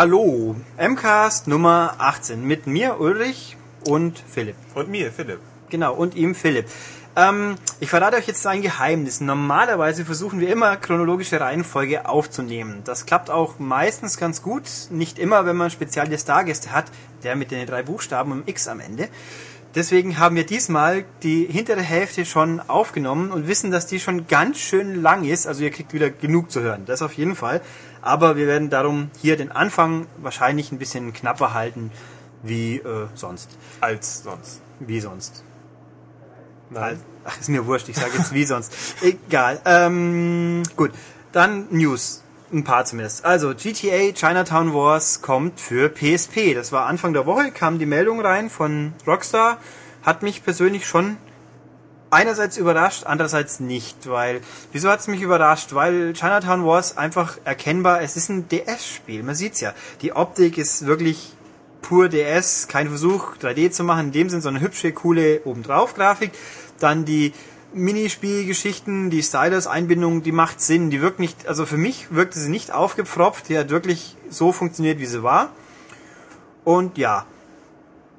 Hallo, MCAST Nummer 18 mit mir Ulrich und Philipp. Und mir, Philipp. Genau, und ihm Philipp. Ähm, ich verrate euch jetzt ein Geheimnis. Normalerweise versuchen wir immer chronologische Reihenfolge aufzunehmen. Das klappt auch meistens ganz gut. Nicht immer, wenn man spezielle Stargäste hat, der mit den drei Buchstaben und X am Ende. Deswegen haben wir diesmal die hintere Hälfte schon aufgenommen und wissen, dass die schon ganz schön lang ist. Also ihr kriegt wieder genug zu hören. Das auf jeden Fall. Aber wir werden darum hier den Anfang wahrscheinlich ein bisschen knapper halten wie äh, sonst. Als sonst. Wie sonst. Nein. Ach, ist mir wurscht, ich sage jetzt wie sonst. Egal. Ähm, gut, dann News. Ein paar zumindest. Also, GTA Chinatown Wars kommt für PSP. Das war Anfang der Woche, kam die Meldung rein von Rockstar. Hat mich persönlich schon einerseits überrascht, andererseits nicht, weil, wieso hat es mich überrascht? Weil Chinatown Wars einfach erkennbar, es ist ein DS-Spiel, man sieht's ja. Die Optik ist wirklich pur DS, kein Versuch 3D zu machen, in dem Sinn so eine hübsche, coole obendrauf Grafik. Dann die Minispielgeschichten, die Stylus-Einbindung, die macht Sinn. Die wirkt nicht, also für mich wirkte sie nicht aufgepfropft, die hat wirklich so funktioniert, wie sie war. Und ja.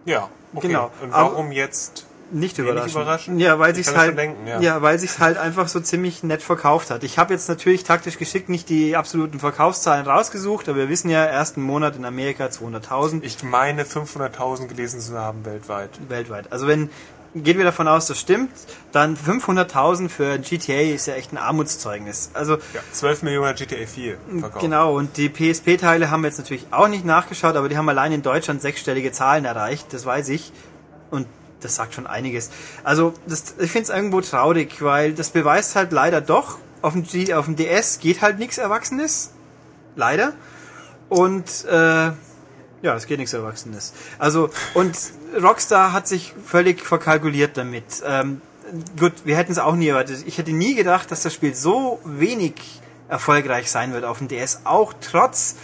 Ja, okay. Genau. Und warum jetzt nicht wenig überraschend. überraschend? Ja, weil Ich sich's kann das halt, denken, ja. ja, weil sich's halt einfach so ziemlich nett verkauft hat. Ich habe jetzt natürlich taktisch geschickt nicht die absoluten Verkaufszahlen rausgesucht, aber wir wissen ja, ersten Monat in Amerika 200.000 Ich meine 500.000 gelesen zu haben weltweit. weltweit. Also wenn gehen wir davon aus, das stimmt, dann 500.000 für GTA ist ja echt ein Armutszeugnis. Also Ja, 12 Millionen GTA 4 verkauft. Genau, und die PSP-Teile haben wir jetzt natürlich auch nicht nachgeschaut, aber die haben allein in Deutschland sechsstellige Zahlen erreicht, das weiß ich. Und das sagt schon einiges. Also, das, ich finde es irgendwo traurig, weil das beweist halt leider doch, auf dem, auf dem DS geht halt nichts Erwachsenes. Leider. Und äh, ja, es geht nichts Erwachsenes. Also, und Rockstar hat sich völlig verkalkuliert damit. Ähm, gut, wir hätten es auch nie erwartet. Ich hätte nie gedacht, dass das Spiel so wenig erfolgreich sein wird auf dem DS, auch trotz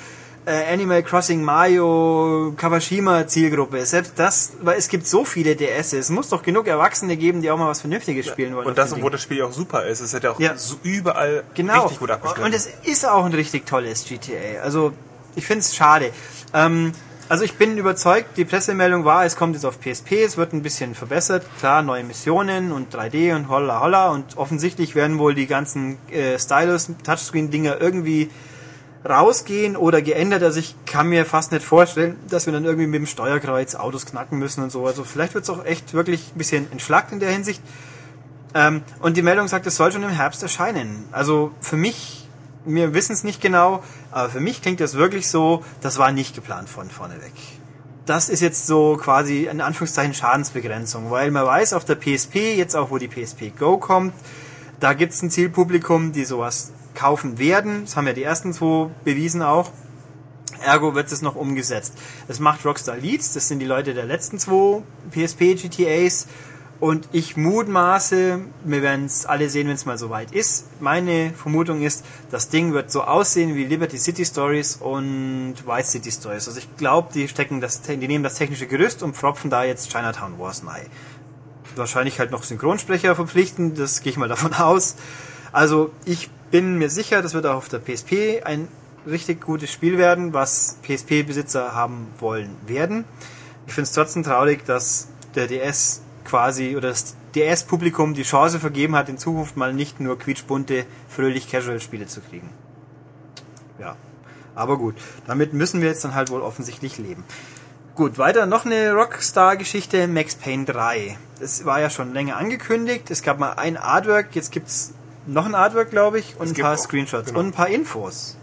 äh, Animal Crossing Mario Kawashima Zielgruppe. Selbst das, weil es gibt so viele DS. Es muss doch genug Erwachsene geben, die auch mal was Vernünftiges spielen wollen. Und das, obwohl Ding. das Spiel auch super ist. Es hat ja auch Ja. so überall Genau. richtig gut abgeschnitten. Und es ist auch ein richtig tolles GTA. Also ich finde es schade. Ähm, also ich bin überzeugt, die Pressemeldung war, es kommt jetzt auf PSP, es wird ein bisschen verbessert. Klar, neue Missionen und 3D und holla holla. Und offensichtlich werden wohl die ganzen äh, Stylus-Touchscreen-Dinger irgendwie rausgehen oder geändert. Also ich kann mir fast nicht vorstellen, dass wir dann irgendwie mit dem Steuerkreuz Autos knacken müssen und so. Also vielleicht wird es auch echt wirklich ein bisschen entschlackt in der Hinsicht. Ähm, und die Meldung sagt, es soll schon im Herbst erscheinen. Also für mich, wir wissen es nicht genau, aber für mich klingt das wirklich so, das war nicht geplant von vorne weg. Das ist jetzt so quasi in Anführungszeichen Schadensbegrenzung, weil man weiß auf der PSP, jetzt auch wo die PSP Go kommt, da gibt es ein Zielpublikum, die sowas kaufen werden. Das haben ja die ersten zwei bewiesen auch. Ergo wird es noch umgesetzt. Das macht Rockstar Leeds, das sind die Leute der letzten zwei PSP GTAs. Und ich mutmaße, wir werden es alle sehen, wenn es mal soweit ist. Meine Vermutung ist, das Ding wird so aussehen wie Liberty City Stories und Vice City Stories. Also ich glaube, die stecken das, die nehmen das technische Gerüst und pfropfen da jetzt Chinatown Wars rein. Wahrscheinlich halt noch Synchronsprecher verpflichten, das gehe ich mal davon aus. Also ich bin mir sicher, das wird auch auf der PSP ein richtig gutes Spiel werden, was PSP-Besitzer haben wollen werden. Ich finde es trotzdem traurig, dass der DS quasi oder das DS-Publikum die Chance vergeben hat, in Zukunft mal nicht nur quietschbunte, fröhlich Casual-Spiele zu kriegen. Ja, aber gut, damit müssen wir jetzt dann halt wohl offensichtlich leben. Gut, weiter noch eine Rockstar-Geschichte, Max Payne 3. Das war ja schon länger angekündigt. Es gab mal ein Artwork, jetzt gibt's noch ein Artwork, glaube ich, und Es ein paar auch, Screenshots genau. und ein paar Infos.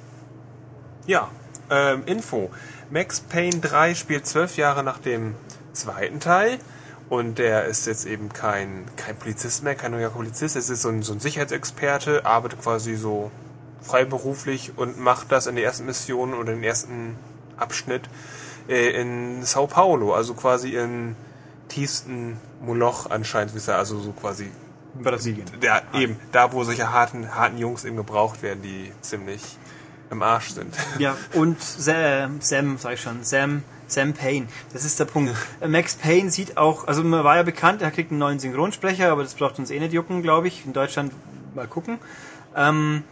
Ja, ähm, Info. Max Payne 3 spielt zwölf Jahre nach dem zweiten Teil und der ist jetzt eben kein, kein Polizist mehr, kein neuer Polizist. Es ist so ein, so ein Sicherheitsexperte, arbeitet quasi so freiberuflich und macht das in der ersten Mission oder im ersten Abschnitt äh, in Sao Paulo, also quasi im tiefsten Moloch anscheinend, wie es da- also so quasi Brasilien. ja, eben, da wo solche harten, harten Jungs eben gebraucht werden, die ziemlich im Arsch sind. Ja, und Sam, Sam, sag ich schon, Sam, Sam Payne. Das ist der Punkt. Max Payne sieht auch, also man war ja bekannt, er kriegt einen neuen Synchronsprecher, aber das braucht uns eh nicht jucken, glaube ich. In Deutschland mal gucken. Ähm,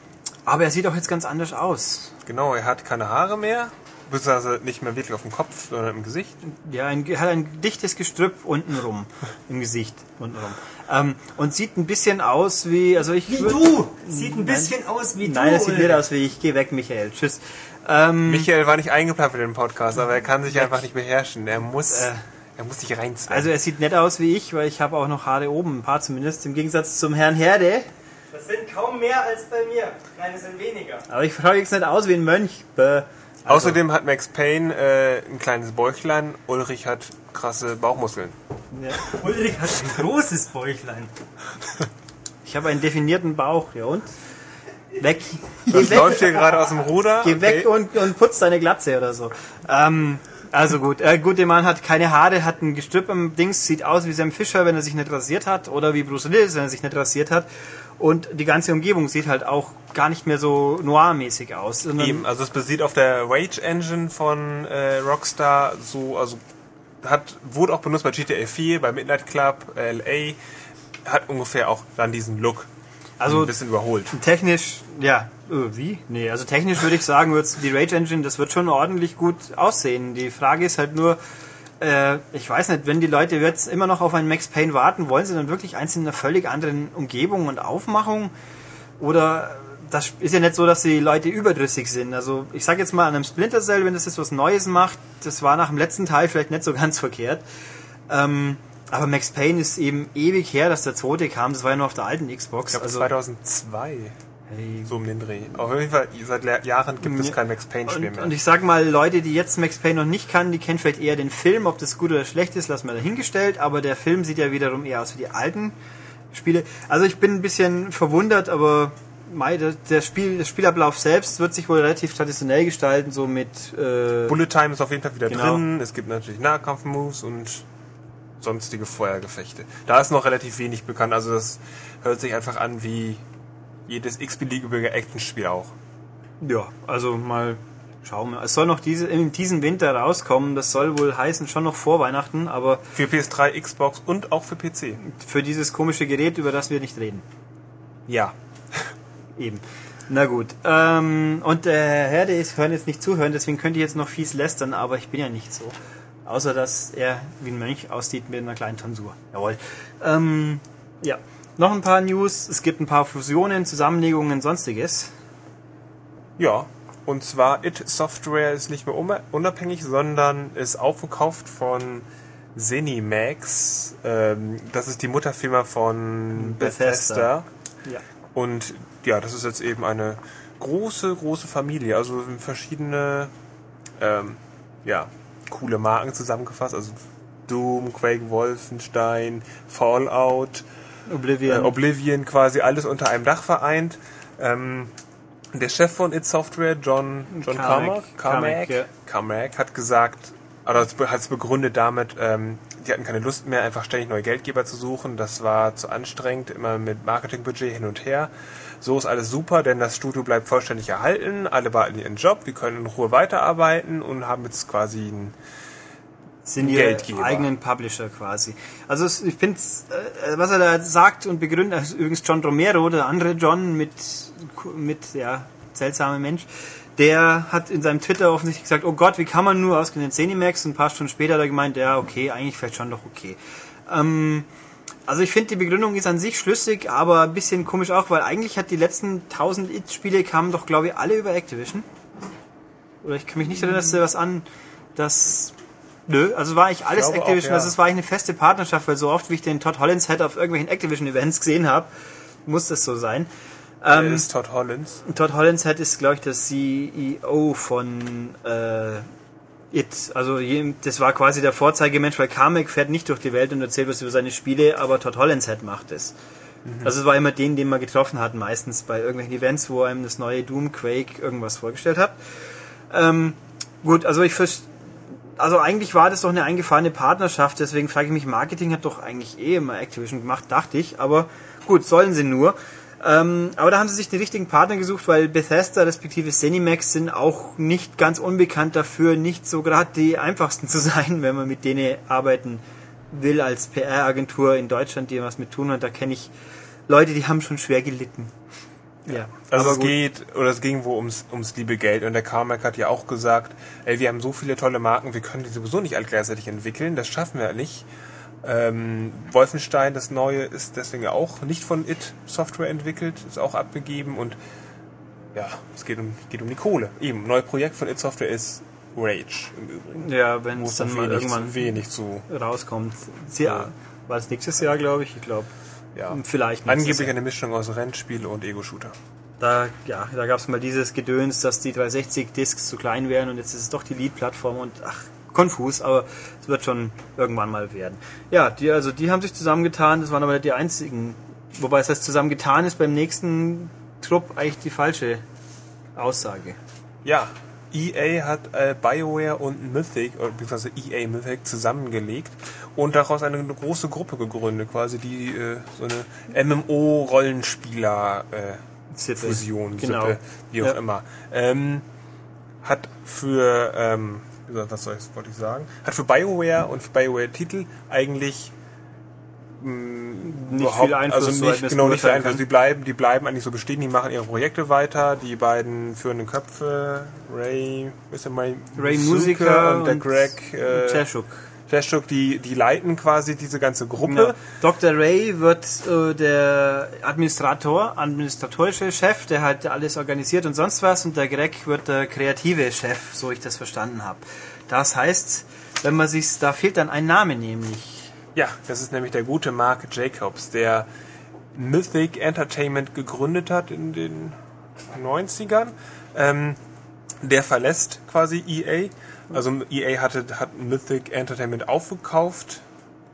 aber er sieht auch jetzt ganz anders aus. Genau, er hat keine Haare mehr. beziehungsweise nicht mehr wirklich auf dem Kopf, sondern im Gesicht. Ja, ein, hat ein dichtes Gestrüpp untenrum im Gesicht untenrum. Ähm, und sieht ein bisschen aus wie, also ich Wie würd- du! Sieht ein bisschen aus wie Nein, du. das sieht nicht aus wie ich. Geh weg, Michael. Tschüss. Ähm, Michael war nicht eingeplant für den Podcast, aber er kann sich einfach nicht beherrschen. Er muss, Äh. er muss sich reinzwängen. also er sieht nett aus wie ich, weil ich habe auch noch Haare oben, ein paar zumindest, im Gegensatz zum Herrn Herde. Das sind kaum mehr als bei mir. Nein, das sind weniger. Aber ich schaue jetzt nicht aus wie ein Mönch. Bäh. Außerdem hat Max Payne äh, ein kleines Bäuchlein, Ulrich hat krasse Bauchmuskeln. Ja. Ulrich hat ein großes Bäuchlein. Ich habe einen definierten Bauch. Ja und? Weg. Geh Das weg. läuft hier gerade aus dem Ruder. Geh weg und, und putz deine Glatze oder so. Ähm, also gut. Äh, gut, der Mann hat keine Haare, hat ein Gestrüpp am Dings, sieht aus wie Sam Fischer, wenn er sich nicht rasiert hat. Oder wie Bruce Willis, wenn er sich nicht rasiert hat. Und die ganze Umgebung sieht halt auch gar nicht mehr so noir-mäßig aus. Eben, also es basiert auf der Rage Engine von äh, Rockstar, so, also hat, wurde auch benutzt bei GTA 4, bei Midnight Club, LA, hat ungefähr auch dann diesen Look. Also ein bisschen überholt. technisch, ja, äh, wie? Nee, also technisch würde ich sagen, wird's, die Rage Engine, das wird schon ordentlich gut aussehen. Die Frage ist halt nur, äh, ich weiß nicht, wenn die Leute jetzt immer noch auf einen Max Payne warten, wollen sie dann wirklich eins in einer völlig anderen Umgebung und Aufmachung? Oder das ist ja nicht so, dass die Leute überdrüssig sind. Also ich sag jetzt mal an einem Splinter Cell, wenn das jetzt was Neues macht, das war nach dem letzten Teil vielleicht nicht so ganz verkehrt. Ähm, aber Max Payne ist eben ewig her, dass der zweite kam. Das war ja nur auf der alten Xbox. Ich glaube also 2002, hey, so um den Dreh. Auf jeden Fall, seit Jahren gibt es kein Max Payne-Spiel mehr. und ich sag mal, Leute, die jetzt Max Payne noch nicht kannten, die kennen vielleicht eher den Film. Ob das gut oder schlecht ist, lassen wir dahingestellt. Aber der Film sieht ja wiederum eher aus wie die alten Spiele. Also ich bin ein bisschen verwundert, aber der, Spiel, der Spielablauf selbst wird sich wohl relativ traditionell gestalten, so mit äh, Bullet Time ist auf jeden Fall wieder Genau. drin. Es gibt natürlich Nahkampf-Moves und sonstige Feuergefechte. Da ist noch relativ wenig bekannt. Also das hört sich einfach an wie jedes x-beliebige Actionspiel auch. ja, also mal schauen wir. Es soll noch diese, in diesem Winter rauskommen. Das soll wohl heißen schon noch vor Weihnachten, aber Für PS3, Xbox und auch für PC. für dieses komische Gerät, über das wir nicht reden. Ja. Eben. Na gut. Ähm, und der Herr Herde ist hören jetzt nicht zuhören, deswegen könnte ich jetzt noch fies lästern, aber ich bin ja nicht so. Außer dass er wie ein Mönch aussieht mit einer kleinen Tonsur. Jawohl. Ähm, ja. Noch ein paar News. Es gibt ein paar Fusionen, Zusammenlegungen, sonstiges. Ja. Und zwar It Software ist nicht mehr unab- unabhängig, sondern ist aufgekauft von Zenimax. Ähm, das ist die Mutterfirma von Bethesda. Bethesda. Ja. Und ja, das ist jetzt eben eine große, große Familie. Also verschiedene, ähm, ja, coole Marken zusammengefasst. Also Doom, Quake, Wolfenstein, Fallout, äh, Oblivion. Oblivion, quasi alles unter einem Dach vereint. Ähm, der Chef von It Software, John, John Carmack. Carmack, Carmack, Carmack, ja. Carmack hat gesagt, oder hat es begründet damit, ähm, die hatten keine Lust mehr, einfach ständig neue Geldgeber zu suchen. Das war zu anstrengend, immer mit Marketingbudget hin und her. So ist alles super, denn das Studio bleibt vollständig erhalten. Alle behalten ihren Job, wir können in Ruhe weiterarbeiten und haben jetzt quasi ein sind ihre eigenen Publisher quasi. Also ich finde, äh, was er da sagt und begründet, also übrigens John Romero, der andere John mit, mit ja, seltsamer Mensch, der hat in seinem Twitter offensichtlich gesagt, oh Gott, wie kann man nur ausgerechnet Zenimax? Und ein paar Stunden später hat er gemeint, ja, okay, eigentlich vielleicht schon doch okay. Ähm, also ich finde, die Begründung ist an sich schlüssig, aber ein bisschen komisch auch, weil eigentlich hat die letzten 1000 It-Spiele kamen doch, glaube ich, alle über Activision. Oder ich kann mich nicht erinnern, dass da was an, das Nö, also war ich alles auch, Activision. ja. Also es war eigentlich eine feste Partnerschaft, weil so oft wie ich den Todd Hollands Head auf irgendwelchen Activision-Events gesehen habe, muss das so sein. ähm, ist Todd Hollins. Todd Hollands Head ist, glaube ich, der CEO von äh, It. Also das war quasi der Vorzeigemensch, weil Carmack fährt nicht durch die Welt und erzählt was über seine Spiele, aber Todd Hollands Head macht es. Also es war immer den, den man getroffen hat, meistens bei irgendwelchen Events, wo einem das neue Doom, Quake, irgendwas vorgestellt hat. Ähm, gut, also ich vers- also eigentlich war das doch eine eingefahrene Partnerschaft, deswegen frage ich mich, Marketing hat doch eigentlich eh immer Activision gemacht, dachte ich, aber gut, sollen sie nur. Ähm, aber da haben sie sich den richtigen Partner gesucht, weil Bethesda respektive Zenimax sind auch nicht ganz unbekannt dafür, nicht so gerade die einfachsten zu sein, wenn man mit denen arbeiten will als PR-Agentur in Deutschland, die was mit tun hat. Da kenne ich Leute, die haben schon schwer gelitten. Ja. Also es gut. geht, oder es ging wohl ums, ums liebe Geld. Und der Carmack hat ja auch gesagt, ey, wir haben so viele tolle Marken, wir können die sowieso nicht alle gleichzeitig entwickeln, das schaffen wir nicht. Ähm, Wolfenstein, das neue, ist deswegen auch nicht von IT Software entwickelt, ist auch abgegeben und ja, es geht um, geht um die Kohle. Eben, neues Projekt von IT Software ist Rage im Übrigen. Ja, wenn es dann mal wenig, irgendwann wenig zu, rauskommt. Ja. War es nächstes Jahr, glaube ich. Ich glaube, ja. vielleicht Angeblich Jahr. eine Mischung aus Rennspiel und Ego-Shooter. Da, ja, da gab es mal dieses Gedöns, dass die 360-Discs zu klein wären und jetzt ist es doch die Lead-Plattform und ach, konfus, aber es wird schon irgendwann mal werden. Ja, die, also die haben sich zusammengetan, das waren aber nicht die einzigen. Wobei es heißt zusammengetan ist beim nächsten Trupp eigentlich die falsche Aussage. Ja, EA hat äh, BioWare und Mythic, beziehungsweise EA Mythic zusammengelegt und daraus eine große Gruppe gegründet, quasi die äh, so eine MMO-Rollenspieler äh. Fusion, Genau. Sippe, wie auch Ja. immer. Ähm, hat für, ähm, soll ich, wollte ich sagen, hat für BioWare und für BioWare-Titel eigentlich Nicht viel Einfluss, also nicht, genau nicht viel Einfluss. Die bleiben, die bleiben eigentlich so bestehen, die machen ihre Projekte weiter. Die beiden führenden Köpfe, Ray, ist der Ray, Ray Musiker und der und Greg äh, Zerschuk. Flashhook, die, die leiten quasi diese ganze Gruppe. Genau. Dr. Ray wird äh, der Administrator, administratorische Chef, der halt alles organisiert und sonst was, und der Greg wird der kreative Chef, so ich das verstanden habe. Das heißt, wenn man sich, da fehlt dann ein Name nämlich. Ja, das ist nämlich der gute Mark Jacobs, der Mythic Entertainment gegründet hat in den 90ern. Ähm, der verlässt quasi EA. Also EA hatte, hat Mythic Entertainment aufgekauft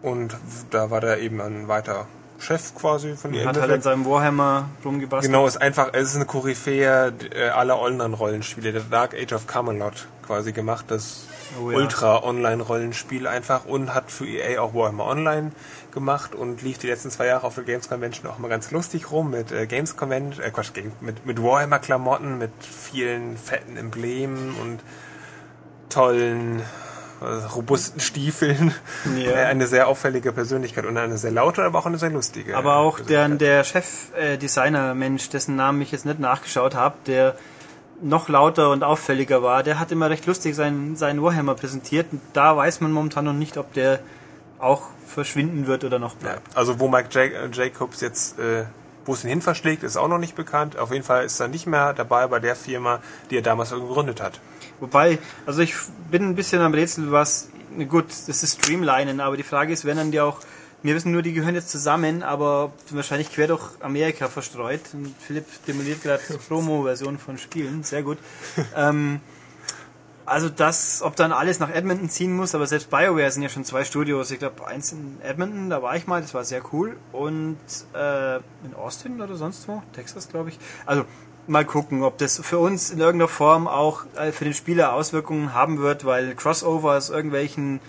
und da war der eben ein weiter Chef quasi von EA. Hat halt an seinem Warhammer rumgebastelt. Genau, ist einfach, es ist eine Koryphäe äh, aller Online-Rollenspiele. Der Dark Age of Camelot quasi gemacht, das Oh ja. Ultra-Online-Rollenspiel einfach und hat für EA auch Warhammer Online gemacht und lief die letzten zwei Jahre auf der Games Convention auch mal ganz lustig rum mit äh, Games Convention, äh Quatsch, mit, mit Warhammer-Klamotten, mit vielen fetten Emblemen und tollen äh, robusten Stiefeln. Ja. Äh, Eine sehr auffällige Persönlichkeit und eine sehr laute, aber auch eine sehr lustige. Aber auch der, der Chef-Designer-Mensch, dessen Namen ich jetzt nicht nachgeschaut habe, der noch lauter und auffälliger war, der hat immer recht lustig seinen, seinen Warhammer präsentiert. Und da weiß man momentan noch nicht, ob der auch verschwinden wird oder noch bleibt. Also wo Mike Ja- äh, Jacobs jetzt, äh, wo es ihn hin verschlägt, ist auch noch nicht bekannt. Auf jeden Fall ist er nicht mehr dabei bei der Firma, die er damals gegründet hat. Wobei, also ich bin ein bisschen am Rätsel, was, gut, das ist Streamlinen, aber die Frage ist, wenn dann die auch, wir wissen nur, die gehören jetzt zusammen, aber wahrscheinlich quer durch Amerika verstreut. Und Philipp demoliert gerade Promo-Versionen von Spielen, sehr gut. ähm, also das, ob dann alles nach Edmonton ziehen muss, aber selbst BioWare sind ja schon zwei Studios. Ich glaube, eins in Edmonton, da war ich mal, das war sehr cool. Und äh, in Austin oder sonst wo, Texas, glaube ich. Also mal gucken, ob das für uns in irgendeiner Form auch äh, für den Spieler Auswirkungen haben wird, weil Crossover aus irgendwelchen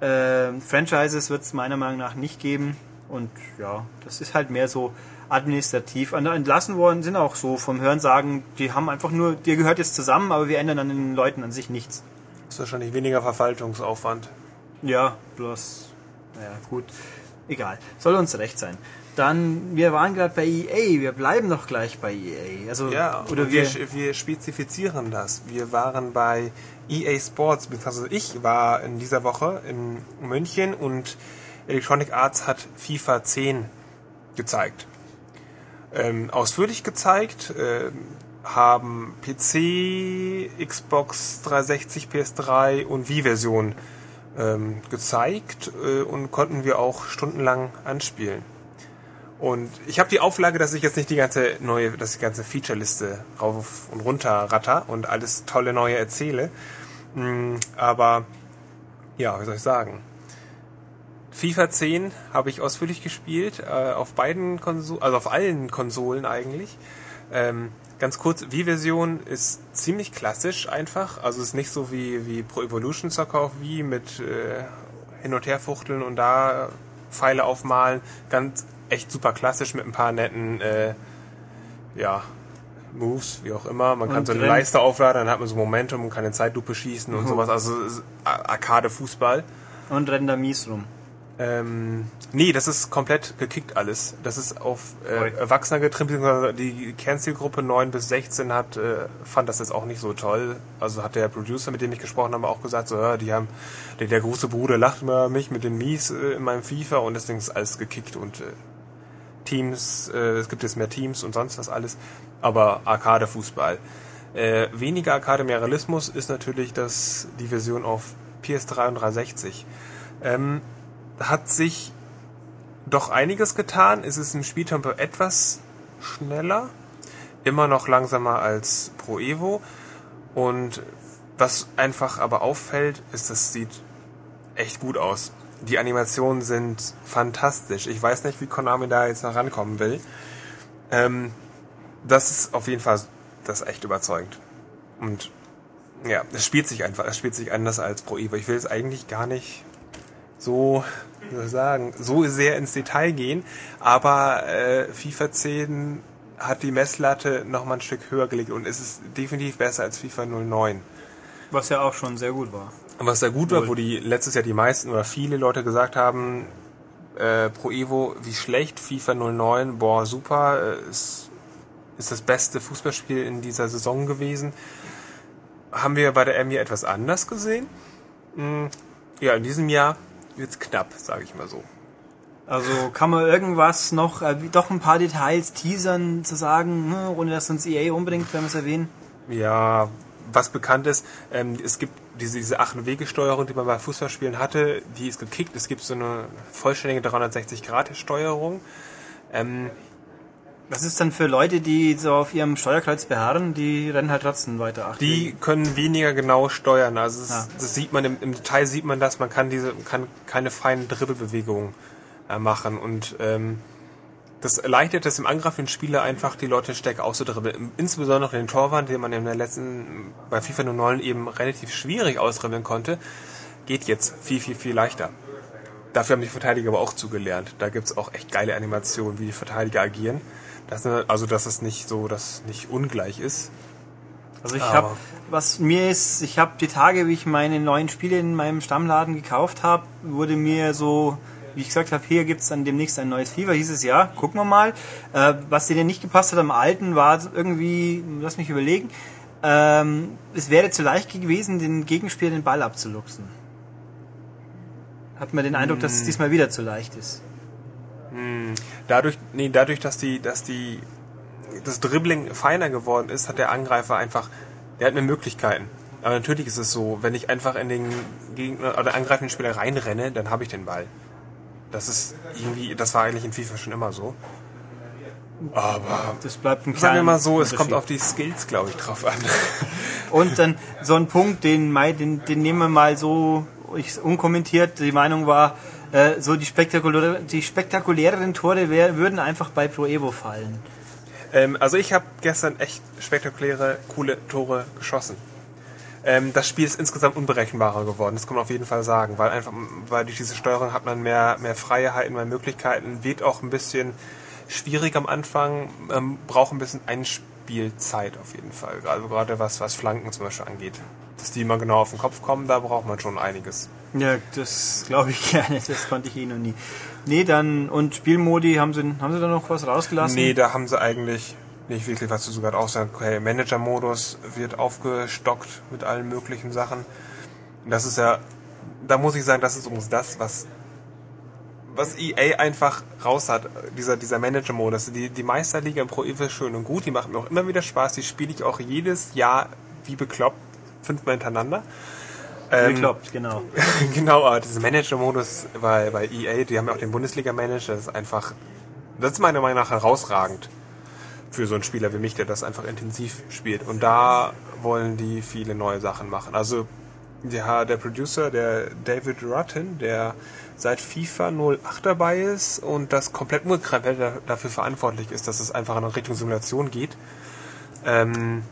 äh, Franchises wird es meiner Meinung nach nicht geben. Und ja, das ist halt mehr so administrativ. Entlassen worden sind auch so vom Hörensagen, die haben einfach nur, dir gehört jetzt zusammen, aber wir ändern an den Leuten an sich nichts. Das ist wahrscheinlich weniger Verwaltungsaufwand. Ja, bloß, naja, gut, egal. Soll uns recht sein. Dann, wir waren gerade bei EA, wir bleiben doch gleich bei EA. Also, Ja, oder wir, wir, wir spezifizieren das. Wir waren bei EA Sports, beziehungsweise ich war in dieser Woche in München und Electronic Arts hat FIFA 10 gezeigt. Ähm, ausführlich gezeigt, ähm, haben PC, Xbox 360, PS3 und Wii-Version ähm, gezeigt äh, und konnten wir auch stundenlang anspielen. Und ich habe die Auflage, dass ich jetzt nicht die ganze neue, dass die ganze Featureliste rauf und runter ratter und alles tolle neue erzähle. Mm, Aber ja, wie soll ich sagen? FIFA 10 habe ich ausführlich gespielt, äh, auf beiden Konsolen, also auf allen Konsolen eigentlich. Ähm, ganz kurz, Wii-Version ist ziemlich klassisch einfach, also ist nicht so wie, wie Pro Evolution Soccer auf Wii mit äh, hin und her fuchteln und da Pfeile aufmalen. Ganz echt super klassisch mit ein paar netten äh, ja, Moves, wie auch immer. Man kann Und so eine rennt- Leiste aufladen, dann hat man so Momentum und kann eine Zeitlupe schießen und Mhm. sowas. Also Arcade-Fußball. und rennen da mies rum. Ähm, nee, das ist komplett gekickt alles. Das ist auf äh. Erwachsener getrimmt, beziehungsweise die Kernzielgruppe 9 bis 16 hat, äh, fand das jetzt auch nicht so toll. Also hat der Producer, mit dem ich gesprochen habe, auch gesagt, so, ja, die haben, der, der große Bruder lacht über mich mit den Mies äh, in meinem FIFA und deswegen ist alles gekickt und äh, Teams, äh, es gibt jetzt mehr Teams und sonst was alles, aber Arcade-Fußball. Äh, weniger Arcade, mehr Realismus ist natürlich das, die Version auf PS3 und 360. Ähm, hat sich doch einiges getan. Es ist im Spieltempo etwas schneller, immer noch langsamer als Pro Evo. Und was einfach aber auffällt, ist, das sieht echt gut aus. Die Animationen sind fantastisch. Ich weiß nicht, wie Konami da jetzt noch rankommen will. Ähm, das ist auf jeden Fall das ist echt überzeugend. Und ja, es spielt sich einfach, es spielt sich anders als Pro Evo. Ich will es eigentlich gar nicht so, sagen, so sehr ins Detail gehen, aber äh, FIFA 10 hat die Messlatte noch mal ein Stück höher gelegt und es ist definitiv besser als FIFA 09. Was ja auch schon sehr gut war. Was sehr gut war, wo die letztes Jahr die meisten oder viele Leute gesagt haben, äh, Pro Evo, wie schlecht, FIFA 09, boah, super, äh, ist, ist das beste Fußballspiel in dieser Saison gewesen. Haben wir bei der M hier etwas anders gesehen. Mm, Ja, in diesem Jahr wird's knapp, sage ich mal so. Also kann man irgendwas noch, äh, doch ein paar Details teasern, zu sagen, hm, ohne dass uns EA unbedingt, wenn wir es erwähnen. Ja, was bekannt ist, ähm, es gibt diese, diese 8-Wege-Steuerung, die man bei Fußballspielen hatte, die ist gekickt. Es gibt so eine vollständige 360-Grad-Steuerung. Ähm, Was ist dann für Leute, die so auf ihrem Steuerkreuz beharren, die rennen halt trotzdem weiter. Ach, die können weniger genau steuern. Also es, Ah. das sieht man im, im Detail sieht man das. Man kann diese kann keine feinen Dribbelbewegungen äh, machen und ähm, das erleichtert es im angreifenden Spieler einfach, die Leute stärker auszudribbeln. Insbesondere den Torwand, den man in der letzten, bei FIFA 09 eben relativ schwierig ausdribbeln konnte, geht jetzt viel, viel, viel leichter. Dafür haben die Verteidiger aber auch zugelernt. Da gibt's auch echt geile Animationen, wie die Verteidiger agieren. Das, also, dass es nicht so, dass nicht ungleich ist. Also ich habe, was mir ist, ich habe die Tage, wie ich meine neuen Spiele in meinem Stammladen gekauft habe, wurde mir so, wie ich gesagt habe, hier gibt's dann demnächst ein neues FIFA, hieß es ja, gucken wir mal. Äh, was denen nicht gepasst hat am alten, war irgendwie, lass mich überlegen, ähm, es wäre zu leicht gewesen, den Gegenspieler den Ball abzuluxen. Hat man den Eindruck, dass es diesmal wieder zu leicht ist. Dadurch, nee, dadurch, dass die, dass die, das Dribbling feiner geworden ist, hat der Angreifer einfach, der hat mehr Möglichkeiten. Aber natürlich ist es so, wenn ich einfach in den Gegner oder angreifenden Spieler reinrenne, dann habe ich den Ball. Das ist irgendwie, das war eigentlich in FIFA schon immer so. Aber Das bleibt ein sagen wir mal so, es kommt auf die Skills, glaube ich, drauf an. Und dann so ein Punkt, den, Mai- den, den nehmen wir mal so ich, unkommentiert. Die Meinung war, äh, so die, spektakulär, die spektakuläreren Tore wär, würden einfach bei Pro Evo fallen. Ähm, also ich habe gestern echt spektakuläre, coole Tore geschossen. Ähm, das Spiel ist insgesamt unberechenbarer geworden, das kann man auf jeden Fall sagen, weil einfach, weil durch diese Steuerung hat man mehr, mehr Freiheiten, mehr Möglichkeiten, wird auch ein bisschen schwierig am Anfang, ähm, braucht ein bisschen Einspielzeit auf jeden Fall. Also gerade was, was Flanken zum Beispiel angeht. Dass die immer genau auf den Kopf kommen, da braucht man schon einiges. Ja, das glaube ich gerne. Das konnte ich eh noch nie. Nee, dann, und Spielmodi, haben sie, haben sie da noch was rausgelassen? Nee, da haben sie eigentlich nicht wirklich was zu sogar auch sagen, okay, Manager-Modus wird aufgestockt mit allen möglichen Sachen. Das ist ja, da muss ich sagen, das ist übrigens das, was was EA einfach raus hat, dieser, dieser Manager-Modus. Die, die Meisterliga im Pro Evo ist schön und gut, die macht mir auch immer wieder Spaß, die spiele ich auch jedes Jahr wie bekloppt, fünfmal hintereinander. Ähm, Bekloppt, genau. genau, aber dieser Manager-Modus bei, bei EA, die haben ja auch den Bundesliga-Manager, das ist einfach, das ist meiner Meinung nach herausragend für so einen Spieler wie mich, der das einfach intensiv spielt. Und da wollen die viele neue Sachen machen. Also der, der Producer, der David Rutten, der seit FIFA 08 dabei ist und das komplett nur dafür verantwortlich ist, dass es einfach in Richtung Simulation geht, ähm,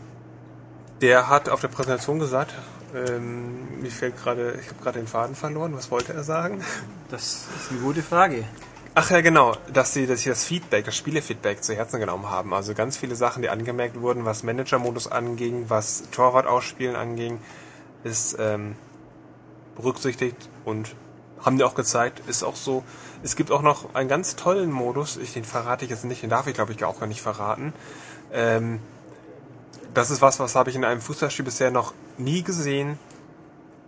der hat auf der Präsentation gesagt, ähm, mir fällt gerade, ich habe gerade den Faden verloren. Was wollte er sagen? Das ist eine gute Frage. Ach ja, genau, dass sie, dass sie das Feedback, das Spielefeedback zu Herzen genommen haben. Also ganz viele Sachen, die angemerkt wurden, was Manager-Modus anging, was Torwart ausspielen anging, ist ähm, berücksichtigt und Haben die auch gezeigt, ist auch so. Es gibt auch noch einen ganz tollen Modus, ich, den verrate ich jetzt nicht, den darf ich glaube ich auch gar nicht verraten. Ähm, das ist was, was habe ich in einem Fußballspiel bisher noch nie gesehen.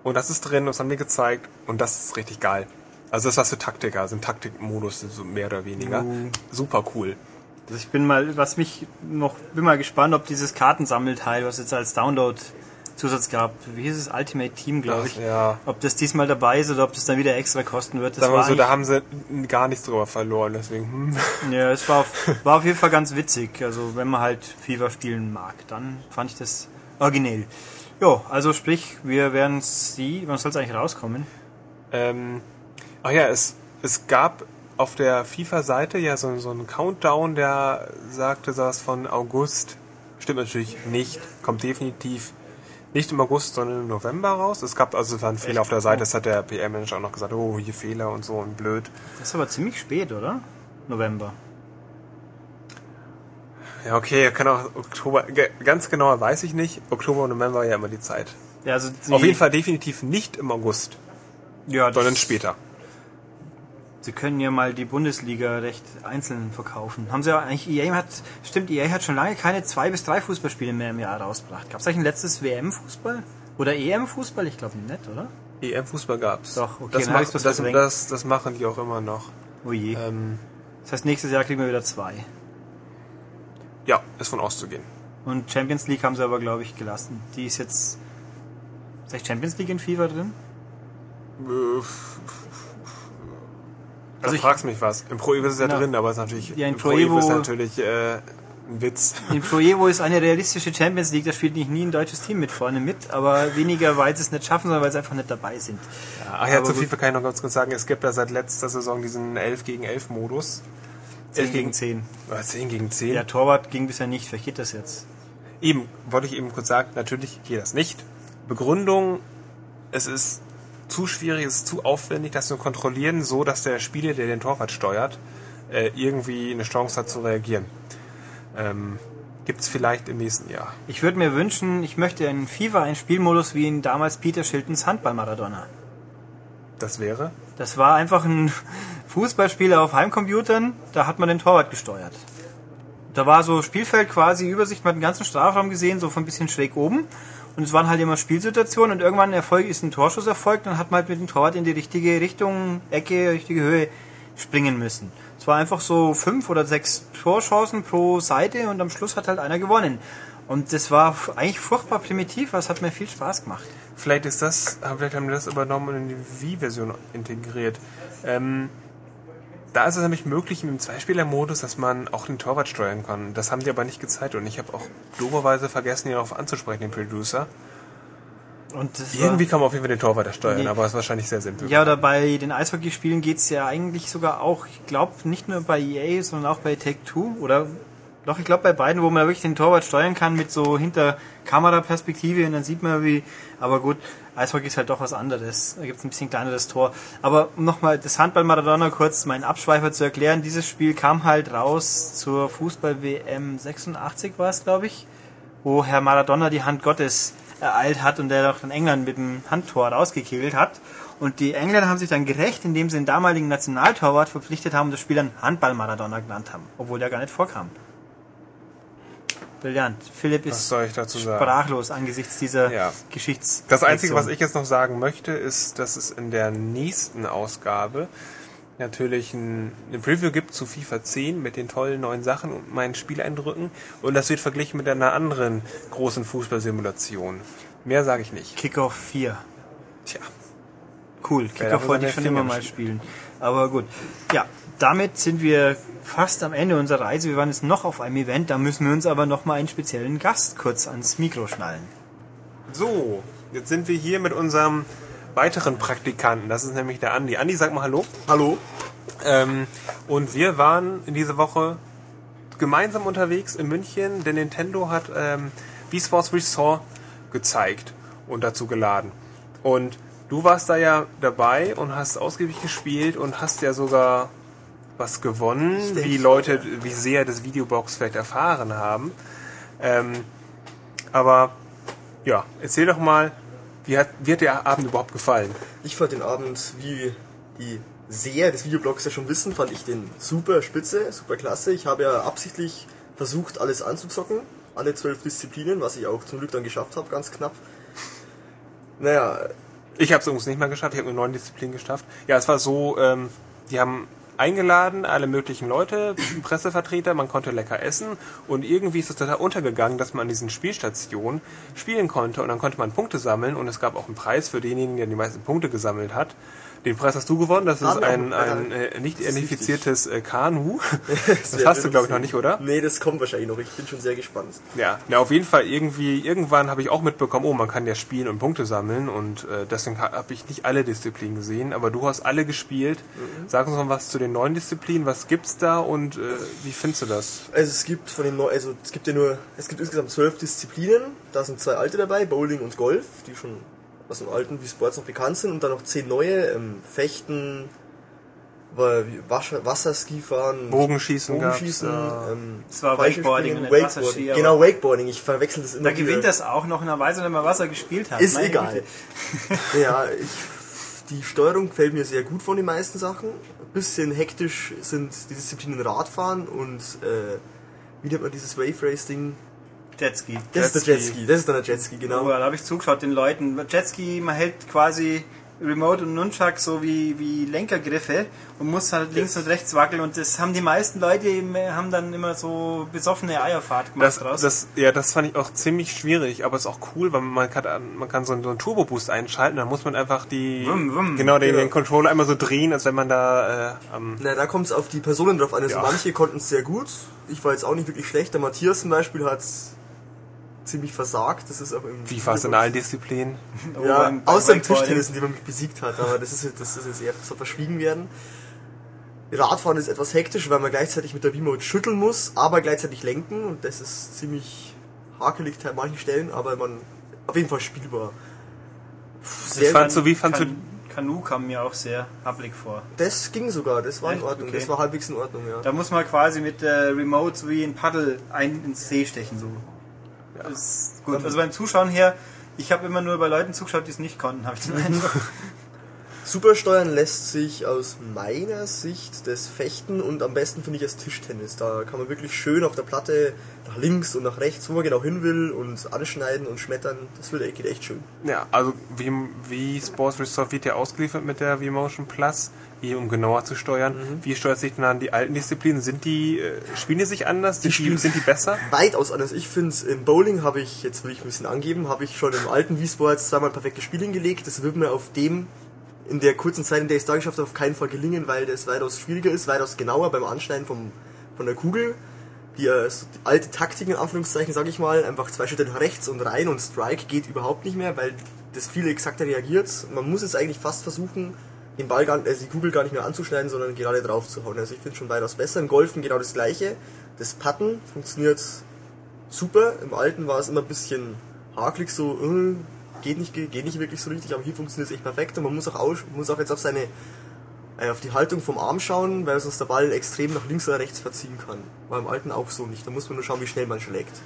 Und das ist drin, das haben die gezeigt und das ist richtig geil. Also das ist was für Taktiker, also ein Taktikmodus, so mehr oder weniger. Uh. Super cool. Also ich bin mal, was mich noch, bin mal gespannt, ob dieses Kartensammelteil, was jetzt als Download Zusatz gab, wie hieß es, Ultimate Team, glaube ich, Ja. ob das diesmal dabei ist oder ob das dann wieder extra kosten wird. Das war so, da haben sie gar nichts drüber verloren, deswegen. Hm. Ja, es war auf, war auf jeden Fall ganz witzig. Also wenn man halt FIFA spielen mag, dann fand ich das originell. Jo, also sprich, wir werden sie, wann soll es eigentlich rauskommen? Ähm, ach ja, es, es gab auf der FIFA-Seite ja so, so einen Countdown, der sagte sowas von August. Stimmt natürlich nicht. Kommt definitiv nicht im August, sondern im November raus. Es gab also es war ein Fehler auf der Seite. Das hat der PR-Manager auch noch gesagt. Oh, hier Fehler und so und blöd. Das ist aber ziemlich spät, oder? November. Ja, okay, kann auch Oktober. Ganz genauer weiß ich nicht. Oktober und November ja immer die Zeit. Ja, also sie, Auf jeden Fall definitiv nicht im August, ja, sondern später. Sie können ja mal die Bundesliga recht einzeln verkaufen. Haben sie ja eigentlich, EA hat, stimmt, EA hat schon lange keine zwei bis drei Fußballspiele mehr im Jahr rausgebracht. Gab es eigentlich ein letztes WM-Fußball? Oder EM-Fußball? Ich glaube nicht, oder? EM-Fußball gab's. Doch, okay, das, dann hab mach, ich's was das, das, das machen die auch immer noch. Oh je. Ähm, Das heißt, nächstes Jahr kriegen wir wieder zwei. ja, ist von auszugehen. Und Champions League haben sie aber, glaube ich, gelassen. Die ist jetzt. Ist eigentlich Champions League in FIFA drin? Also Also du ich- fragst mich was. Im Pro Evo ist es ja Ja. drin, aber es ist natürlich Ja, in im Pro Pro Evo ist Evo- natürlich äh, ein Witz. In Pro Evo ist eine realistische Champions League, da spielt nicht nie ein deutsches Team mit vorne mit, aber weniger, weil sie es nicht schaffen, sondern weil sie einfach nicht dabei sind. Ach ja, Aber zu. FIFA kann ich noch ganz kurz sagen, es gibt ja seit letzter Saison diesen 11 gegen 11 Modus. 10 11 gegen 10. Oder 10 gegen 10. Der Torwart ging bisher nicht, vielleicht geht das jetzt. Eben, wollte ich eben kurz sagen, natürlich geht das nicht. Begründung, es ist zu schwierig, es ist zu aufwendig, das zu kontrollieren, so dass der Spieler, der den Torwart steuert, äh, irgendwie eine Chance hat zu reagieren. Ähm, Gibt es vielleicht im nächsten Jahr. Ich würde mir wünschen, ich möchte in FIFA einen Spielmodus wie in damals Peter Shiltons Handball-Maradona. Das wäre? Das war einfach ein Fußballspieler auf Heimcomputern, da hat man den Torwart gesteuert. Da war so Spielfeld quasi Übersicht, man hat den ganzen Strafraum gesehen, so von ein bisschen schräg oben. Und es waren halt immer Spielsituationen und irgendwann Erfolg ist ein Torschuss erfolgt, dann hat man halt mit dem Torwart in die richtige Richtung, Ecke, richtige Höhe springen müssen. Es war einfach so fünf oder sechs Torchancen pro Seite und am Schluss hat halt einer gewonnen. Und das war eigentlich furchtbar primitiv, aber es hat mir viel Spaß gemacht. Vielleicht ist das, vielleicht haben wir das übernommen und in die Wii-Version integriert. Ähm, da ist es nämlich möglich dem Zweispieler-Modus, dass man auch den Torwart steuern kann. Das haben die aber nicht gezeigt und ich habe auch doberweise vergessen, ihn darauf anzusprechen, den Producer. Und das war- Irgendwie kann man auf jeden Fall den Torwart steuern, Nee. aber es ist wahrscheinlich sehr simpel. Ja, oder bei den Eishockeyspielen geht's ja eigentlich sogar auch, ich glaube, nicht nur bei EA, sondern auch bei Take-Two oder doch, ich glaube bei beiden, wo man wirklich den Torwart steuern kann mit so hinter Kameraperspektive und dann sieht man wie, aber gut, Eishockey ist halt doch was anderes. Da gibt's ein bisschen kleineres Tor. Aber um nochmal das Handball Maradona kurz meinen Abschweifer zu erklären, dieses Spiel kam halt raus zur Fußball-WM 86 war es, glaube ich, wo Herr Maradona die Hand Gottes ereilt hat und der doch in England mit dem Handtor rausgekegelt hat. Und die Engländer haben sich dann gerecht, indem sie den damaligen Nationaltorwart verpflichtet haben und das Spiel dann Handball Maradona genannt haben, obwohl der gar nicht vorkam. Brillant. Philipp ist dazu sagen? sprachlos angesichts dieser Ja. Geschichts. Das Einzige, was ich jetzt noch sagen möchte, ist, dass es in der nächsten Ausgabe natürlich ein, eine Preview gibt zu FIFA 10 mit den tollen neuen Sachen und meinen Spieleindrücken. Und das wird verglichen mit einer anderen großen Fußballsimulation. Mehr sage ich nicht. Kickoff 4. Tja. Cool, Kickoff wollte ich schon immer mal spielen. Aber gut. Ja, damit sind wir fast am Ende unserer Reise. Wir waren jetzt noch auf einem Event, da müssen wir uns aber noch mal einen speziellen Gast kurz ans Mikro schnallen. So, jetzt sind wir hier mit unserem weiteren Praktikanten. Das ist nämlich der Andi. Andi, sag mal Hallo. Hallo? Ähm, und wir waren in dieser Woche gemeinsam unterwegs in München, denn Nintendo hat ähm, Wii Sports Resort gezeigt und dazu geladen. Und du warst da ja dabei und hast ausgiebig gespielt und hast ja sogar was gewonnen, wie Leute, wie sehr das Videobox vielleicht erfahren haben. Ähm, aber ja, erzähl doch mal, wie hat, wie hat der Abend überhaupt gefallen? Ich fand den Abend wie die Seher des Videoblogs ja schon wissen, fand ich den super spitze, super klasse. Ich habe ja absichtlich versucht, alles anzuzocken, alle zwölf Disziplinen, was ich auch zum Glück dann geschafft habe, ganz knapp. Naja, Ich habe es übrigens nicht mal geschafft, ich habe nur neun Disziplinen geschafft. Ja, es war so, ähm, die haben eingeladen, alle möglichen Leute, Pressevertreter, man konnte lecker essen und irgendwie ist es total untergegangen, dass man an diesen Spielstationen spielen konnte und dann konnte man Punkte sammeln und es gab auch einen Preis für denjenigen, der die meisten Punkte gesammelt hat. Den Preis hast du gewonnen, das ist ein, ein äh, nicht identifiziertes äh, Kanu. Das hast du, glaube ich, noch nicht, oder? Nee, das kommt wahrscheinlich noch. Ich bin schon sehr gespannt. Ja, na, auf jeden Fall irgendwie, irgendwann habe ich auch mitbekommen, oh, man kann ja spielen und Punkte sammeln und äh, deswegen ha- habe ich nicht alle Disziplinen gesehen, aber du hast alle gespielt. Sag uns noch was zu den neuen Disziplinen, was gibt's da und äh, wie findest du das? Also es gibt von den Neu also es gibt ja nur, es gibt insgesamt zwölf Disziplinen. Da sind zwei alte dabei, Bowling und Golf, die schon aus dem alten wie Sports noch bekannt sind und dann noch zehn neue, ähm, Fechten, Wasserskifahren, Bogenschießen gab's, Bogenschießen, ja. ähm, war Wakeboarding Wakeboarding. Wasserski, Genau, Wakeboarding. Ich verwechsel das immer Da gewinnt wieder. das auch noch in einer Weise, wenn man Wasser gespielt hat. Ist Meine egal. Ja, ich, die Steuerung gefällt mir sehr gut von den meisten Sachen. Ein bisschen hektisch sind die Disziplinen Radfahren und äh, wie nennt man dieses Wave Race Ding? Jetski. Das ist der Jetski. Jetski, das ist dann der Jetski, Oh, genau. da habe ich zugeschaut den Leuten. Jetski, man hält quasi Remote und Nunchuck so wie, wie Lenkergriffe und muss halt links und rechts wackeln und das haben die meisten Leute haben dann immer so besoffene Eierfahrt gemacht Das, draus. das, ja, das fand ich auch ziemlich schwierig, aber ist auch cool, weil man kann, man kann so einen, so einen Turbo-Boost einschalten, dann muss man einfach die, Wum, wum. genau, den, Genau. den Controller einmal so drehen, als wenn man da äh, am Na, da kommt es auf die Personen drauf an. Also Ja. manche konnten es sehr gut. Ich war jetzt auch nicht wirklich schlecht. Der Matthias zum Beispiel hat ziemlich versagt. Das ist auch im wie fast in allen Disziplinen. Ja, außer im. Tischtennis, in dem man mich besiegt hat, aber das ist, jetzt- das ist jetzt eher so verschwiegen werden. Radfahren ist etwas hektisch, weil man gleichzeitig mit der V-Mode schütteln muss, aber gleichzeitig lenken und das ist ziemlich hakelig an manchen Stellen, aber man auf jeden Fall spielbar. Ich fand so, wie fandst du, Kan Kanu kam mir auch sehr happelig vor. Das ging sogar, das war in Echt? Ordnung, Okay. das war halbwegs in Ordnung, ja. Da muss man quasi mit der Remote so wie ein Paddel ein ins See stechen. So. Das ist gut. Also beim Zuschauen her, ich habe immer nur bei Leuten zugeschaut, die es nicht konnten, habe ich den Eindruck. Supersteuern lässt sich aus meiner Sicht das Fechten und am besten finde ich das Tischtennis. Da kann man wirklich schön auf der Platte nach links und nach rechts, wo man genau hin will und anschneiden und schmettern. Das wird, geht echt schön. ja, also wie, wie Sports Resort wird ja ausgeliefert mit der V-Motion Plus, hier um genauer zu steuern. Mhm. Wie steuert sich denn an die alten Disziplinen? Sind die, äh, spielen die sich anders? Die spielen- spielen, sind die besser? Weitaus anders. Ich finde, im Bowling habe ich, jetzt will ich ein bisschen angeben, habe ich schon im alten Wii Sports zweimal perfektes Spiel hingelegt. Das wird mir auf dem, in der kurzen Zeit, in der ich es da geschafft habe, auf keinen Fall gelingen, weil das weitaus schwieriger ist, weitaus genauer beim Anschneiden vom, von der Kugel. Die, äh, so die alte Taktik in Anführungszeichen, sage ich mal, einfach zwei Schritte nach rechts und rein und Strike geht überhaupt nicht mehr, weil das viel exakter reagiert. Man muss es eigentlich fast versuchen, den Ball gar, also die Kugel gar nicht mehr anzuschneiden, sondern gerade drauf zu hauen. Also ich finde schon weitaus besser. Im Golfen genau das gleiche. Das Putten funktioniert super. Im alten war es immer ein bisschen hakelig, so äh, geht nicht, geht nicht wirklich so richtig, aber hier funktioniert es echt perfekt und man muss auch, aus, muss auch jetzt auf seine äh, auf die Haltung vom Arm schauen, weil sonst der Ball extrem nach links oder rechts verziehen kann. War im alten auch so nicht. Da muss man nur schauen, wie schnell man schlägt.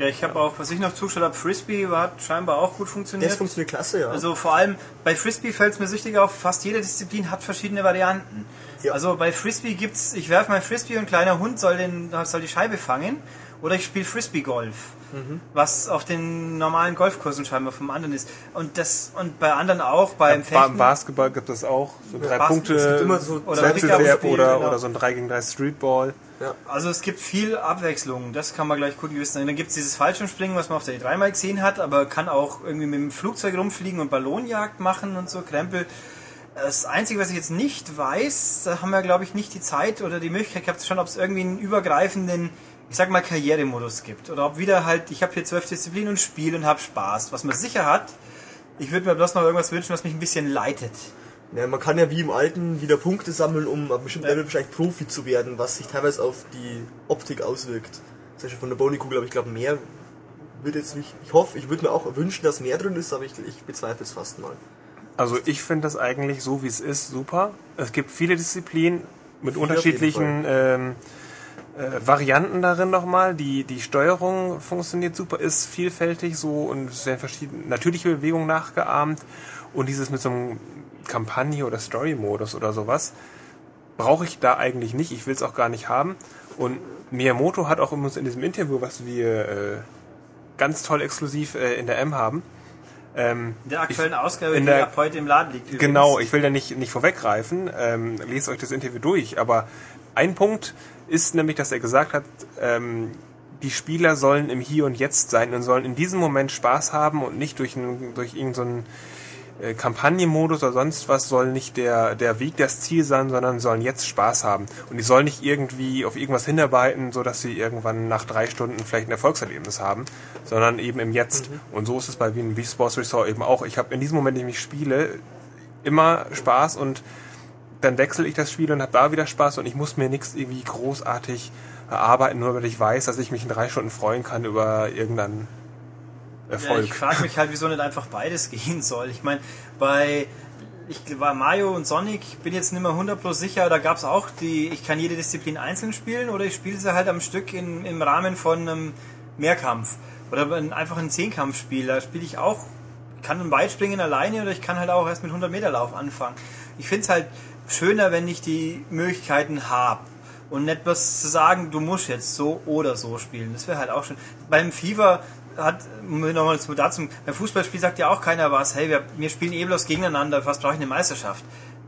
Ja, ich habe auch, was ich noch zugeschaut habe, Frisbee hat scheinbar auch gut funktioniert. Das funktioniert klasse, ja. Also vor allem bei Frisbee fällt es mir süchtig auf, fast jede Disziplin hat verschiedene Varianten. Ja. Also bei Frisbee gibt's, ich werfe mein Frisbee und ein kleiner Hund soll, den, soll die Scheibe fangen. Oder ich spiele Frisbee-Golf, Mhm. was auf den normalen Golfkursen scheinbar vom anderen ist. Und das und bei anderen auch, beim Ba Fechten. Basketball gibt es auch. So drei Bas- Punkte. so Oder Wettbewerb oder, genau. oder so ein 3 gegen 3 Streetball. Ja. Also es gibt viel Abwechslung, das kann man gleich gut wissen. Dann gibt es dieses Fallschirmspringen, was man auf der E3 mal gesehen hat, aber kann auch irgendwie mit dem Flugzeug rumfliegen und Ballonjagd machen und so, Krempel. Das Einzige, was ich jetzt nicht weiß, da haben wir glaube ich nicht die Zeit oder die Möglichkeit gehabt, schon, ob es irgendwie einen übergreifenden, ich sag mal, Karrieremodus gibt. Oder ob wieder halt, ich habe hier zwölf Disziplinen und spiele und habe Spaß. Was man sicher hat, ich würde mir bloß noch irgendwas wünschen, was mich ein bisschen leitet. Ja. Man kann ja wie im alten wieder Punkte sammeln, um ab bestimmten Ja. Level wahrscheinlich Profi zu werden, was sich teilweise auf die Optik auswirkt. Zum Beispiel von der Bowlingkugel, aber ich glaube mehr wird jetzt nicht. Ich hoffe, ich würde mir auch wünschen, dass mehr drin ist, aber ich, ich bezweifle es fast mal. Also ich finde das eigentlich so, wie es ist, super. Es gibt viele Disziplinen mit Viele auf unterschiedlichen ähm, äh, Varianten darin nochmal. Die, die Steuerung funktioniert super, ist vielfältig so und es werden verschiedene natürliche Bewegungen nachgeahmt. Und dieses mit so einem Kampagne oder Story-Modus oder sowas. Brauche ich da eigentlich nicht. Ich will es auch gar nicht haben. Und Miyamoto hat auch in diesem Interview, was wir äh, ganz toll exklusiv äh, in der M haben, ähm, In der aktuellen Ausgabe, in die der- ab heute im Laden liegt. übrigens. Genau, ich will da nicht, nicht vorweggreifen, ähm, lest euch das Interview durch, aber ein Punkt ist nämlich, dass er gesagt hat, ähm, die Spieler sollen im Hier und Jetzt sein und sollen in diesem Moment Spaß haben und nicht durch, ein, durch irgendeinen äh, Kampagnenmodus oder sonst was soll nicht der, der Weg das Ziel sein, sondern sollen jetzt Spaß haben. Und die sollen nicht irgendwie auf irgendwas hinarbeiten, so dass sie irgendwann nach drei Stunden vielleicht ein Erfolgserlebnis haben, sondern eben im Jetzt. Und so ist es bei Wii Sports Resort eben auch. Ich habe in diesem Moment, in dem ich spiele, immer Spaß und dann wechsle ich das Spiel und habe da wieder Spaß und ich muss mir nichts irgendwie großartig erarbeiten, nur weil ich weiß, dass ich mich in drei Stunden freuen kann über irgendeinen Ja, Erfolg. ich frage mich halt, wieso nicht einfach beides gehen soll. Ich meine, bei ich war Mario und Sonic, ich bin jetzt nicht mehr 100% sicher, da gab es auch die, ich kann jede Disziplin einzeln spielen oder ich spiele sie halt am Stück in, im Rahmen von einem Mehrkampf. Oder ein- einfach ein Zehnkampfspiel, da spiele ich auch, ich kann ein Weitspringen alleine oder ich kann halt auch erst mit 100 Meter Lauf anfangen. Ich finde es halt schöner, wenn ich die Möglichkeiten habe. Und nicht was zu sagen, du musst jetzt so oder so spielen. Das wäre halt auch schön. Beim FIFA hat, nochmal zu dazu, beim Fußballspiel sagt ja auch keiner was, hey, wir, wir spielen eh bloß gegeneinander, was brauche ich eine Meisterschaft?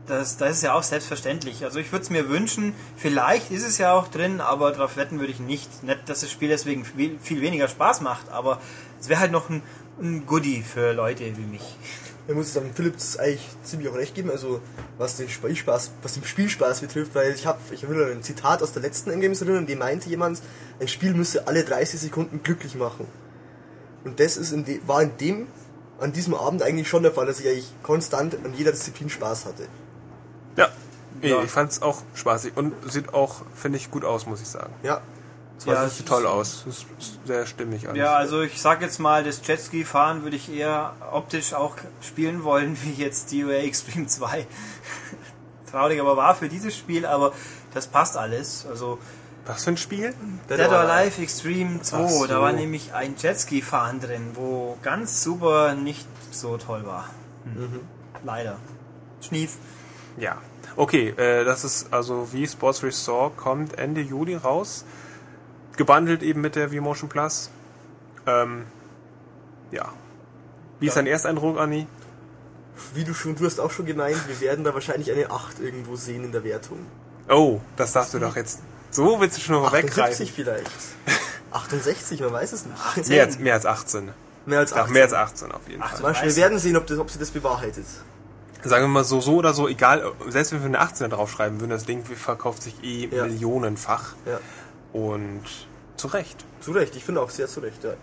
Das, das ist ja auch selbstverständlich. Also ich würde es mir wünschen, vielleicht ist es ja auch drin, aber darauf wetten würde ich nicht. Nicht, dass das Spiel deswegen viel, viel weniger Spaß macht, aber es wäre halt noch ein, ein Goodie für Leute wie mich. Ich muss sagen, Philipp das eigentlich ziemlich auch recht geben, also was den Spielspaß, was den Spielspaß betrifft, weil ich habe, ich will ein Zitat aus der letzten Endgames erinnern, dem meinte jemand, ein Spiel müsse alle 30 Sekunden glücklich machen. Und das ist in de, war in dem, an diesem Abend eigentlich schon der Fall, dass ich eigentlich konstant an jeder Disziplin Spaß hatte. Ja, Ja. ich fand es auch spaßig und sieht auch, finde ich, gut aus, muss ich sagen. Ja. Es war Ja, sieht toll aus. Es ist sehr stimmig alles. Ja, also ich sag jetzt mal, das Jetski-Fahren würde ich eher optisch auch spielen wollen, wie jetzt DOA Extreme 2. Traurig aber war für dieses Spiel, aber das passt alles. Also Was für ein Spiel? Dead or Alive Extreme 2, Ach so. da war nämlich ein Jetski-Fahren drin, wo ganz super nicht so toll war. Leider. Schnief. Ja. Okay, äh, das ist also wie Sports Resort kommt Ende Juli raus. Gebundelt eben mit der V-Motion Plus. Ähm, ja. Wie ist dein Ersteindruck, Anni? Wie du schon, du hast auch schon gemeint, wir werden da wahrscheinlich eine 8 irgendwo sehen in der Wertung. Oh, das darfst du doch jetzt. So willst du schon mal 78 weggreifen. vielleicht. 68, man weiß es nicht. Mehr als, mehr als 18. Mehr als Ach, 18. mehr als 18 auf jeden Ach, Fall. wir werden sehen, ob, das, ob sie das bewahrheitet. Sagen wir mal so, so oder so, egal, selbst wenn wir eine 18er draufschreiben würden, das Ding verkauft sich eh Ja. millionenfach. Ja. Und zu Recht. Zu Recht, ich finde auch sehr zu Recht, ja.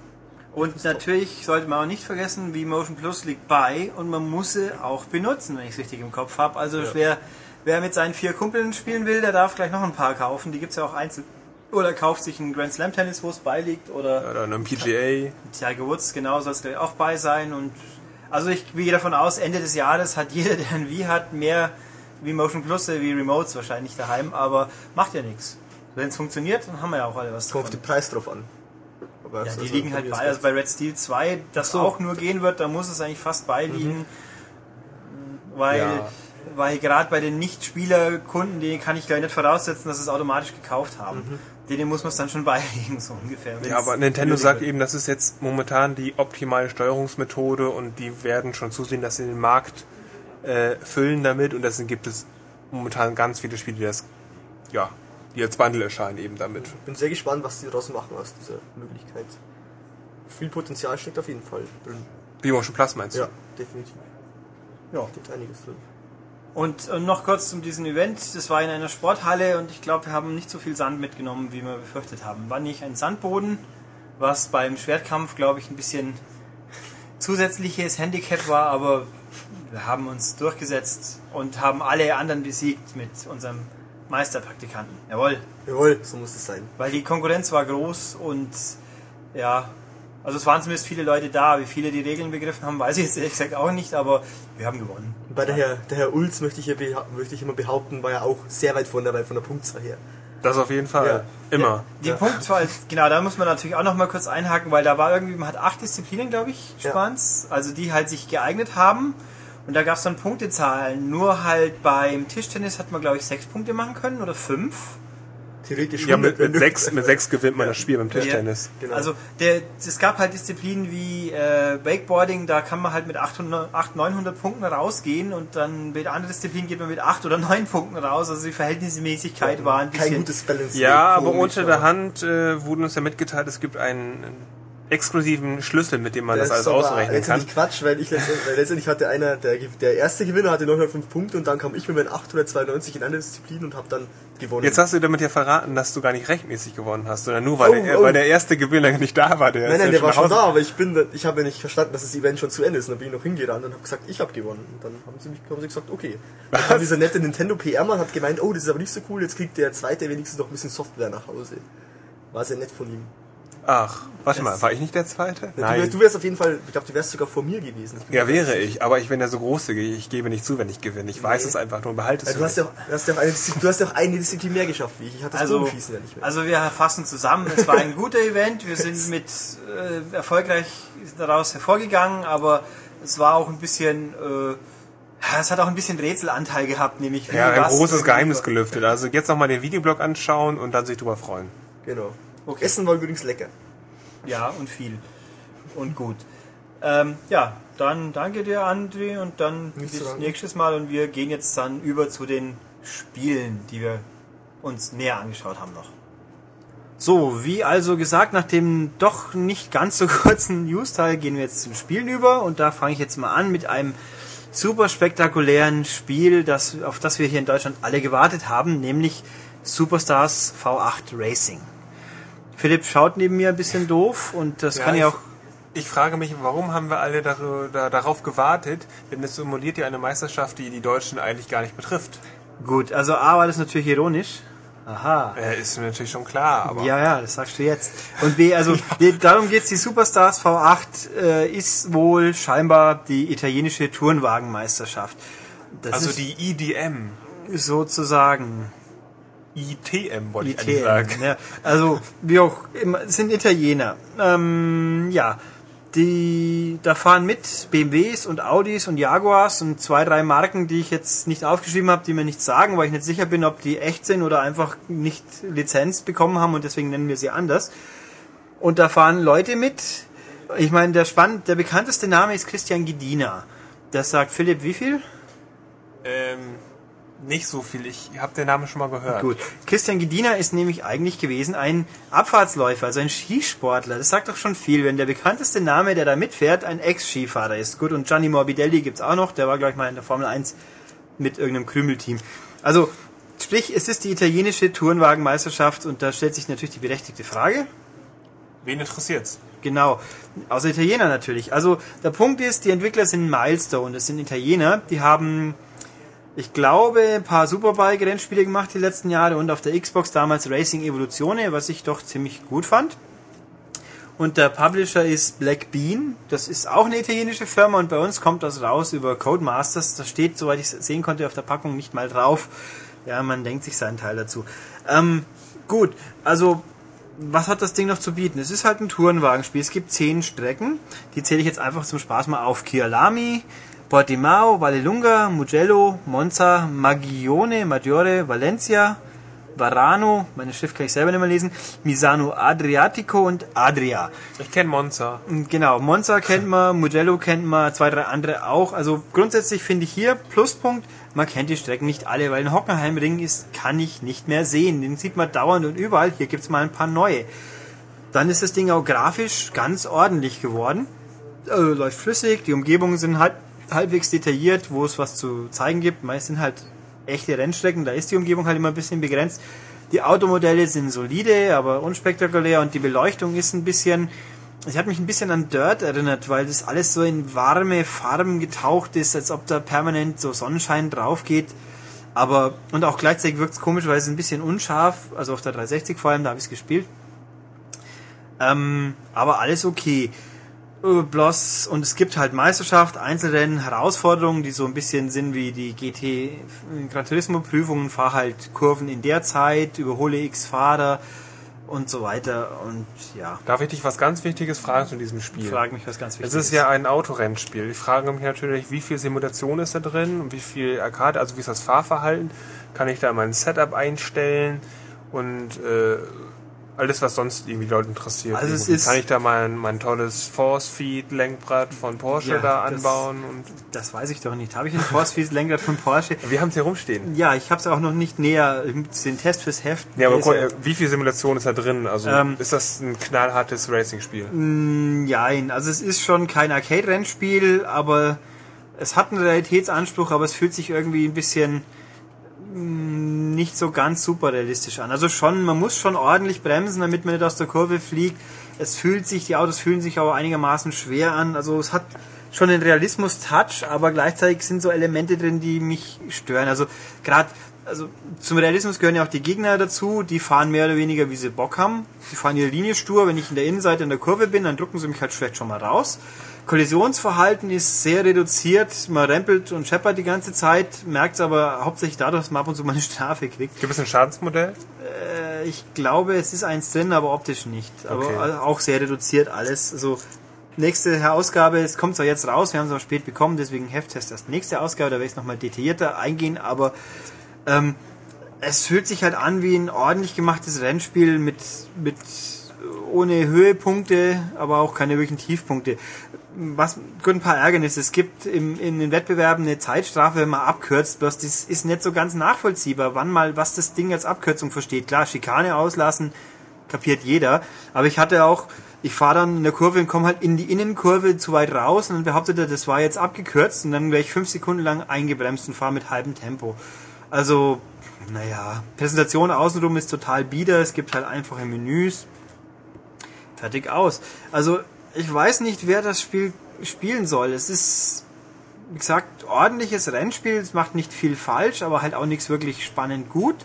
Und natürlich sollte man auch nicht vergessen, wie Motion Plus liegt bei und man muss sie auch benutzen, wenn ich es richtig im Kopf habe. Also wer, wer mit seinen vier Kumpeln spielen will, der darf gleich noch ein paar kaufen. Die gibt's ja auch einzeln. Oder kauft sich ein Grand Slam Tennis, wo es beiliegt. Oder Oder einem PGA. Tiger Woods, genau, soll es gleich auch bei sein. Und also ich gehe davon aus, Ende des Jahres hat jeder, der ein Wii hat, mehr wie Motion Plus wie Remotes wahrscheinlich daheim. Aber macht ja nichts. Wenn es funktioniert, dann haben wir ja auch alle was Kommt auf davon. den Preis drauf an. Aber Ja, also die liegen von halt bei. Also bei Red Steel 2, das so. Mhm. auch nur gehen wird, da muss es eigentlich fast beiliegen. Weil, Ja. Weil gerade bei den Nicht-Spieler-Kunden, denen kann ich gleich nicht voraussetzen, dass sie es automatisch gekauft haben. Mhm. Denen muss man es dann schon beilegen, so ungefähr. Ja, aber Nintendo sagt wird. eben, das ist jetzt momentan die optimale Steuerungsmethode und die werden schon zusehen, dass sie den Markt äh, füllen damit und deswegen gibt es momentan ganz viele Spiele, die das, ja, die als Bundle erscheinen eben damit. Ich bin sehr gespannt, was die daraus machen aus dieser Möglichkeit. Viel Potenzial steckt auf jeden Fall drin. Wie Motion Plus meinst du? Ja, definitiv. Ja. Steckt einiges drin. Und äh, noch kurz zum diesen Event. Das war in einer Sporthalle und ich glaube, wir haben nicht so viel Sand mitgenommen, wie wir befürchtet haben. War nicht ein Sandboden, was beim Schwertkampf, glaube ich, ein bisschen zusätzliches Handicap war, aber wir haben uns durchgesetzt und haben alle anderen besiegt mit unserem Meisterpraktikanten. Jawohl. Jawohl, so muss es sein. Weil die Konkurrenz war groß und ja, also es waren zumindest viele Leute da. Wie viele die Regeln begriffen haben, weiß ich jetzt ehrlich gesagt auch nicht, aber wir haben gewonnen. Und bei der Herr, der Herr Ulz möchte ich, ja beha- möchte ich immer behaupten, war ja auch sehr weit vorne dabei von der Punktzahl her. Das auf jeden Fall. Ja. Immer. Die Ja. Punktzahl, genau, da muss man natürlich auch noch mal kurz einhaken, weil da war irgendwie, man hat acht Disziplinen, glaube ich, Ja. Spans, also die halt sich geeignet haben Und da gab es dann Punktezahlen. Nur halt beim Tischtennis hat man, glaube ich, sechs Punkte machen können oder fünf. Theoretisch Ja, 100, mit, mit, sechs, mit sechs gewinnt man das Spiel beim Tischtennis. Genau. Also der, es gab halt Disziplinen wie äh, Wakeboarding, da kann man halt mit 800, 800 900 Punkten rausgehen und dann bei anderen Disziplinen geht man mit 8 oder 9 Punkten raus. Also die Verhältnismäßigkeit war ein kein bisschen... gutes Balance. Ja, aber unter der Hand äh, wurde uns ja mitgeteilt, es gibt einen exklusiven Schlüssel, mit dem man das, ist alles ausrechnen kann. letztendlich Quatsch, weil ich letztendlich, weil letztendlich hatte einer, der, der erste Gewinner hatte 905 Punkte und dann kam ich mit meinen 892 in einer Disziplin und habe dann gewonnen. Jetzt hast du damit ja verraten, dass du gar nicht rechtmäßig gewonnen hast, sondern nur weil, Oh, der, oh. weil der erste Gewinner nicht da war. Der nein, ist nein, der war schon da, aber ich bin, ich habe ja nicht verstanden, dass das Event schon zu Ende ist. Und dann bin ich noch hingerannt und habe gesagt, ich habe gewonnen. Und dann haben sie, mich, haben sie gesagt, okay. Dann kam dieser nette Nintendo PR-Mann, hat gemeint, oh, das ist aber nicht so cool, jetzt kriegt der Zweite wenigstens noch ein bisschen Software nach Hause. War sehr nett von ihm. Ach, warte mal, war ich nicht der Zweite? Du, wär- du wärst auf jeden Fall, ich glaube, du wärst sogar vor mir gewesen. Ja, wäre ich, aber ich bin ja so großzügig, ich gebe nicht zu, wenn ich gewinne. Ich weiß Nee. es einfach nur, behalte es Ja, du, hast ja, auch- du, hast ja auch eine, du hast ja auch eine Disziplin mehr geschafft wie ich. Ich hatte das Also, Bogenschießen ja nicht mehr. also wir fassen zusammen, es war ein guter Event, wir sind mit äh, erfolgreich daraus hervorgegangen, aber es war auch ein bisschen, äh, es hat auch ein bisschen Rätselanteil gehabt, nämlich wie Ja, ein großes Geheimnis gelüftet. Also jetzt nochmal den Videoblog anschauen und dann sich drüber freuen. Genau. Okay. Essen war übrigens lecker. Ja, und viel. Und gut. Ähm, ja, dann danke dir, André, und dann Nichts bis danken. nächstes Mal und wir gehen jetzt dann über zu den Spielen, die wir uns näher angeschaut haben noch. So, wie also gesagt, nach dem doch nicht ganz so kurzen News-Teil gehen wir jetzt zum Spielen über und da fange ich jetzt mal an mit einem super spektakulären Spiel, das, auf das wir hier in Deutschland alle gewartet haben, nämlich Superstars V8 Racing. Philipp schaut neben mir ein bisschen doof und das Ja, kann ich- ja auch Ich frage mich, warum haben wir alle dar da, darauf gewartet? Denn es simuliert ja eine Meisterschaft, die die Deutschen eigentlich gar nicht betrifft. Gut, also A war das natürlich ironisch. Aha. Äh, ist mir natürlich schon klar, aber Ja, ja, das sagst du jetzt. Und B, also die, darum geht's. Die Superstars V8 äh, ist wohl scheinbar die italienische Tourenwagenmeisterschaft. Das also die IDM, sozusagen ITM wollte ich eigentlich ITM. sagen. Ja, also wie auch immer, sind Italiener. Ähm, ja, die da fahren mit BMWs und Audis und Jaguars und zwei, drei Marken, die ich jetzt nicht aufgeschrieben habe, die mir nichts sagen, weil ich nicht sicher bin, ob die echt sind oder einfach nicht Lizenz bekommen haben und deswegen nennen wir sie anders. Und da fahren Leute mit. Ich meine, der spannend, der bekannteste Name ist Christian Gedina. Das sagt Philipp wie viel? Ähm, nicht so viel. Ich habe den Namen schon mal gehört. Gut. Christian Gedina ist nämlich eigentlich gewesen ein Abfahrtsläufer, also ein Skisportler. Das sagt doch schon viel, wenn der bekannteste Name, der da mitfährt, ein Ex-Skifahrer ist. Gut, und Gianni Morbidelli gibt's auch noch, der war, glaube ich, mal in der Formel 1 mit irgendeinem Krümelteam. Also, sprich, es ist die italienische Tourenwagenmeisterschaft und da stellt sich natürlich die berechtigte Frage. Wen interessiert's? Genau, außer Italiener natürlich. Also der Punkt ist, die Entwickler sind Milestone, das sind Italiener, die haben, ich glaube, ein paar Superbike-Rennspiele gemacht die letzten Jahre und auf der Xbox damals Racing Evolutione, was ich doch ziemlich gut fand. Und der Publisher ist Black Bean, das ist auch eine italienische Firma und bei uns kommt das raus über Codemasters, das steht, soweit ich es sehen konnte, auf der Packung nicht mal drauf. Ja, man denkt sich seinen Teil dazu. Ähm, gut, also was hat das Ding noch zu bieten? Es ist halt ein Tourenwagenspiel. Es gibt zehn Strecken. Die zähle ich jetzt einfach zum Spaß mal auf. Chialami, Portimao, Vallelunga, Mugello, Monza, Magione, Maggiore, Valencia, Varano, meine Schrift kann ich selber nicht mehr lesen, Misano Adriatico und Adria. Ich kenne Monza. Genau, Monza kennt man, Mugello kennt man, zwei, drei andere auch. Also grundsätzlich finde ich hier Pluspunkt, man kennt die Strecken nicht alle, weil ein Hockenheimring ist, kann ich nicht mehr sehen. Den sieht man dauernd und überall. Hier gibt's mal ein paar neue. Dann ist das Ding auch grafisch ganz ordentlich geworden. Äh, läuft flüssig, die Umgebungen sind halb, halbwegs detailliert, wo es was zu zeigen gibt. Meist sind halt echte Rennstrecken, da ist die Umgebung halt immer ein bisschen begrenzt. Die Automodelle sind solide, aber unspektakulär und die Beleuchtung ist ein bisschen, es hat mich ein bisschen an Dirt erinnert, weil das alles so in warme Farben getaucht ist, als ob da permanent so Sonnenschein drauf geht. Aber, und auch gleichzeitig wirkt es komisch, weil es ein bisschen unscharf, also auf der 360 vor allem, da habe ich es gespielt. Ähm, aber alles okay. Bloß, und es gibt halt Meisterschaft, Einzelrennen, Herausforderungen, die so ein bisschen sind wie die GT äh, Gran Turismo Prüfungen, fahr halt Kurven in der Zeit, überhole X Fahrer und so weiter. Und ja, Darf ich dich was ganz Wichtiges fragen zu diesem Spiel? frage mich was ganz Es Wichtiges. ist ja ein Autorennspiel. Ich frage mich natürlich, wie viel Simulation ist da drin und wie viel Arcade, also wie ist das Fahrverhalten? Kann ich da mein Setup einstellen und äh, alles, was sonst irgendwie Leute interessiert? Also es ist- Kann ich da mein, mein tolles Force-Feed-Lenkrad von Porsche Ja, da das- anbauen? Und Das weiß ich doch nicht. Habe ich ein Force-Lenkrad von Porsche? wir haben es hier rumstehen. Ja, ich habe es auch noch nicht näher. Den Test fürs Heft. Ja, aber guck, äh, wie viel Simulation ist da drin? Also Ähm, ist das ein knallhartes Racing-Spiel? Nein, also es ist schon kein Arcade-Rennspiel, aber es hat einen Realitätsanspruch, aber es fühlt sich irgendwie ein bisschen mm, nicht so ganz super realistisch an. Also schon, man muss schon ordentlich bremsen, damit man nicht aus der Kurve fliegt. Es fühlt sich, die Autos fühlen sich aber einigermaßen schwer an. Also es hat schon den Realismus-Touch, aber gleichzeitig sind so Elemente drin, die mich stören. Also gerade also zum Realismus gehören ja auch die Gegner dazu, die fahren mehr oder weniger wie sie Bock haben. Die fahren ihre Linie stur, wenn ich in der Innenseite in der Kurve bin, dann drucken sie mich halt vielleicht schon mal raus. Kollisionsverhalten ist sehr reduziert, man rempelt und scheppert die ganze Zeit, merkt es aber hauptsächlich dadurch, dass man ab und zu mal eine Strafe kriegt. Gibt es ein Schadensmodell? Äh, Ich glaube, es ist eins drin, aber optisch nicht. Aber Okay. auch sehr reduziert alles. Also nächste Ausgabe, es kommt zwar jetzt raus, wir haben es aber spät bekommen, deswegen Hefttest erst nächste Ausgabe, da werde ich nochmal detaillierter eingehen, aber ähm, es fühlt sich halt an wie ein ordentlich gemachtes Rennspiel mit, mit ohne Höhepunkte, aber auch keine wirklichen Tiefpunkte. Was gut ein paar Ärgernisse. Es gibt im, in den Wettbewerben eine Zeitstrafe, wenn man abkürzt, bloß das ist nicht so ganz nachvollziehbar, wann mal was das Ding als Abkürzung versteht. Klar, Schikane auslassen, kapiert jeder. Aber ich hatte auch, ich fahre dann in der Kurve und komme halt in die Innenkurve zu weit raus und dann behauptet er, das war jetzt abgekürzt und dann wäre ich fünf Sekunden lang eingebremst und fahre mit halbem Tempo. Also, naja, Präsentation außenrum ist total bieder, es gibt halt einfache Menüs. Fertig aus. Also, ich weiß nicht, wer das Spiel spielen soll. Es ist, wie gesagt, ordentliches Rennspiel, es macht nicht viel falsch, aber halt auch nichts wirklich spannend gut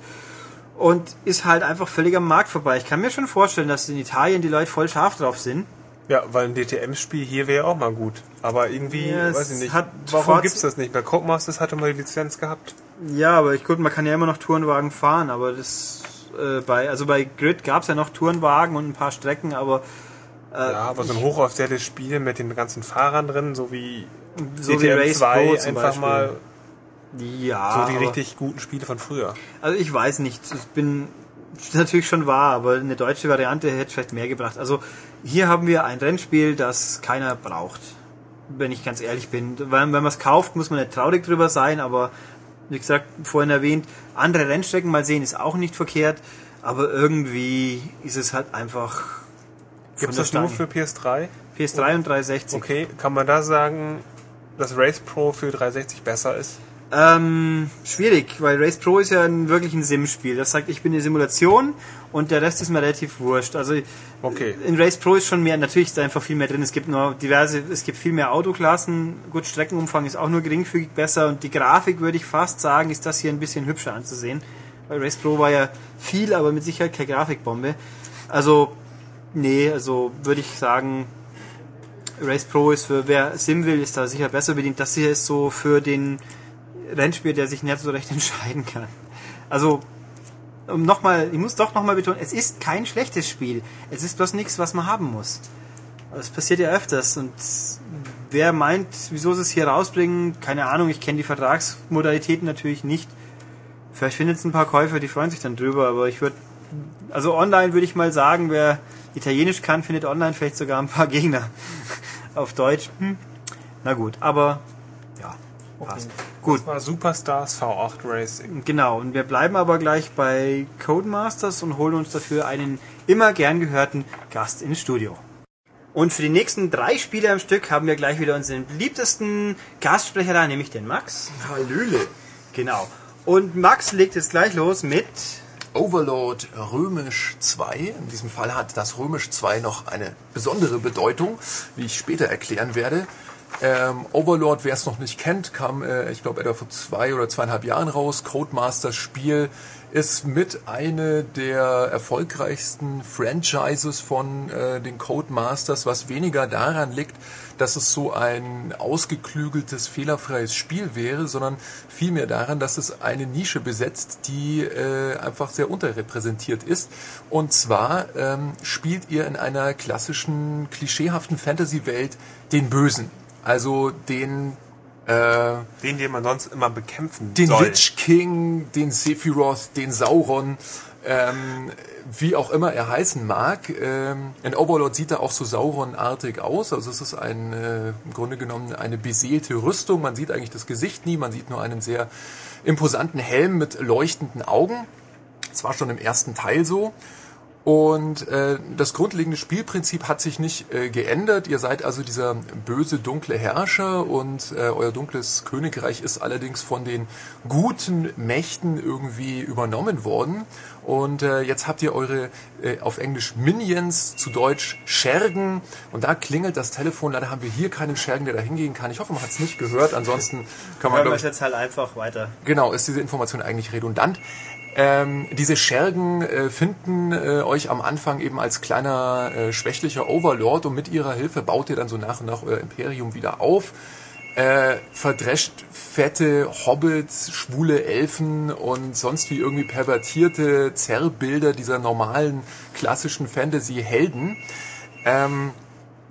und ist halt einfach völlig am Markt vorbei. Ich kann mir schon vorstellen, dass in Italien die Leute voll scharf drauf sind. Ja, weil ein DTM-Spiel hier wäre auch mal gut. Aber irgendwie, Ja, es weiß ich nicht. Warum Forza- gibt's das nicht? Bei Codemasters hatte mal die Lizenz gehabt. Ja, aber ich gut, man kann ja immer noch Tourenwagen fahren, aber das äh, bei also bei Grid gab's ja noch Tourenwagen und ein paar Strecken, aber Ja, aber so ein hochaufwertes Spiel mit den ganzen Fahrern drin, so wie so wie DTM Race 2, Pro zum einfach Beispiel. mal ja, so die richtig guten Spiele von früher. Also ich weiß nicht, ich bin ist natürlich schon wahr, aber eine deutsche Variante hätte vielleicht mehr gebracht. Also hier haben wir ein Rennspiel, das keiner braucht, wenn ich ganz ehrlich bin. Wenn, wenn man es kauft, muss man nicht traurig drüber sein, aber wie gesagt, vorhin erwähnt, andere Rennstrecken mal sehen ist auch nicht verkehrt, aber irgendwie ist es halt einfach Gibt's der das nur Stange. für PS3? PS3 und 360. Okay, kann man da sagen, dass Race Pro für 360 besser ist? Ähm, schwierig, weil Race Pro ist ja ein wirklich ein Sim-Spiel. Das sagt, ich bin eine Simulation und der Rest ist mir relativ wurscht. Also Okay. in Race Pro ist schon mehr, natürlich ist da einfach viel mehr drin. Es gibt nur diverse, es gibt viel mehr Autoklassen. Gut, Streckenumfang ist auch nur geringfügig besser und die Grafik würde ich fast sagen, ist das hier ein bisschen hübscher anzusehen. Weil Race Pro war ja viel, aber mit Sicherheit keine Grafikbombe. Also, nee, also würde ich sagen, Race Pro ist für wer Sim will, ist da sicher besser bedient. Das hier ist so für den Rennspiel, der sich nicht so recht entscheiden kann. Also, um nochmal, ich muss doch nochmal betonen, es ist kein schlechtes Spiel. Es ist bloß nichts, was man haben muss. Das passiert ja öfters und wer meint, wieso sie es hier rausbringen, keine Ahnung, ich kenne die Vertragsmodalitäten natürlich nicht. Vielleicht findet es ein paar Käufer, die freuen sich dann drüber, aber ich würde, also online würde ich mal sagen, wer Italienisch kann, findet online vielleicht sogar ein paar Gegner auf Deutsch. Hm. Na gut, aber ja, passt. Gut. Das war Superstars V8 Racing. Genau, und wir bleiben aber gleich bei Codemasters und holen uns dafür einen immer gern gehörten Gast ins Studio. Und für die nächsten drei Spiele am Stück haben wir gleich wieder unseren beliebtesten Gastsprecher da, nämlich den Max. Hallöle. Genau. Und Max legt jetzt gleich los mit Overlord Römisch 2. In diesem Fall hat das Römisch 2 noch eine besondere Bedeutung, wie ich später erklären werde. Ähm, Overlord, wer es noch nicht kennt, kam, äh, ich glaube, etwa vor zwei oder zweieinhalb Jahren raus. Codemasters Spiel ist mit eine der erfolgreichsten Franchises von äh, den Codemasters, was weniger daran liegt, dass es so ein ausgeklügeltes, fehlerfreies Spiel wäre, sondern vielmehr daran, dass es eine Nische besetzt, die äh, einfach sehr unterrepräsentiert ist. Und zwar ähm, spielt ihr in einer klassischen, klischeehaften Fantasy-Welt den Bösen. Also den äh, Den, den man sonst immer bekämpfen den soll. Lich King, den Sephiroth, den Sauron, ähm, wie auch immer er heißen mag. Ähm, in Overlord sieht er auch so Sauron-artig aus. Also es ist ein, äh, im Grunde genommen eine beseelte Rüstung. Man sieht eigentlich das Gesicht nie, man sieht nur einen sehr imposanten Helm mit leuchtenden Augen. Das war schon im ersten Teil so. Und äh, das grundlegende Spielprinzip hat sich nicht äh, geändert. Ihr seid also dieser böse, dunkle Herrscher und äh, euer dunkles Königreich ist allerdings von den guten Mächten irgendwie übernommen worden. Und äh, jetzt habt ihr eure äh, auf Englisch Minions, zu Deutsch Schergen. Und da klingelt das Telefon. Leider haben wir hier keinen Schergen, der da hingehen kann. Ich hoffe, man hat es nicht gehört. Ansonsten kann man, Hören wir es jetzt halt einfach weiter. Genau, ist diese Information eigentlich redundant. Ähm, diese Schergen äh, finden äh, euch am Anfang eben als kleiner äh, schwächlicher Overlord und mit ihrer Hilfe baut ihr dann so nach und nach euer Imperium wieder auf. Äh, verdrescht fette Hobbits, schwule Elfen und sonst wie irgendwie pervertierte Zerrbilder dieser normalen klassischen Fantasy-Helden. Ähm,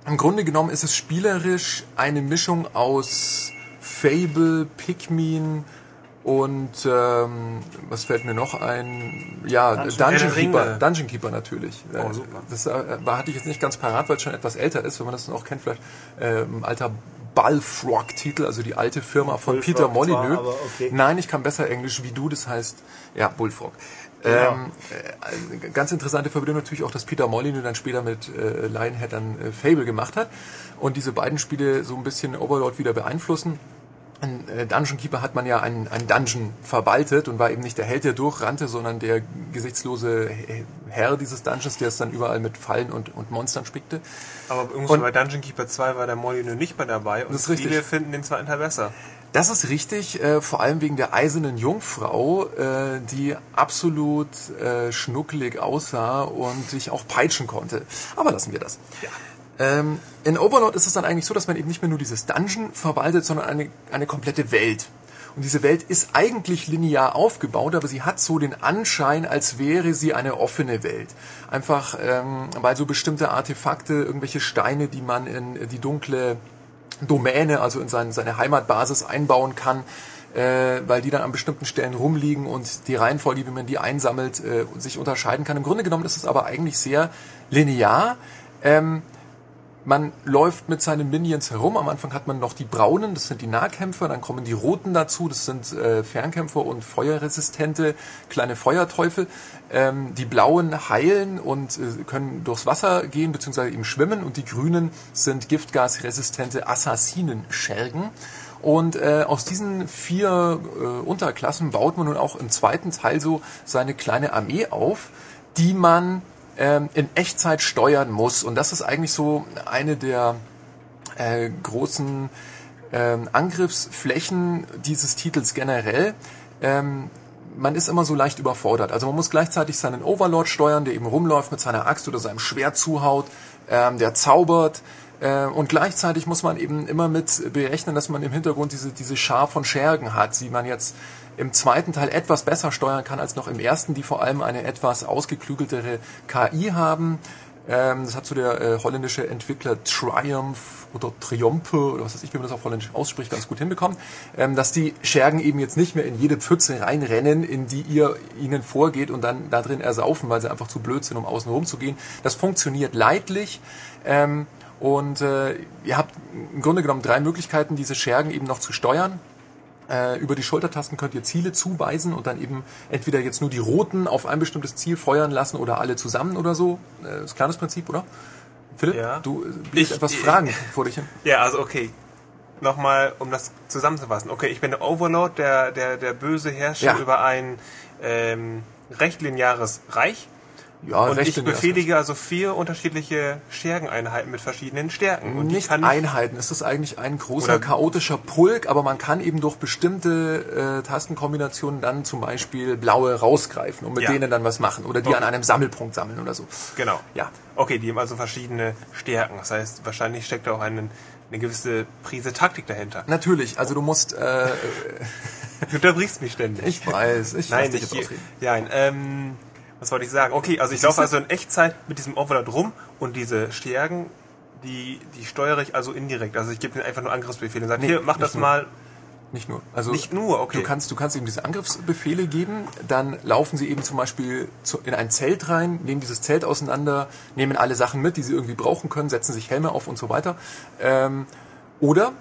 Im Grunde genommen ist es spielerisch eine Mischung aus Fable, Pikmin, und ähm, was fällt mir noch ein? Ja, Dungeon- Keeper. Dungeon Keeper natürlich. Oh, Äh, super. Das äh, war, hatte ich jetzt nicht ganz parat, weil es schon etwas älter ist, wenn man das noch kennt, vielleicht ähm, alter Bullfrog-Titel, also die alte Firma von Bullfrog Peter Molyneux. zwar, okay. Nein, ich kann besser Englisch wie du, das heißt, ja, Bullfrog. Genau. Ähm, äh, ganz interessante Verbindung natürlich auch, dass Peter Molyneux dann später mit äh, Lionhead dann äh, Fable gemacht hat und diese beiden Spiele so ein bisschen Overlord wieder beeinflussen. In äh, Dungeon Keeper hat man ja einen, einen Dungeon verwaltet und war eben nicht der Held, der durchrannte, sondern der gesichtslose Herr dieses Dungeons, der es dann überall mit Fallen und, und Monstern spickte. Aber Und- bei Dungeon Keeper 2 war der Molyneux nicht mehr dabei und Das ist richtig. viele finden den zweiten Teil besser. Das ist richtig, äh, vor allem wegen der eisernen Jungfrau, äh, die absolut äh, schnuckelig aussah und sich auch peitschen konnte. Aber lassen wir das. Ähm, in Overlord ist es dann eigentlich so, dass man eben nicht mehr nur dieses Dungeon verwaltet, sondern eine, eine komplette Welt. Und diese Welt ist eigentlich linear aufgebaut, aber sie hat so den Anschein, als wäre sie eine offene Welt. Einfach ähm, weil so bestimmte Artefakte, irgendwelche Steine, die man in die dunkle Domäne, also in sein, seine Heimatbasis einbauen kann, äh, weil die dann an bestimmten Stellen rumliegen und die Reihenfolge, wie man die einsammelt, äh, sich unterscheiden kann. Im Grunde genommen ist es aber eigentlich sehr linear. Ähm, man läuft mit seinen Minions herum. Am Anfang hat man noch die braunen, das sind die Nahkämpfer, dann kommen die roten dazu, das sind äh, Fernkämpfer und feuerresistente kleine Feuerteufel. Ähm, die blauen heilen und äh, können durchs Wasser gehen bzw. eben schwimmen und die grünen sind giftgasresistente Assassinenschergen. Und äh, aus diesen vier äh, Unterklassen baut man nun auch im zweiten Teil so seine kleine Armee auf, die man ähm, in Echtzeit steuern muss. Und das ist eigentlich so eine der äh, großen ähm, Angriffsflächen dieses Titels generell. Ähm, man ist immer so leicht überfordert. Also man muss gleichzeitig seinen Overlord steuern, der eben rumläuft mit seiner Axt oder seinem Schwert zuhaut, ähm, der zaubert. Äh, und gleichzeitig muss man eben immer mit berechnen, dass man im Hintergrund diese, diese Schar von Schergen hat, die man jetzt im zweiten Teil etwas besser steuern kann als noch im ersten, die vor allem eine etwas ausgeklügeltere KI haben. Ähm, das hat so der äh, holländische Entwickler Triumph oder Triumphe oder was weiß ich, wie man das auf Holländisch ausspricht, ganz gut hinbekommen, ähm, dass die Schergen eben jetzt nicht mehr in jede Pfütze reinrennen, in die ihr ihnen vorgeht und dann da drin ersaufen, weil sie einfach zu blöd sind, um außen rum zu gehen. Das funktioniert leidlich. Ähm, und äh, ihr habt im Grunde genommen drei Möglichkeiten, diese Schergen eben noch zu steuern. Äh, über die Schultertasten könnt ihr Ziele zuweisen und dann eben entweder jetzt nur die roten auf ein bestimmtes Ziel feuern lassen oder alle zusammen oder so. Äh, ist klar das Prinzip, oder? Philipp, Ja. du äh, Ich- etwas ich- Fragen vor dich hin. Ja, also okay. Nochmal, um das zusammenzufassen. Okay, ich bin der Overlord, der, der, der böse Herrscher Ja. über ein ähm, recht lineares Reich. Ja, und ich befehlige also vier unterschiedliche Schergeneinheiten mit verschiedenen Stärken. Und nicht ich- Einheiten. Es ist eigentlich ein großer chaotischer Pulk, aber man kann eben durch bestimmte äh, Tastenkombinationen dann zum Beispiel blaue rausgreifen und mit Ja. denen dann was machen oder die Okay. an einem Sammelpunkt sammeln oder so. Genau. Ja. Okay, die haben also verschiedene Stärken. Das heißt, wahrscheinlich steckt da auch eine, eine gewisse Prise Taktik dahinter. Natürlich, also du musst, äh, Du unterbrichst mich ständig. ich weiß, ich Nein, lass dich nicht jetzt hier. ausreden. Ja, ähm, was wollte ich sagen? Okay, also ich laufe also in Echtzeit mit diesem Overlord rum und diese Stärken, die, die steuere ich also indirekt. Also ich gebe denen einfach nur Angriffsbefehle und sage, Nee, hier, mach das nur. mal. Nicht nur. Also Nicht nur, okay. Du kannst, du kannst eben diese Angriffsbefehle geben, dann laufen sie eben zum Beispiel zu, in ein Zelt rein, nehmen dieses Zelt auseinander, nehmen alle Sachen mit, die sie irgendwie brauchen können, setzen sich Helme auf und so weiter. Ähm, oder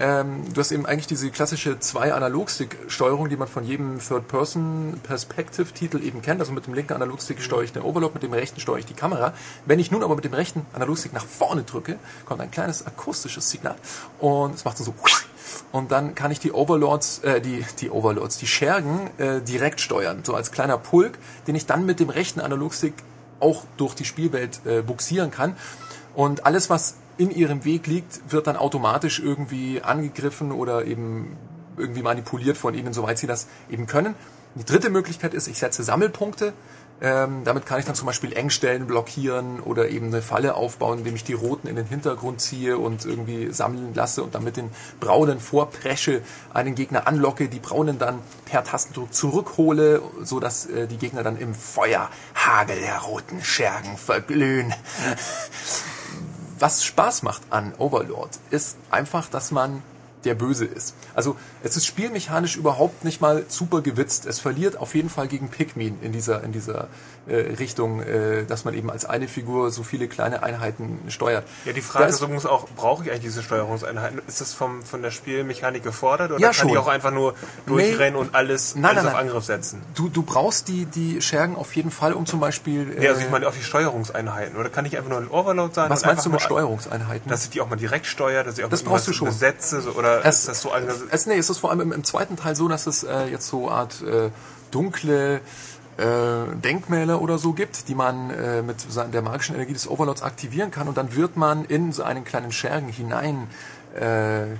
ähm, du hast eben eigentlich diese klassische zwei Analogstick-Steuerung, die man von jedem Third-Person-Perspective-Titel eben kennt. Also mit dem linken Analogstick steuere ich den Overload, mit dem rechten steuere ich die Kamera. Wenn ich nun aber mit dem rechten Analogstick nach vorne drücke, kommt ein kleines akustisches Signal und es macht so und dann kann ich die Overlords, äh, die, die Overlords, die Schergen äh, direkt steuern, so als kleiner Pulk, den ich dann mit dem rechten Analogstick auch durch die Spielwelt äh, buxieren kann. Und alles, was in ihrem Weg liegt, wird dann automatisch irgendwie angegriffen oder eben irgendwie manipuliert von ihnen, soweit sie das eben können. Die dritte Möglichkeit ist, ich setze Sammelpunkte. Ähm, damit kann ich dann zum Beispiel Engstellen blockieren oder eben eine Falle aufbauen, indem ich die roten in den Hintergrund ziehe und irgendwie sammeln lasse und dann mit den braunen vorpresche, einen Gegner anlocke, die braunen dann per Tastendruck zurückhole, so dass äh, die Gegner dann im Feuerhagel der roten Schergen verglühen. Was Spaß macht an Overlord ist einfach, dass man der Böse ist. Also es ist spielmechanisch überhaupt nicht mal super gewitzt. Es verliert auf jeden Fall gegen Pikmin in dieser in dieser Richtung, äh, dass man eben als eine Figur so viele kleine Einheiten steuert. Ja, die Frage ist übrigens auch, brauche ich eigentlich diese Steuerungseinheiten? Ist das vom, von der Spielmechanik gefordert oder Ja, kann ich schon. auch einfach nur durchrennen und alles, Nein, alles nein, auf nein. Angriff setzen? Du, du brauchst die, die Schergen auf jeden Fall, um zum Beispiel... Äh, Ja, also ich meine auch die Steuerungseinheiten. Oder kann ich einfach nur ein Overload sein? was meinst du mit Steuerungseinheiten? Dass ich die auch mal direkt steuere, dass ich auch Das brauchst du schon. besetze, so, oder Es- ist das so Es, nee, es ist vor allem im, im zweiten Teil so, dass es äh, jetzt so Art äh, dunkle äh, Denkmäler oder so gibt, die man äh, mit der magischen Energie des Overlords aktivieren kann und dann wird man in so einen kleinen Schergen hinein äh,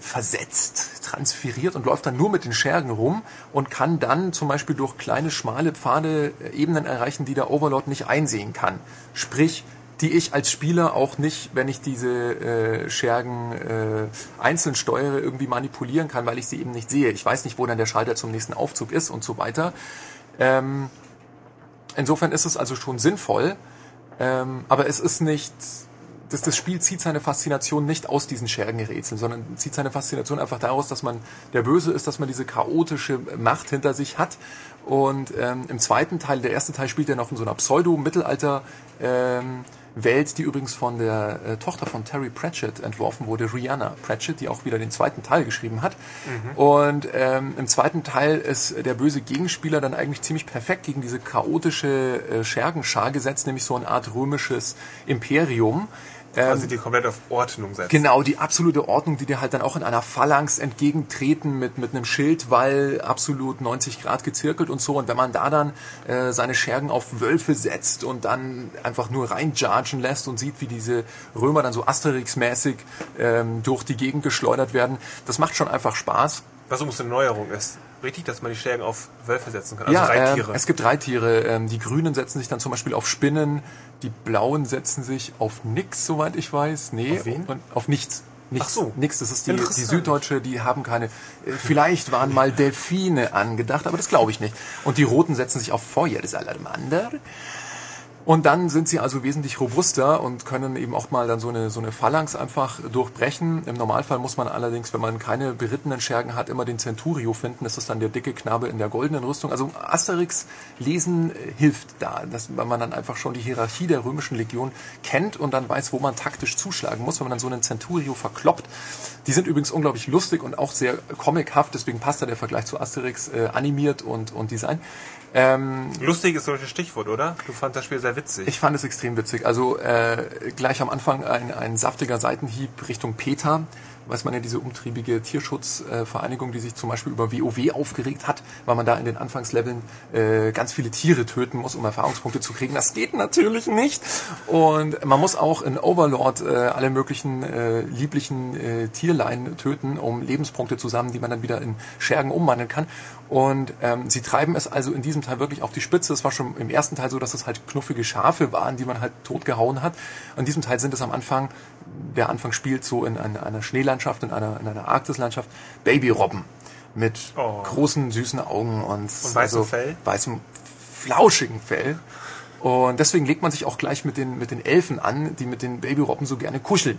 versetzt, transferiert und läuft dann nur mit den Schergen rum und kann dann zum Beispiel durch kleine, schmale Pfade äh, Ebenen erreichen, die der Overlord nicht einsehen kann. Sprich, die ich als Spieler auch nicht, wenn ich diese äh, Schergen äh, einzeln steuere, irgendwie manipulieren kann, weil ich sie eben nicht sehe. Ich weiß nicht, wo dann der Schalter zum nächsten Aufzug ist und so weiter. Ähm, insofern ist es also schon sinnvoll, ähm, aber es ist nicht, das, das Spiel zieht seine Faszination nicht aus diesen Schergenrätseln, sondern zieht seine Faszination einfach daraus, dass man der Böse ist, dass man diese chaotische Macht hinter sich hat. Und ähm, im zweiten Teil, der erste Teil spielt ja noch in so einer Pseudo-Mittelalter- ähm, Welt, die übrigens von der äh, Tochter von Terry Pratchett entworfen wurde, Rihanna Pratchett, die auch wieder den zweiten Teil geschrieben hat. Und ähm, im zweiten Teil ist der böse Gegenspieler dann eigentlich ziemlich perfekt gegen diese chaotische äh, Schergenschar gesetzt, nämlich so eine Art römisches Imperium. Ähm, also die komplett auf Ordnung setzen. Genau, die absolute Ordnung, die dir halt dann auch in einer Phalanx entgegentreten mit, mit einem Schildwall absolut 90 Grad gezirkelt und so. Und wenn man da dann äh, seine Schergen auf Wölfe setzt und dann einfach nur reinjargen lässt und sieht, wie diese Römer dann so Asterix-mäßig ähm, durch die Gegend geschleudert werden, das macht schon einfach Spaß. Was übrigens eine Neuerung ist. Richtig, dass man die Schergen auf Wölfe setzen kann. Also ja, Reittiere. Ähm, es gibt Reittiere. Ähm, die Grünen setzen sich dann zum Beispiel auf Spinnen, die Blauen setzen sich auf nix, soweit ich weiß. Nee, Auf wen? Und auf nichts. Nichts, Ach so. nix, das ist die, die. Süddeutsche, die haben keine, äh, vielleicht waren mal Delfine angedacht, aber das glaube ich nicht. Und die Roten setzen sich auf Feuer, das Salamander. Und dann sind sie also wesentlich robuster und können eben auch mal dann so eine, so eine Phalanx einfach durchbrechen. Im Normalfall muss man allerdings, wenn man keine berittenen Schergen hat, immer den Centurio finden. Das ist dann der dicke Knabe in der goldenen Rüstung. Also Asterix lesen äh, hilft da, dass, man dann einfach schon die Hierarchie der römischen Legion kennt und dann weiß, wo man taktisch zuschlagen muss, wenn man dann so einen Centurio verkloppt. Die sind übrigens unglaublich lustig und auch sehr comichaft, deswegen passt da der Vergleich zu Asterix äh, animiert und, und Design. Ähm, Lustig ist solches Stichwort, oder? Du fandst das Spiel sehr witzig. ich fand es extrem witzig. Also äh, gleich am Anfang ein, ein saftiger Seitenhieb Richtung Peter, weiß man ja, diese umtriebige Tierschutzvereinigung, die sich zum Beispiel über WoW aufgeregt hat, weil man da in den Anfangsleveln äh, ganz viele Tiere töten muss, um Erfahrungspunkte zu kriegen. Das geht natürlich nicht. Und man muss auch in Overlord äh, alle möglichen äh, lieblichen äh, Tierlein töten, um Lebenspunkte zu sammeln, die man dann wieder in Schergen umwandeln kann. Und ähm, sie treiben es also in diesem Teil wirklich auf die Spitze. Es war schon im ersten Teil so, dass es halt knuffige Schafe waren, die man halt totgehauen hat. In diesem Teil sind es am Anfang, der Anfang spielt so in einer, einer Schneelandschaft, in einer, in einer Arktislandschaft, Babyrobben mit Oh. großen, süßen Augen und, und weißem Fell? weißem, flauschigen Fell. Und deswegen legt man sich auch gleich mit den, mit den Elfen an, die mit den Babyrobben so gerne kuscheln.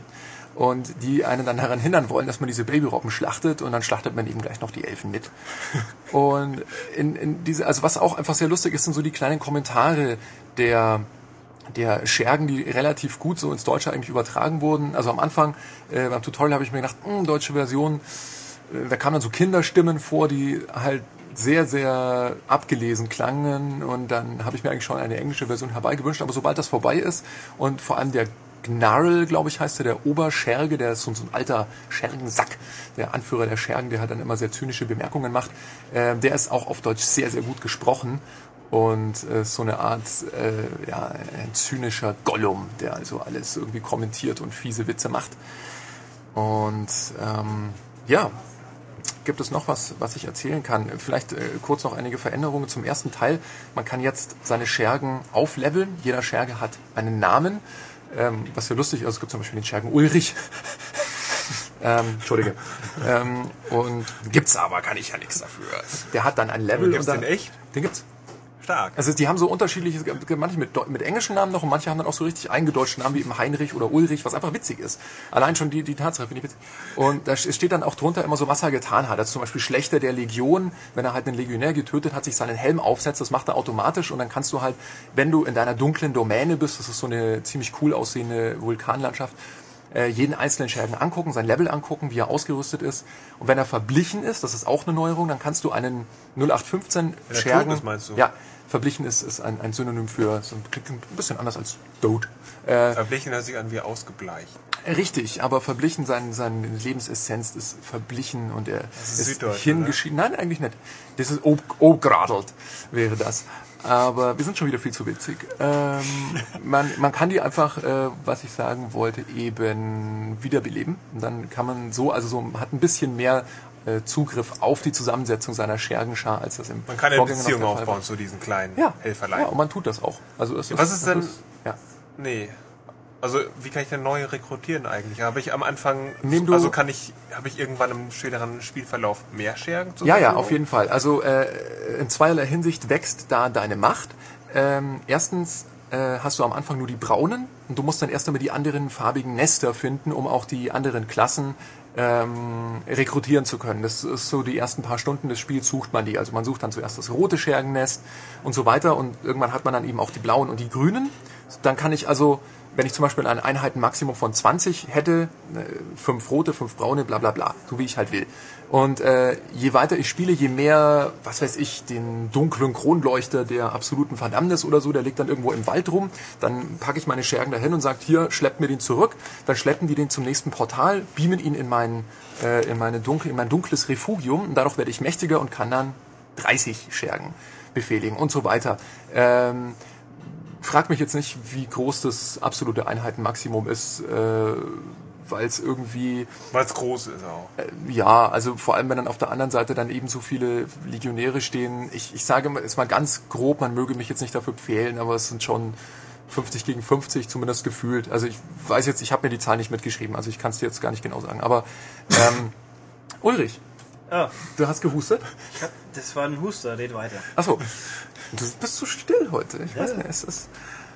Und die einen dann daran hindern wollen, dass man diese Babyrobben schlachtet und dann schlachtet man eben gleich noch die Elfen mit. Und in, in diese, also was auch einfach sehr lustig ist, sind so die kleinen Kommentare der, der Schergen, die relativ gut so ins Deutsche eigentlich übertragen wurden. Also am Anfang äh, beim Tutorial habe ich mir gedacht, hm, deutsche Version, äh, da kamen dann so Kinderstimmen vor, die halt sehr, sehr abgelesen klangen und dann habe ich mir eigentlich schon eine englische Version herbeigewünscht, aber sobald das vorbei ist und vor allem der Gnarl, glaube ich, heißt er, der Oberscherge, der ist so, so ein alter Schergensack, der Anführer der Schergen, der halt dann immer sehr zynische Bemerkungen macht, äh, der ist auch auf Deutsch sehr, sehr gut gesprochen und äh, so eine Art äh, ja, ein zynischer Gollum, der also alles irgendwie kommentiert und fiese Witze macht. Und ähm, ja, gibt es noch was, was ich erzählen kann? Vielleicht äh, kurz noch einige Veränderungen zum ersten Teil. Man kann jetzt seine Schergen aufleveln. Jeder Scherge hat einen Namen. Ähm, was ja lustig ist, es gibt zum Beispiel den Schergen Ulrich. ähm, Entschuldige. ähm, und gibt's aber, kann ich ja nichts dafür. Der hat dann ein Level. Gibt's und dann, den echt? Den gibt's. Stark. Also die haben so unterschiedliche, manche mit, mit englischen Namen noch und manche haben dann auch so richtig eingedeutschte Namen wie eben Heinrich oder Ulrich, was einfach witzig ist. Allein schon die, die Tatsache finde ich witzig. Und da steht dann auch drunter immer so, was er getan hat. Also zum Beispiel Schlechter der Legion, wenn er halt einen Legionär getötet hat, sich seinen Helm aufsetzt, das macht er automatisch und dann kannst du halt, wenn du in deiner dunklen Domäne bist, das ist so eine ziemlich cool aussehende Vulkanlandschaft, äh, jeden einzelnen Schergen angucken, sein Level angucken, wie er ausgerüstet ist. Und wenn er verblichen ist, das ist auch eine Neuerung, dann kannst du einen 0815 er Schergen... ist, meinst du? Ja, verblichen ist, ist ein, ein Synonym für, so ein, ein bisschen anders als dote. Äh, Verblichen hört sich an wie ausgebleicht. Richtig, aber verblichen, sein, seine Lebensessenz ist verblichen und er ist ist, Süddeutsch, hingeschieden. Nein, eigentlich nicht. Das ist ob, obgradelt, wäre das. Aber wir sind schon wieder viel zu witzig. Ähm, man, man kann die einfach, äh, was ich sagen wollte, eben wiederbeleben. Und dann kann man so, also so hat ein bisschen mehr äh, Zugriff auf die Zusammensetzung seiner Schergenschar, als das im Man kann eine Vorgänger Beziehung aufbauen war. zu diesen kleinen Ja, Helferlein. ja, und man tut das auch. Also es Was ist denn- es ja. Nee. Also wie kann ich denn neue rekrutieren eigentlich? Habe ich am Anfang, also kann ich, habe ich irgendwann im späteren Spielverlauf mehr Schergen zur Ja, ja, auf jeden Fall. Also äh, in zweierlei Hinsicht wächst da deine Macht. Ähm, erstens äh, hast du am Anfang nur die braunen und du musst dann erst einmal die anderen farbigen Nester finden, um auch die anderen Klassen ähm, rekrutieren zu können. Das ist so die ersten paar Stunden des Spiels sucht man die. Also man sucht dann zuerst das rote Schergennest und so weiter und irgendwann hat man dann eben auch die blauen und die grünen. Dann kann ich also, wenn ich zum Beispiel ein Einheitenmaximum von 20 hätte, äh, fünf rote, fünf braune, bla bla bla, so wie ich halt will. Und äh, je weiter ich spiele, je mehr, was weiß ich, den dunklen Kronleuchter der absoluten Verdammnis oder so, der liegt dann irgendwo im Wald rum, dann packe ich meine Schergen dahin und sage, hier, schleppt mir den zurück, dann schleppen die den zum nächsten Portal, beamen ihn in mein, äh, in meine dunkel, in mein dunkles Refugium und dadurch werde ich mächtiger und kann dann 30 Schergen befehligen und so weiter. Ähm, frag mich jetzt nicht, wie groß das absolute Einheitenmaximum ist, äh, weil es irgendwie Weil es groß ist auch. ja, also vor allem, wenn dann auf der anderen Seite dann eben so viele Legionäre stehen. Ich, ich sage mal, ist mal ganz grob, man möge mich jetzt nicht dafür quälen, aber es sind schon 50 gegen 50 zumindest gefühlt. Also ich weiß jetzt, ich habe mir die Zahl nicht mitgeschrieben, also ich kann es dir jetzt gar nicht genau sagen. Aber ähm, Ulrich, Ah, du hast gehustet? ich hab, das war ein Huster, red weiter. Achso, du bist so still heute. Ich weiß Ja. nicht, es ist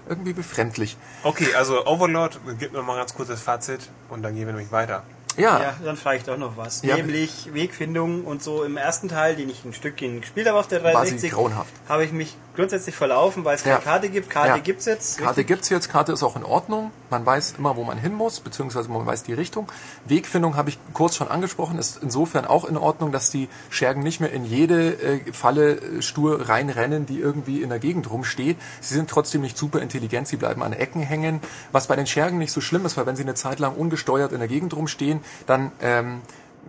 irgendwie befremdlich. Okay, also Overlord, gib mir mal ganz kurz das Fazit und dann gehen wir nämlich weiter. Ja, Ja, dann frage ich doch noch was. Ja. Nämlich Wegfindung und so im ersten Teil, den ich ein Stückchen gespielt habe auf der War sie 360, grauenhaft. habe ich mich grundsätzlich verlaufen, weil es keine Ja. Karte gibt. Karte Ja. gibt's jetzt. Karte gibt's jetzt, Karte ist auch in Ordnung. Man weiß immer, wo man hin muss, beziehungsweise man weiß die Richtung. Wegfindung habe ich kurz schon angesprochen, ist insofern auch in Ordnung, dass die Schergen nicht mehr in jede äh, Falle äh, stur reinrennen, die irgendwie in der Gegend rumsteht. Sie sind trotzdem nicht super intelligent, sie bleiben an Ecken hängen. Was bei den Schergen nicht so schlimm ist, weil wenn sie eine Zeit lang ungesteuert in der Gegend rumstehen, dann ähm,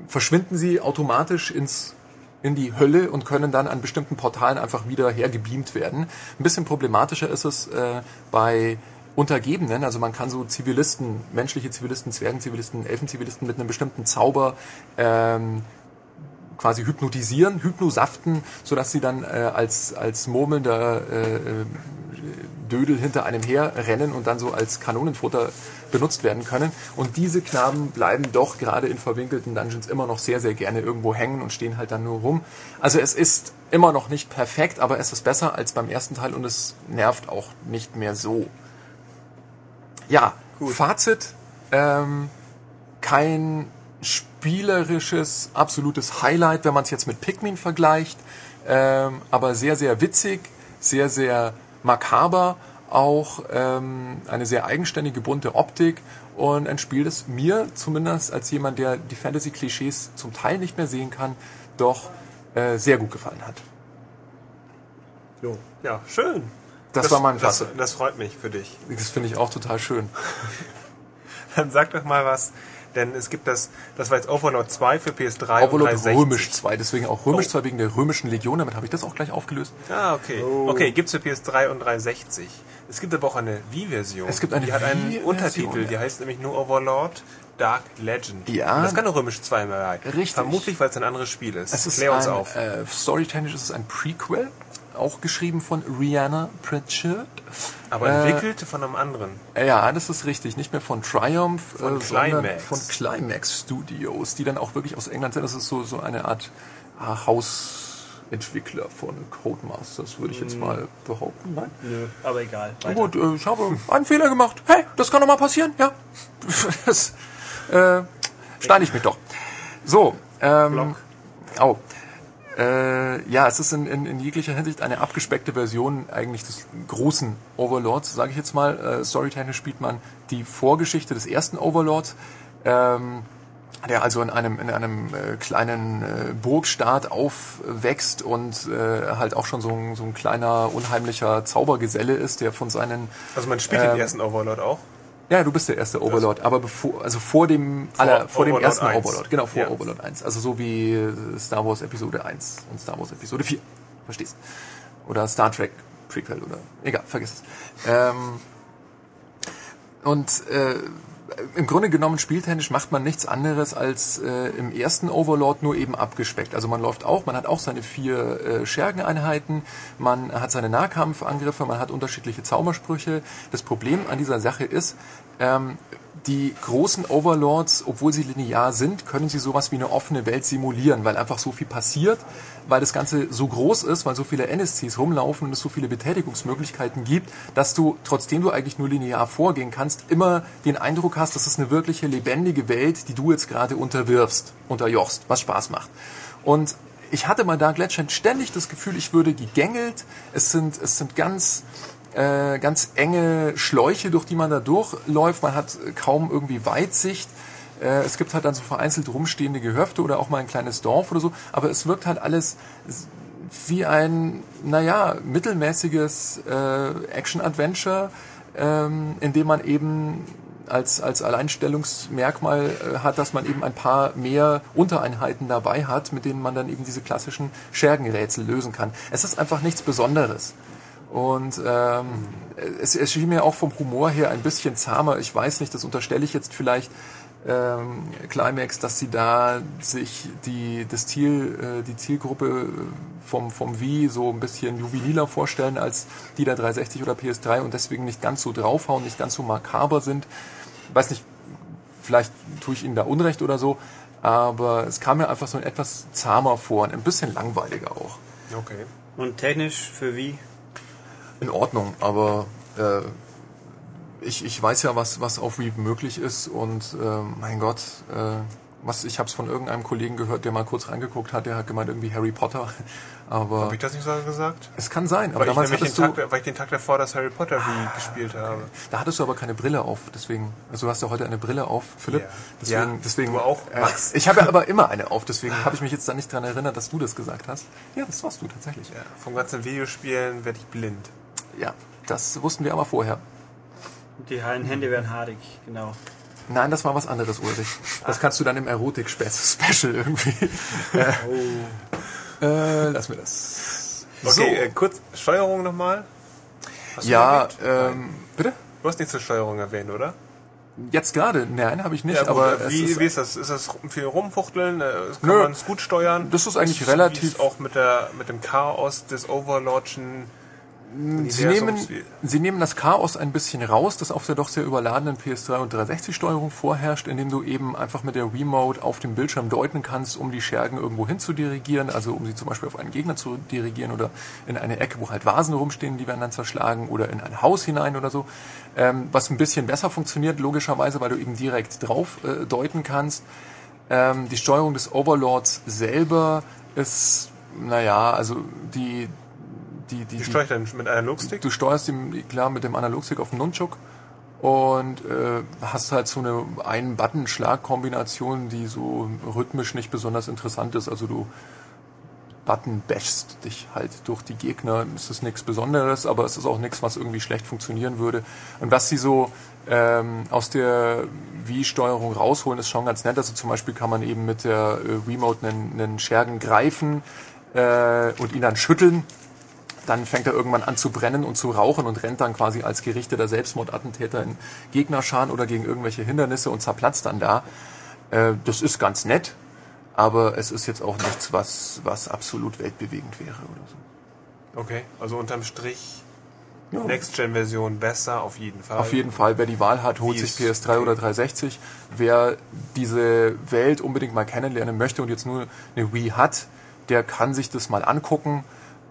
verschwinden sie automatisch ins in die Hölle und können dann an bestimmten Portalen einfach wieder hergebeamt werden. Ein bisschen problematischer ist es äh, bei Untergebenen, also man kann so Zivilisten, menschliche Zivilisten, Zwergenzivilisten, Elfenzivilisten mit einem bestimmten Zauber ähm, quasi hypnotisieren, hypnosaften, sodass sie dann äh, als, als murmelnder äh, äh, Dödel hinter einem her rennen und dann so als Kanonenfutter benutzt werden können. Und diese Knaben bleiben doch gerade in verwinkelten Dungeons immer noch sehr, sehr gerne irgendwo hängen und stehen halt dann nur rum. Also es ist immer noch nicht perfekt, aber es ist besser als beim ersten Teil und es nervt auch nicht mehr so. Ja, Fazit. Ähm, kein spielerisches, absolutes Highlight, wenn man es jetzt mit Pikmin vergleicht, ähm, aber sehr, sehr witzig, sehr, sehr makaber, auch ähm, eine sehr eigenständige, bunte Optik und ein Spiel, das mir zumindest als jemand, der die Fantasy-Klischees zum Teil nicht mehr sehen kann, doch äh, sehr gut gefallen hat. Jo. Ja, schön. Das, war mein das, Fazit. das freut mich für dich. Das finde ich auch total schön. Dann sag doch mal was, denn es gibt das, das war jetzt Overlord 2 für PS3 und Overlord 360. Römisch 2, deswegen auch Römisch Oh. 2 wegen der römischen Legion, damit habe ich das auch gleich aufgelöst. Ah, okay. Okay, gibt's für PS3 und 360. Es gibt aber auch eine Wii-Version. Es gibt eine Die hat einen Untertitel, ja. die heißt nämlich nur Overlord Dark Legend. Ja. Und das kann eine Römisch 2 mehr sein. Richtig. Vermutlich, weil es ein anderes Spiel ist. Es ist Klär uns ein, auf. Äh, storytechnisch ist es ein Prequel, auch geschrieben von Rihanna Pritchard. aber äh, entwickelt von einem anderen. Äh, Ja, das ist richtig. Nicht mehr von Triumph, Von äh, sondern Climax. von Climax Studios, die dann auch wirklich aus England sind. Das ist so, so eine Art ah, Hausentwickler von Codemasters, würde ich jetzt mal behaupten. Nein? Nö, aber egal. Weiter. Gut, äh, ich habe einen Fehler gemacht. Hey, das kann doch mal passieren, ja. Das, äh, steine ich mich doch. So, ähm, Block. Au. Äh, ja, es ist in, in, in jeglicher Hinsicht eine abgespeckte Version eigentlich des großen Overlords, sage ich jetzt mal. Äh, Storytechnisch spielt man die Vorgeschichte des ersten Overlords, ähm, der also in einem, in einem äh, kleinen äh, Burgstaat aufwächst und äh, halt auch schon so ein, so ein kleiner, unheimlicher Zaubergeselle ist, der von seinen Also man spielt ähm, den ersten Overlord auch. ja, du bist der erste Overlord, aber bevor, also vor dem, aller, vor dem ersten 1. Overlord, genau, vor Ja. Overlord 1. Also so wie äh, Star Wars Episode 1 und Star Wars Episode 4. Verstehst? Oder Star Trek Prequel oder, egal, vergiss es. Ähm, und, äh, im Grunde genommen spieltechnisch macht man nichts anderes als äh, im ersten Overlord nur eben abgespeckt. Also man läuft auch, man hat auch seine vier äh, Schergeneinheiten, man hat seine Nahkampfangriffe, man hat unterschiedliche Zaubersprüche. Das Problem an dieser Sache ist, ähm, die großen Overlords, obwohl sie linear sind, können sie sowas wie eine offene Welt simulieren, weil einfach so viel passiert, weil das Ganze so groß ist, weil so viele NSCs rumlaufen und es so viele Betätigungsmöglichkeiten gibt, dass du, trotzdem du eigentlich nur linear vorgehen kannst, immer den Eindruck hast, das ist eine wirkliche lebendige Welt, die du jetzt gerade unterwirfst, unterjochst, was Spaß macht. Und ich hatte mal da Gletschern ständig das Gefühl, ich würde gegängelt. Es sind, es sind ganz, äh, ganz enge Schläuche, durch die man da durchläuft. Man hat kaum irgendwie Weitsicht. Äh, es gibt halt dann so vereinzelt rumstehende Gehöfte oder auch mal ein kleines Dorf oder so. Aber es wirkt halt alles wie ein, naja, mittelmäßiges äh, Action-Adventure, ähm, in dem man eben als, als Alleinstellungsmerkmal äh, hat, dass man eben ein paar mehr Untereinheiten dabei hat, mit denen man dann eben diese klassischen Schergenrätsel lösen kann. Es ist einfach nichts Besonderes. Und ähm, es, es schien mir auch vom Humor her ein bisschen zahmer. Ich weiß nicht, das unterstelle ich jetzt vielleicht ähm, Climax, dass sie da sich die das Ziel, äh, die Zielgruppe vom vom Wii so ein bisschen juveniler vorstellen als die der 360 oder PS3 und deswegen nicht ganz so draufhauen, nicht ganz so makaber sind. Weiß nicht, vielleicht tue ich ihnen da Unrecht oder so, aber es kam mir einfach so etwas zahmer vor und ein bisschen langweiliger auch. Okay. Und technisch für wie? In Ordnung, aber äh, ich, ich weiß ja, was, was auf Wii möglich ist und äh, mein Gott, äh, Was ich habe es von irgendeinem Kollegen gehört, der mal kurz reingeguckt hat, der hat gemeint irgendwie Harry Potter. Aber Habe ich das nicht so gesagt? es kann sein. Aber Weil ich, damals den hattest du, Tag, weil ich den Tag davor das Harry Potter Wii gespielt habe. da hattest du aber keine Brille auf. Deswegen, also du hast ja heute eine Brille auf, Philipp. Ja. Deswegen, Ja, deswegen. du auch, Äh, Max. ich habe ja aber immer eine auf. Deswegen habe ich mich jetzt da nicht dran erinnert, dass du das gesagt hast. Ja, das warst du tatsächlich. Ja, vom ganzen Videospielen werde ich blind. Ja, das wussten wir aber vorher. Die Hände werden haarig, genau. Nein, das war was anderes, Ulrich. Das kannst du dann im Erotik-Special irgendwie. Äh, äh, lass mir das. Okay, äh, kurz Steuerung nochmal. Ja, ähm, bitte? Du hast nichts zur Steuerung erwähnt, oder? Jetzt gerade? Nein, habe ich nicht. Ja, aber äh, es wie, ist, wie ist das? Ist das viel rumfuchteln? Äh, Kann man es gut steuern? Das ist eigentlich Wie relativ- es auch mit, der, mit dem Chaos des Overlordschen Sie nehmen, sie nehmen das Chaos ein bisschen raus, das auf der doch sehr überladenen PS3 und 360-Steuerung vorherrscht, indem du eben einfach mit der Remote auf dem Bildschirm deuten kannst, um die Schergen irgendwo hin zu dirigieren, also um sie zum Beispiel auf einen Gegner zu dirigieren oder in eine Ecke, wo halt Vasen rumstehen, die werden dann zerschlagen oder in ein Haus hinein oder so. Ähm, was ein bisschen besser funktioniert, logischerweise, weil du eben direkt drauf äh, deuten kannst. Ähm, die Steuerung des Overlords selber ist, naja, also die, die, die, Wie steuere ich denn mit Analogstick? Du steuerst ihm klar mit dem Analogstick auf den Nunchuk und äh, hast halt so eine Ein-Button-Schlag-Kombination, die so rhythmisch nicht besonders interessant ist. Also du Button bashst dich halt durch die Gegner. Es ist nichts Besonderes, aber es ist auch nichts, was irgendwie schlecht funktionieren würde. Und was sie so ähm, aus der Wii-Steuerung rausholen, ist schon ganz nett. Also zum Beispiel kann man eben mit der äh, Remote einen, einen Schergen greifen äh, und ihn dann schütteln dann fängt er irgendwann an zu brennen und zu rauchen und rennt dann quasi als gerichteter Selbstmordattentäter in Gegnerscharen oder gegen irgendwelche Hindernisse und zerplatzt dann da. Äh, das ist ganz nett, aber es ist jetzt auch nichts, was, was absolut weltbewegend wäre oder so. Okay, also unterm Strich Ja. Next-Gen-Version besser auf jeden Fall. Auf jeden Fall, wer die Wahl hat, holt sich ist- PS3 oder 360. Wer diese Welt unbedingt mal kennenlernen möchte und jetzt nur eine Wii hat, der kann sich das mal angucken.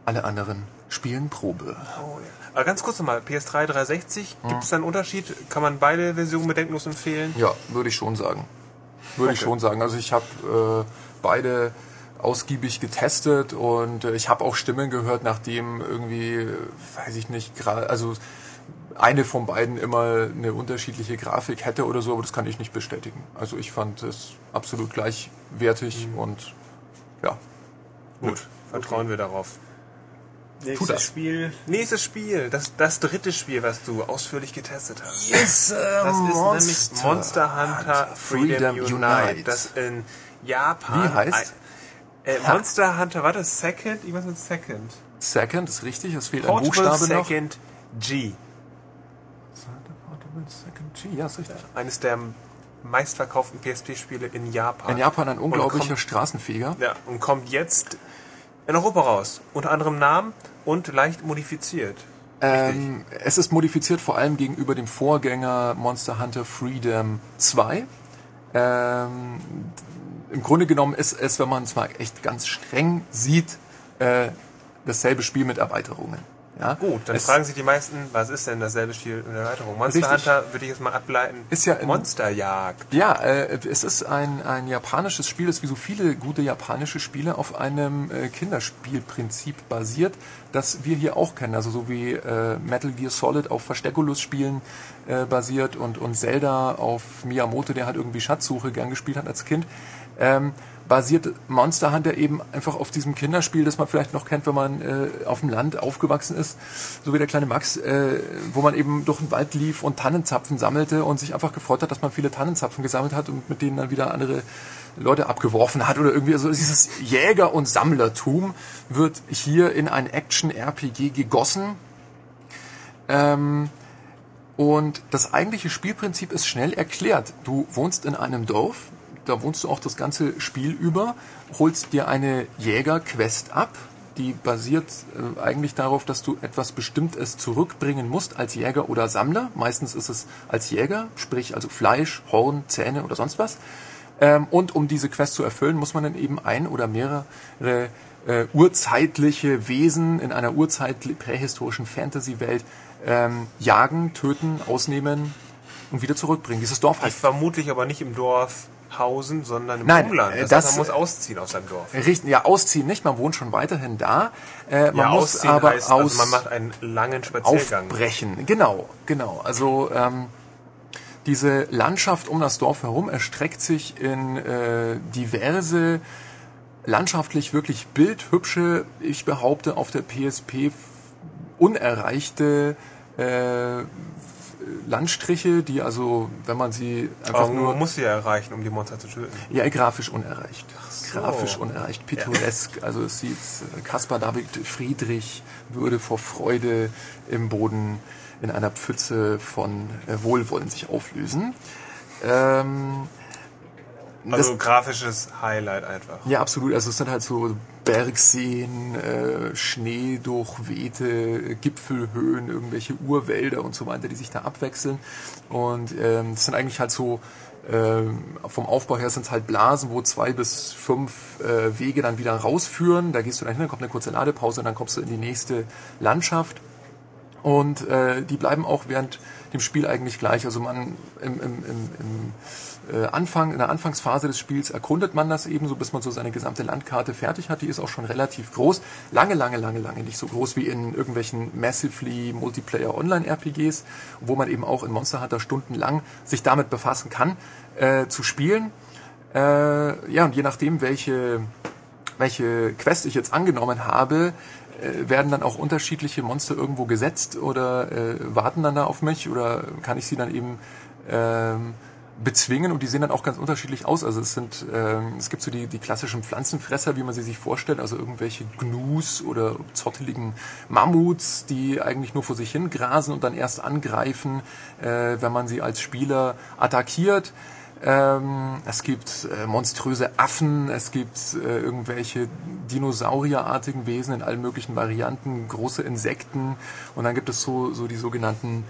Alle anderen spielen Probe. Oh, ja. Aber ganz kurz nochmal, PS3 360, Hm. gibt es da einen Unterschied? Kann man beide Versionen bedenkenlos empfehlen? Ja, würde ich schon sagen. Würde ich Okay. schon sagen. Also ich habe äh, beide ausgiebig getestet und äh, ich habe auch Stimmen gehört, nachdem irgendwie, äh, weiß ich nicht, gerade, also eine von beiden immer eine unterschiedliche Grafik hätte oder so, aber das kann ich nicht bestätigen. Also ich fand es absolut gleichwertig Mhm. und ja. Gut, vertrauen wir darauf. Nächstes das. Spiel. Nächstes Spiel, das, das dritte Spiel, was du ausführlich getestet hast. Yes, Das ist nämlich Monster Hunter Freedom, Unite, das in Japan... Wie heißt? Äh, Monster Hunter, warte, Second? Irgendwas mit Second. Second ist richtig, es fehlt ein Portable Buchstabe noch. Second G. Second G, ja, ist richtig. Eines der meistverkauften PSP-Spiele in Japan. In Japan ein unglaublicher kommt- Straßenfeger. Ja, und kommt jetzt in Europa raus. Unter anderem Namen und leicht modifiziert. Ähm, es ist modifiziert vor allem gegenüber dem Vorgänger Monster Hunter Freedom 2. Ähm, Im Grunde genommen ist es, wenn man es mal echt ganz streng sieht, äh, dasselbe Spiel mit Erweiterungen. Ja? Gut, dann es fragen sich die meisten, was ist denn dasselbe Spiel in der Erweiterung? Monster Richtig. Hunter würde ich jetzt mal ableiten. Ist ja Monsterjagd. Ja, äh, es ist ein, ein japanisches Spiel, das wie so viele gute japanische Spiele auf einem äh, Kinderspielprinzip basiert, das wir hier auch kennen. Also so wie äh, Metal Gear Solid auf Versteckulus-Spielen äh, basiert und, und Zelda auf Miyamoto, der halt irgendwie Schatzsuche gern gespielt hat als Kind. Ähm, basiert Monster Hunter eben einfach auf diesem Kinderspiel, das man vielleicht noch kennt, wenn man äh, auf dem Land aufgewachsen ist, so wie der kleine Max, äh, wo man eben durch den Wald lief und Tannenzapfen sammelte und sich einfach gefreut hat, dass man viele Tannenzapfen gesammelt hat und mit denen dann wieder andere Leute abgeworfen hat oder irgendwie. Also dieses Jäger- und Sammlertum wird hier in ein Action-RPG gegossen. Ähm, und das eigentliche Spielprinzip ist schnell erklärt. Du wohnst in einem Dorf, da wohnst du auch das ganze Spiel über, holst dir eine Jägerquest ab, die basiert äh, eigentlich darauf, dass du etwas Bestimmtes zurückbringen musst als Jäger oder Sammler. Meistens ist es als Jäger, sprich also Fleisch, Horn, Zähne oder sonst was. Ähm, und um diese Quest zu erfüllen, muss man dann eben ein oder mehrere äh, urzeitliche Wesen in einer urzeitlich prähistorischen Fantasy-Welt ähm, jagen, töten, ausnehmen und wieder zurückbringen. Dieses Dorf heißt vermutlich aber nicht im Dorf Hausen, sondern im Nein, Umland. äh, Das, das- heißt, man muss ausziehen aus seinem Dorf. Richten, ja, ausziehen nicht, man wohnt schon weiterhin da. Äh, man ja, muss aber heißt, aus also man macht einen langen Spaziergang. aufbrechen. Genau, genau. Also ähm, diese Landschaft um das Dorf herum erstreckt sich in äh, diverse landschaftlich wirklich bildhübsche, ich behaupte auf der PSP unerreichte äh, Landstriche, die also, wenn man sie einfach Aber nur man muss sie ja erreichen, um die Monster zu töten. ja, grafisch unerreicht. so. Grafisch unerreicht, pittoresk. Also es sieht, Caspar David Friedrich würde vor Freude im Boden in einer Pfütze von äh, Wohlwollen sich auflösen. Ähm, Also grafisches Highlight einfach. ja, absolut. Also es sind halt so Bergseen, äh, schneedurchwehte Gipfelhöhen, irgendwelche Urwälder und so weiter, die sich da abwechseln. Und ähm, das sind eigentlich halt so, ähm, vom Aufbau her sind es halt Blasen, wo zwei bis fünf äh, Wege dann wieder rausführen. Da gehst du dann hin, dann kommt eine kurze Ladepause und dann kommst du in die nächste Landschaft. Und äh, die bleiben auch während dem Spiel eigentlich gleich. Also man im, im, im, im Anfang, in der Anfangsphase des Spiels erkundet man das eben so, bis man so seine gesamte Landkarte fertig hat. Die ist auch schon relativ groß. Lange, lange, lange, lange nicht so groß wie in irgendwelchen massively Multiplayer Online-RPGs, wo man eben auch in Monster Hunter stundenlang sich damit befassen kann, äh, zu spielen. Äh, ja, und je nachdem, welche welche Quest ich jetzt angenommen habe, äh, werden dann auch unterschiedliche Monster irgendwo gesetzt oder äh, warten dann da auf mich oder kann ich sie dann eben ähm, bezwingen und die sehen dann auch ganz unterschiedlich aus. Also es sind, ähm, es gibt so die, die klassischen Pflanzenfresser, wie man sie sich vorstellt, also irgendwelche Gnus oder zotteligen Mammuts, die eigentlich nur vor sich hin grasen und dann erst angreifen, äh, wenn man sie als Spieler attackiert. Ähm, es gibt äh, monströse Affen, es gibt äh, irgendwelche dinosaurierartigen Wesen in allen möglichen Varianten, große Insekten und dann gibt es so, so die sogenannten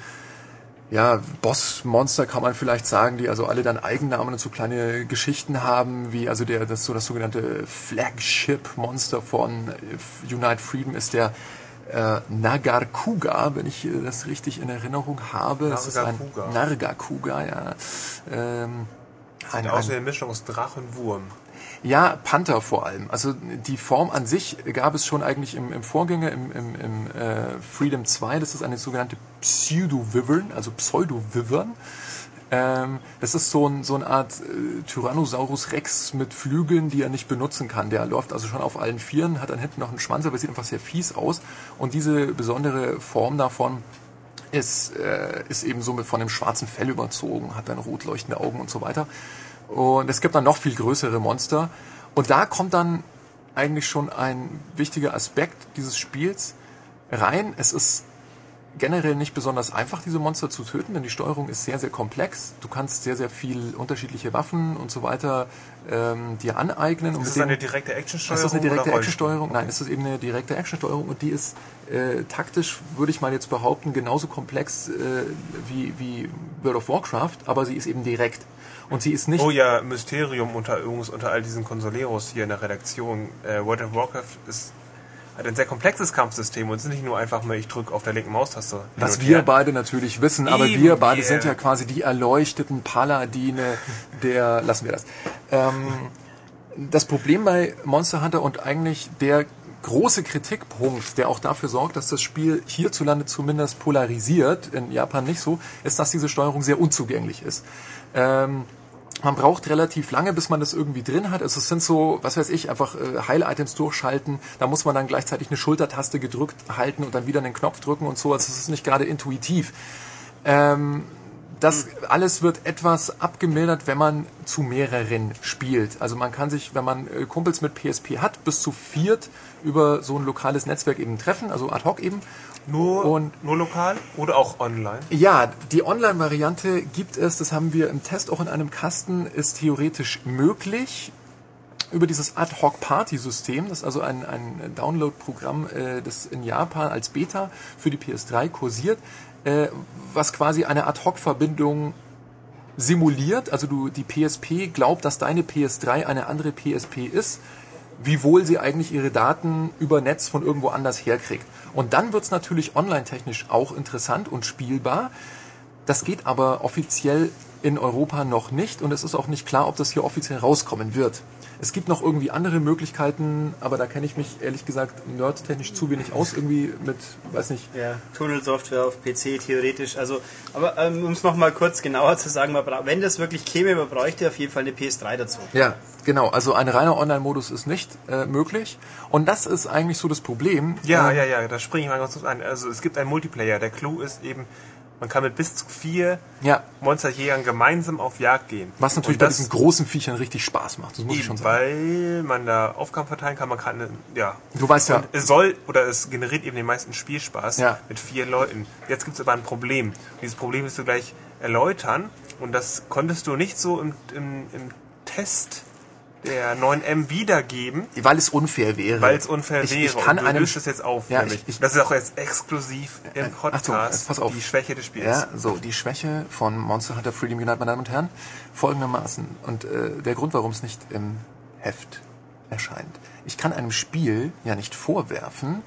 ja, Bossmonster kann man vielleicht sagen, die also alle dann Eigennamen und so kleine Geschichten haben, wie also der das so das sogenannte Flagship Monster von äh, Unite Freedom ist der äh, Nagarkuga, wenn ich äh, das richtig in Erinnerung habe. Das ist ein. Nargacuga, ja. Ähm, ein, Aus ein, der Mischung aus Drachen und Wurm. Ja, Panther vor allem. Also die Form an sich gab es schon eigentlich im, im Vorgänger, im, im, im äh, Freedom 2. Das ist eine sogenannte Pseudo-Wyvern, also Pseudo-Wyvern. Ähm, das ist so, ein, so eine Art äh, Tyrannosaurus Rex mit Flügeln, die er nicht benutzen kann. Der läuft also schon auf allen Vieren, hat dann hinten noch einen Schwanz, aber sieht einfach sehr fies aus. Und diese besondere Form davon ist, äh, ist eben so mit von einem schwarzen Fell überzogen, hat dann rot leuchtende Augen und so weiter. Und es gibt dann noch viel größere Monster. Und da kommt dann eigentlich schon ein wichtiger Aspekt dieses Spiels rein. Es ist generell nicht besonders einfach, diese Monster zu töten, denn die Steuerung ist sehr, sehr komplex. Du kannst sehr, sehr viel unterschiedliche Waffen und so weiter ähm, dir aneignen. Ist es eine direkte Actionsteuerung? ist das eine direkte Actionsteuerung? Nein, es ist eben eine direkte Actionsteuerung und die ist äh, taktisch, würde ich mal jetzt behaupten, genauso komplex äh, wie, wie World of Warcraft, aber sie ist eben direkt. Und sie ist nicht. Oh ja, Mysterium unter übrigens unter all diesen Consoleros hier in der Redaktion. Äh, World of Warcraft ist, hat ein sehr komplexes Kampfsystem und es ist nicht nur einfach mal, ich drücke auf der linken Maustaste. Was wir beide natürlich wissen, aber Eben, wir beide sind ja quasi die erleuchteten Paladine der, lassen wir das. Ähm, das Problem bei Monster Hunter und eigentlich der große Kritikpunkt, der auch dafür sorgt, dass das Spiel hierzulande zumindest polarisiert, in Japan nicht so, ist, dass diese Steuerung sehr unzugänglich ist. Ähm, man braucht relativ lange, bis man das irgendwie drin hat. Also es sind so, was weiß ich, einfach äh, Heil-Items durchschalten. Da muss man dann gleichzeitig eine Schultertaste gedrückt halten und dann wieder einen Knopf drücken und so. Also es ist nicht gerade intuitiv. Ähm, das alles wird etwas abgemildert, wenn man zu mehreren spielt. Also man kann sich, wenn man äh, Kumpels mit PSP hat, bis zu viert über so ein lokales Netzwerk eben treffen, also ad hoc eben. Nur, Und- nur lokal oder auch online? Ja, die Online-Variante gibt es, das haben wir im Test auch in einem Kasten, ist theoretisch möglich über dieses Ad-Hoc-Party-System. Das ist also ein, ein Download-Programm, äh, das in Japan als Beta für die PS3 kursiert, äh, was quasi eine Ad-Hoc-Verbindung simuliert. Also du, die PSP glaubt, dass deine PS3 eine andere PSP ist, wiewohl sie eigentlich ihre Daten über Netz von irgendwo anders herkriegt. Und dann wird's natürlich online-technisch auch interessant und spielbar. Das geht aber offiziell in Europa noch nicht und es ist auch nicht klar, ob das hier offiziell rauskommen wird. Es gibt noch irgendwie andere Möglichkeiten, aber da kenne ich mich ehrlich gesagt nerdtechnisch zu wenig aus. Irgendwie mit, weiß nicht, Ja, Tunnelsoftware auf PC theoretisch. Also, aber ähm, um es nochmal kurz genauer zu sagen, wenn das wirklich käme, man bräuchte auf jeden Fall eine PS3 dazu. Ja, genau. Also ein reiner Online-Modus ist nicht äh, möglich. Und das ist eigentlich so das Problem. Ja, Ähm, ja, ja, da springe ich mal ganz kurz ein. Also es gibt einen Multiplayer. Der Clou ist eben, man kann mit bis zu vier Ja, Monsterjägern gemeinsam auf Jagd gehen. was natürlich Und bei diesen großen Viechern richtig Spaß macht. Das muss ich schon eben, sagen. weil man da Aufgaben verteilen kann, man kann, ja. Du weißt ja, Und es soll, oder es generiert eben den meisten Spielspaß Ja. mit vier Leuten. Jetzt gibt es aber ein Problem. Dieses Problem wirst du gleich erläutern. Und das konntest du nicht so im, im, im Test der 9M wiedergeben, weil es unfair wäre. weil es unfair ich, wäre. Ich kann und du einem löst es jetzt auf. Ja, ich- ich- das ist auch jetzt exklusiv im Podcast. Jetzt pass auf. Die Schwäche des Spiels. Ja, so, die Schwäche von Monster Hunter Freedom Unite, meine Damen und Herren, folgendermaßen. Und äh, der Grund, warum es nicht im Heft erscheint. Ich kann einem Spiel ja nicht vorwerfen,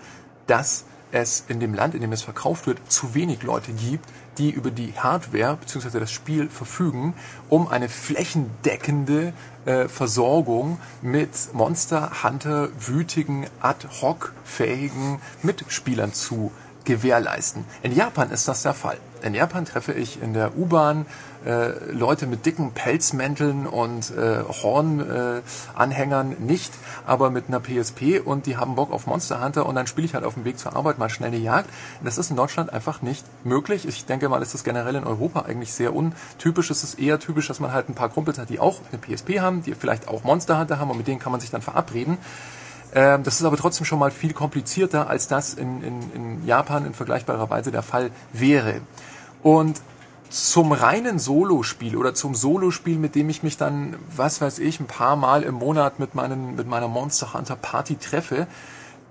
dass es in dem Land, in dem es verkauft wird, zu wenig Leute gibt, die über die Hardware bzw. das Spiel verfügen, um eine flächendeckende äh, Versorgung mit Monster Hunter wütigen, ad hoc fähigen Mitspielern zu gewährleisten. In Japan ist das der Fall. In Japan treffe ich in der U-Bahn äh, Leute mit dicken Pelzmänteln und äh, Hornanhängern äh, nicht, aber mit einer PSP und die haben Bock auf Monster Hunter und dann spiele ich halt auf dem Weg zur Arbeit mal schnell eine Jagd. Das ist in Deutschland einfach nicht möglich. Ich denke mal, ist das generell in Europa eigentlich sehr untypisch. Es ist eher typisch, dass man halt ein paar Kumpels hat, die auch eine PSP haben, die vielleicht auch Monster Hunter haben und mit denen kann man sich dann verabreden. Ähm, das ist aber trotzdem schon mal viel komplizierter, als das in, in, in Japan in vergleichbarer Weise der Fall wäre. Und zum reinen Solospiel oder zum Solospiel, mit dem ich mich dann, was weiß ich, ein paar Mal im Monat mit, meinen, mit meiner Monster Hunter Party treffe,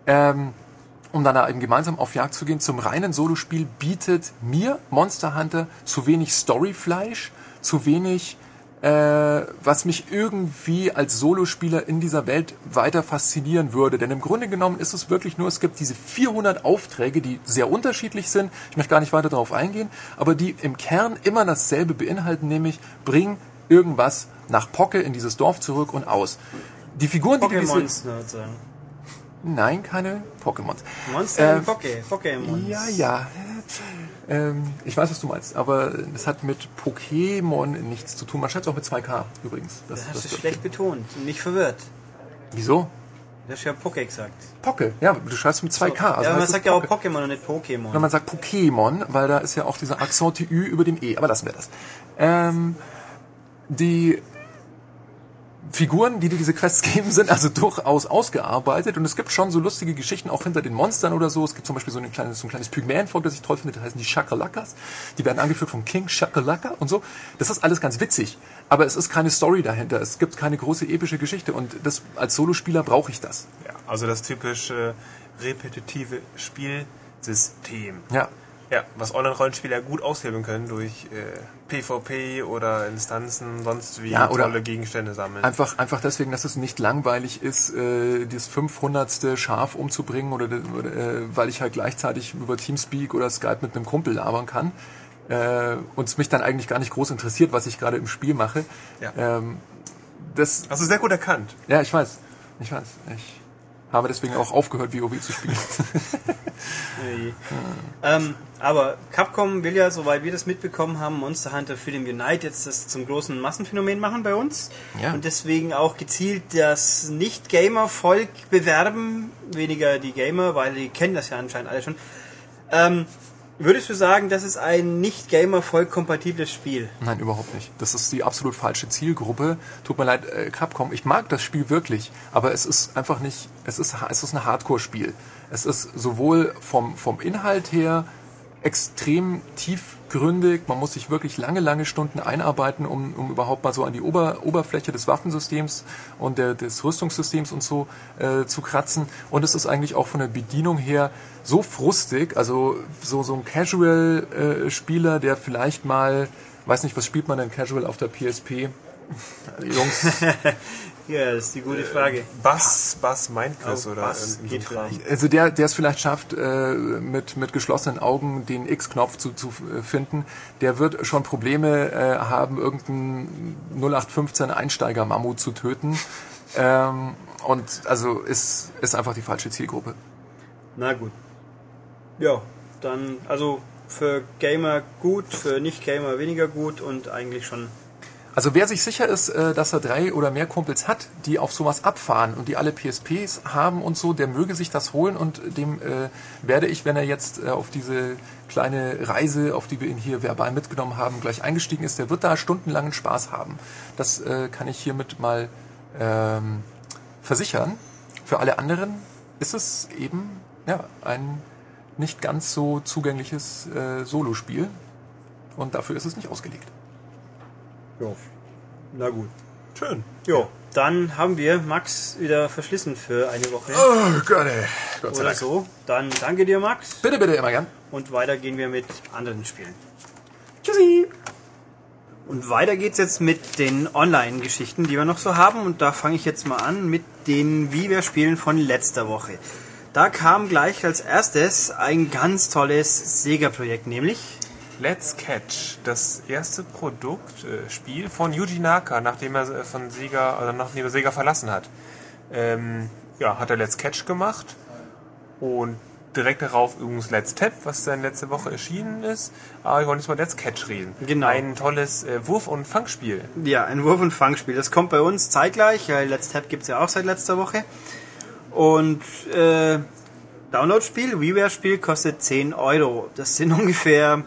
ähm, um dann da eben gemeinsam auf Jagd zu gehen, zum reinen Solospiel bietet mir Monster Hunter zu wenig Storyfleisch, zu wenig äh, was mich irgendwie als Solospieler in dieser Welt weiter faszinieren würde. Denn im Grunde genommen ist es wirklich nur, es gibt diese 400 Aufträge, die sehr unterschiedlich sind. Ich möchte gar nicht weiter darauf eingehen, aber die im Kern immer dasselbe beinhalten, nämlich bring irgendwas nach Pocke in dieses Dorf zurück und aus. Die Figuren, die du diese- Pokémons, sozusagen. Nein, keine Pokémons. Monster Äh, Poké, Pokémons. Ja, ja. Ähm, ich weiß, was du meinst, aber es hat mit Pokémon nichts zu tun. Man schreibt es auch mit 2K übrigens. Das, Das hast das- du schlecht betont nicht verwirrt. Wieso? Du hast ja Poké gesagt. Poke, ja, du schreibst mit 2K. ja, also aber man sagt ja auch. Pokémon und nicht Pokémon. Oder man sagt Pokémon, weil da ist ja auch dieser Accent Ü über dem E. Aber lassen wir das. Ähm, die Figuren, die dir diese Quests geben, sind also durchaus ausgearbeitet und es gibt schon so lustige Geschichten auch hinter den Monstern oder so. Es gibt zum Beispiel so ein kleines, so ein kleines Pygmäenvolk, das ich toll finde, das heißen die Shakalakas. Die werden angeführt vom King Shakalaka und so. Das ist alles ganz witzig, aber es ist keine Story dahinter. Es gibt keine große epische Geschichte und das, als Solospieler brauche ich das. Ja, also das typische repetitive Spielsystem. Ja. Ja, was Online-Rollenspieler gut aushebeln können durch äh, PvP oder Instanzen, sonst wie Ja, oder tolle Gegenstände sammeln. Einfach, einfach deswegen, dass es nicht langweilig ist, äh, das 500. Schaf umzubringen oder, oder äh, weil ich halt gleichzeitig über Teamspeak oder Skype mit einem Kumpel labern kann äh, und es mich dann eigentlich gar nicht groß interessiert, was ich gerade im Spiel mache. Ja. Ähm, das, Hast du sehr gut erkannt. ja, ich weiß, ich weiß. Ich habe deswegen auch aufgehört, WoW zu spielen. Nee. Ähm, aber Capcom will ja, soweit wir das mitbekommen haben, Monster Hunter Freedom Unite jetzt das zum großen Massenphänomen machen bei uns. Ja. Und deswegen auch gezielt das Nicht-Gamer-Volk bewerben, weniger die Gamer, weil die kennen das ja anscheinend alle schon. Ähm, würdest du sagen, das ist ein Nicht-Gamer-Volk kompatibles Spiel? Nein, überhaupt nicht. Das ist die absolut falsche Zielgruppe. Tut mir leid, äh, Capcom. Ich mag das Spiel wirklich, aber es ist einfach nicht. Es ist, es ist ein Hardcore-Spiel. Es ist sowohl vom, vom Inhalt her extrem tiefgründig. Man muss sich wirklich lange, lange Stunden einarbeiten, um, um überhaupt mal so an die Ober, Oberfläche des Waffensystems und der, des Rüstungssystems und so äh, zu kratzen. Und es ist eigentlich auch von der Bedienung her so frustig. Also so, so ein Casual-Spieler, der vielleicht mal weiß nicht, was spielt man denn casual auf der PSP? Jungs, Ja, das ist die gute Frage. Bass, Bass Mindquiz Oh, oder Bass irgendwie geht vielleicht. also der, der es vielleicht schafft, äh, mit, mit geschlossenen Augen den X-Knopf zu, zu äh, finden, der wird schon Probleme äh, haben, irgendeinen 0815 Einsteiger-Mammut zu töten. Ähm, und also ist, ist einfach die falsche Zielgruppe. Na gut. Ja, dann, also für Gamer gut, für Nicht-Gamer weniger gut und eigentlich schon. Also wer sich sicher ist, äh, dass er drei oder mehr Kumpels hat, die auf sowas abfahren und die alle PSPs haben und so, der möge sich das holen und dem äh, werde ich, wenn er jetzt äh, auf diese kleine Reise, auf die wir ihn hier verbal mitgenommen haben, gleich eingestiegen ist, der wird da stundenlangen Spaß haben. Das äh, kann ich hiermit mal ähm, versichern. Für alle anderen ist es eben ja, ein nicht ganz so zugängliches äh, Solospiel und dafür ist es nicht ausgelegt. Ja. Na gut. Schön. Jo, dann haben wir Max wieder verschlissen für eine Woche Oh Gott, ey. Gott sei oder Dank. so. Dann danke dir, Max. Bitte, bitte, immer gern. Und weiter gehen wir mit anderen Spielen. Tschüssi. Und weiter geht's jetzt mit den Online-Geschichten, die wir noch so haben. Und da fange ich jetzt mal an mit den Wie wir spielen von letzter Woche. Da kam gleich als erstes ein ganz tolles Sega-Projekt, nämlich Let's Catch, das erste Produkt, äh, Spiel von Yuji Naka, nachdem er äh, von Sega, also nachdem er Sega verlassen hat. Ähm, ja, hat er Let's Catch gemacht und direkt darauf übrigens Let's Tap, was dann letzte Woche erschienen ist. Aber wir wollen jetzt mal Let's Catch reden. Genau. Ein tolles äh, Wurf- und Fangspiel. Ja, ein Wurf- und Fangspiel. Das kommt bei uns zeitgleich. Let's Tap gibt's ja auch seit letzter Woche. Und äh, Download-Spiel, WiiWare-Spiel kostet 10 Euro. Das sind ungefähr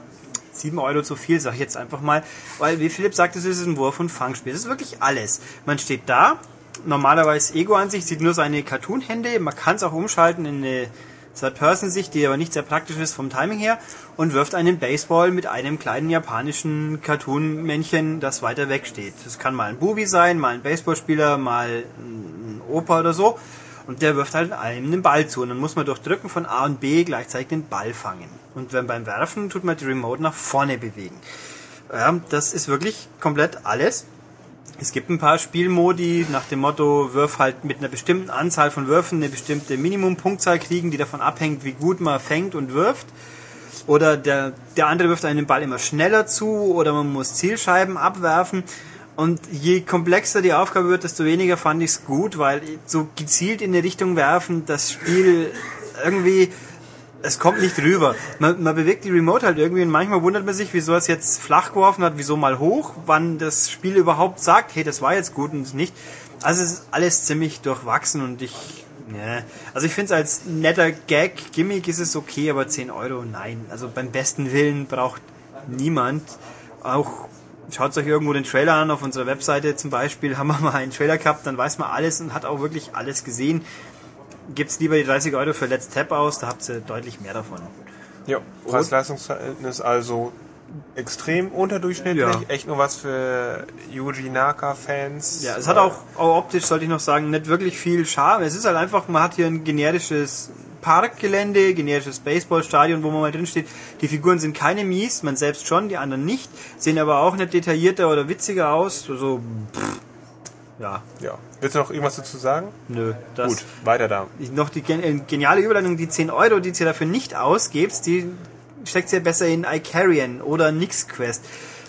7 Euro zu viel, sag ich jetzt einfach mal. Weil, wie Philipp sagt, es ist ein Wurf- und Fangspiel. Das ist wirklich alles. Man steht da, normalerweise Ego-Ansicht, sieht nur seine Cartoon-Hände. Man kann es auch umschalten in eine Third-Person-Sicht, die aber nicht sehr praktisch ist vom Timing her. Und wirft einen Baseball mit einem kleinen japanischen Cartoon-Männchen, das weiter weg steht. Das kann mal ein Bubi sein, mal ein Baseballspieler, mal ein Opa oder so. Und der wirft halt einem den Ball zu. Und dann muss man durch Drücken von A und B gleichzeitig den Ball fangen. Und wenn beim Werfen tut man die Remote nach vorne bewegen. Ja, das ist wirklich komplett alles. Es gibt ein paar Spielmodi nach dem Motto, wirf halt mit einer bestimmten Anzahl von Würfen eine bestimmte Minimumpunktzahl kriegen, die davon abhängt, wie gut man fängt und wirft. Oder der, der andere wirft einen den Ball immer schneller zu oder man muss Zielscheiben abwerfen. Und je komplexer die Aufgabe wird, desto weniger fand ich es gut, weil so gezielt in eine Richtung werfen, das Spiel irgendwie, es kommt nicht rüber. Man, man bewegt die Remote halt irgendwie und manchmal wundert man sich, wieso es jetzt flach geworfen hat, wieso mal hoch, wann das Spiel überhaupt sagt, hey, das war jetzt gut und nicht. Also es ist alles ziemlich durchwachsen und ich, ne. Also ich finde es als netter Gag, Gimmick ist es okay, aber 10 Euro, nein. Also beim besten Willen braucht niemand, auch Schaut euch irgendwo den Trailer an, auf unserer Webseite zum Beispiel haben wir mal einen Trailer gehabt, dann weiß man alles und hat auch wirklich alles gesehen. Gibt's lieber die 30 Euro für Let's Tap aus, da habt ihr deutlich mehr davon. Ja, Preis-Leistungsverhältnis also extrem unterdurchschnittlich. Ja. Echt nur was für Yuji Naka-Fans. Ja, es hat auch, auch optisch, sollte ich noch sagen, nicht wirklich viel Charme. Es ist halt einfach, man hat hier ein generisches Parkgelände, generisches Baseballstadion, wo man mal drin steht. Die Figuren sind keine mies, man selbst schon, die anderen nicht, sehen aber auch nicht detaillierter oder witziger aus. Also, pff, ja, Ja. Willst du noch irgendwas dazu sagen? nö. Gut, weiter da. noch die äh, geniale Überleitung, die 10 Euro, die ihr dafür nicht ausgebt, die steckt ihr besser in Icarian oder Nix Quest.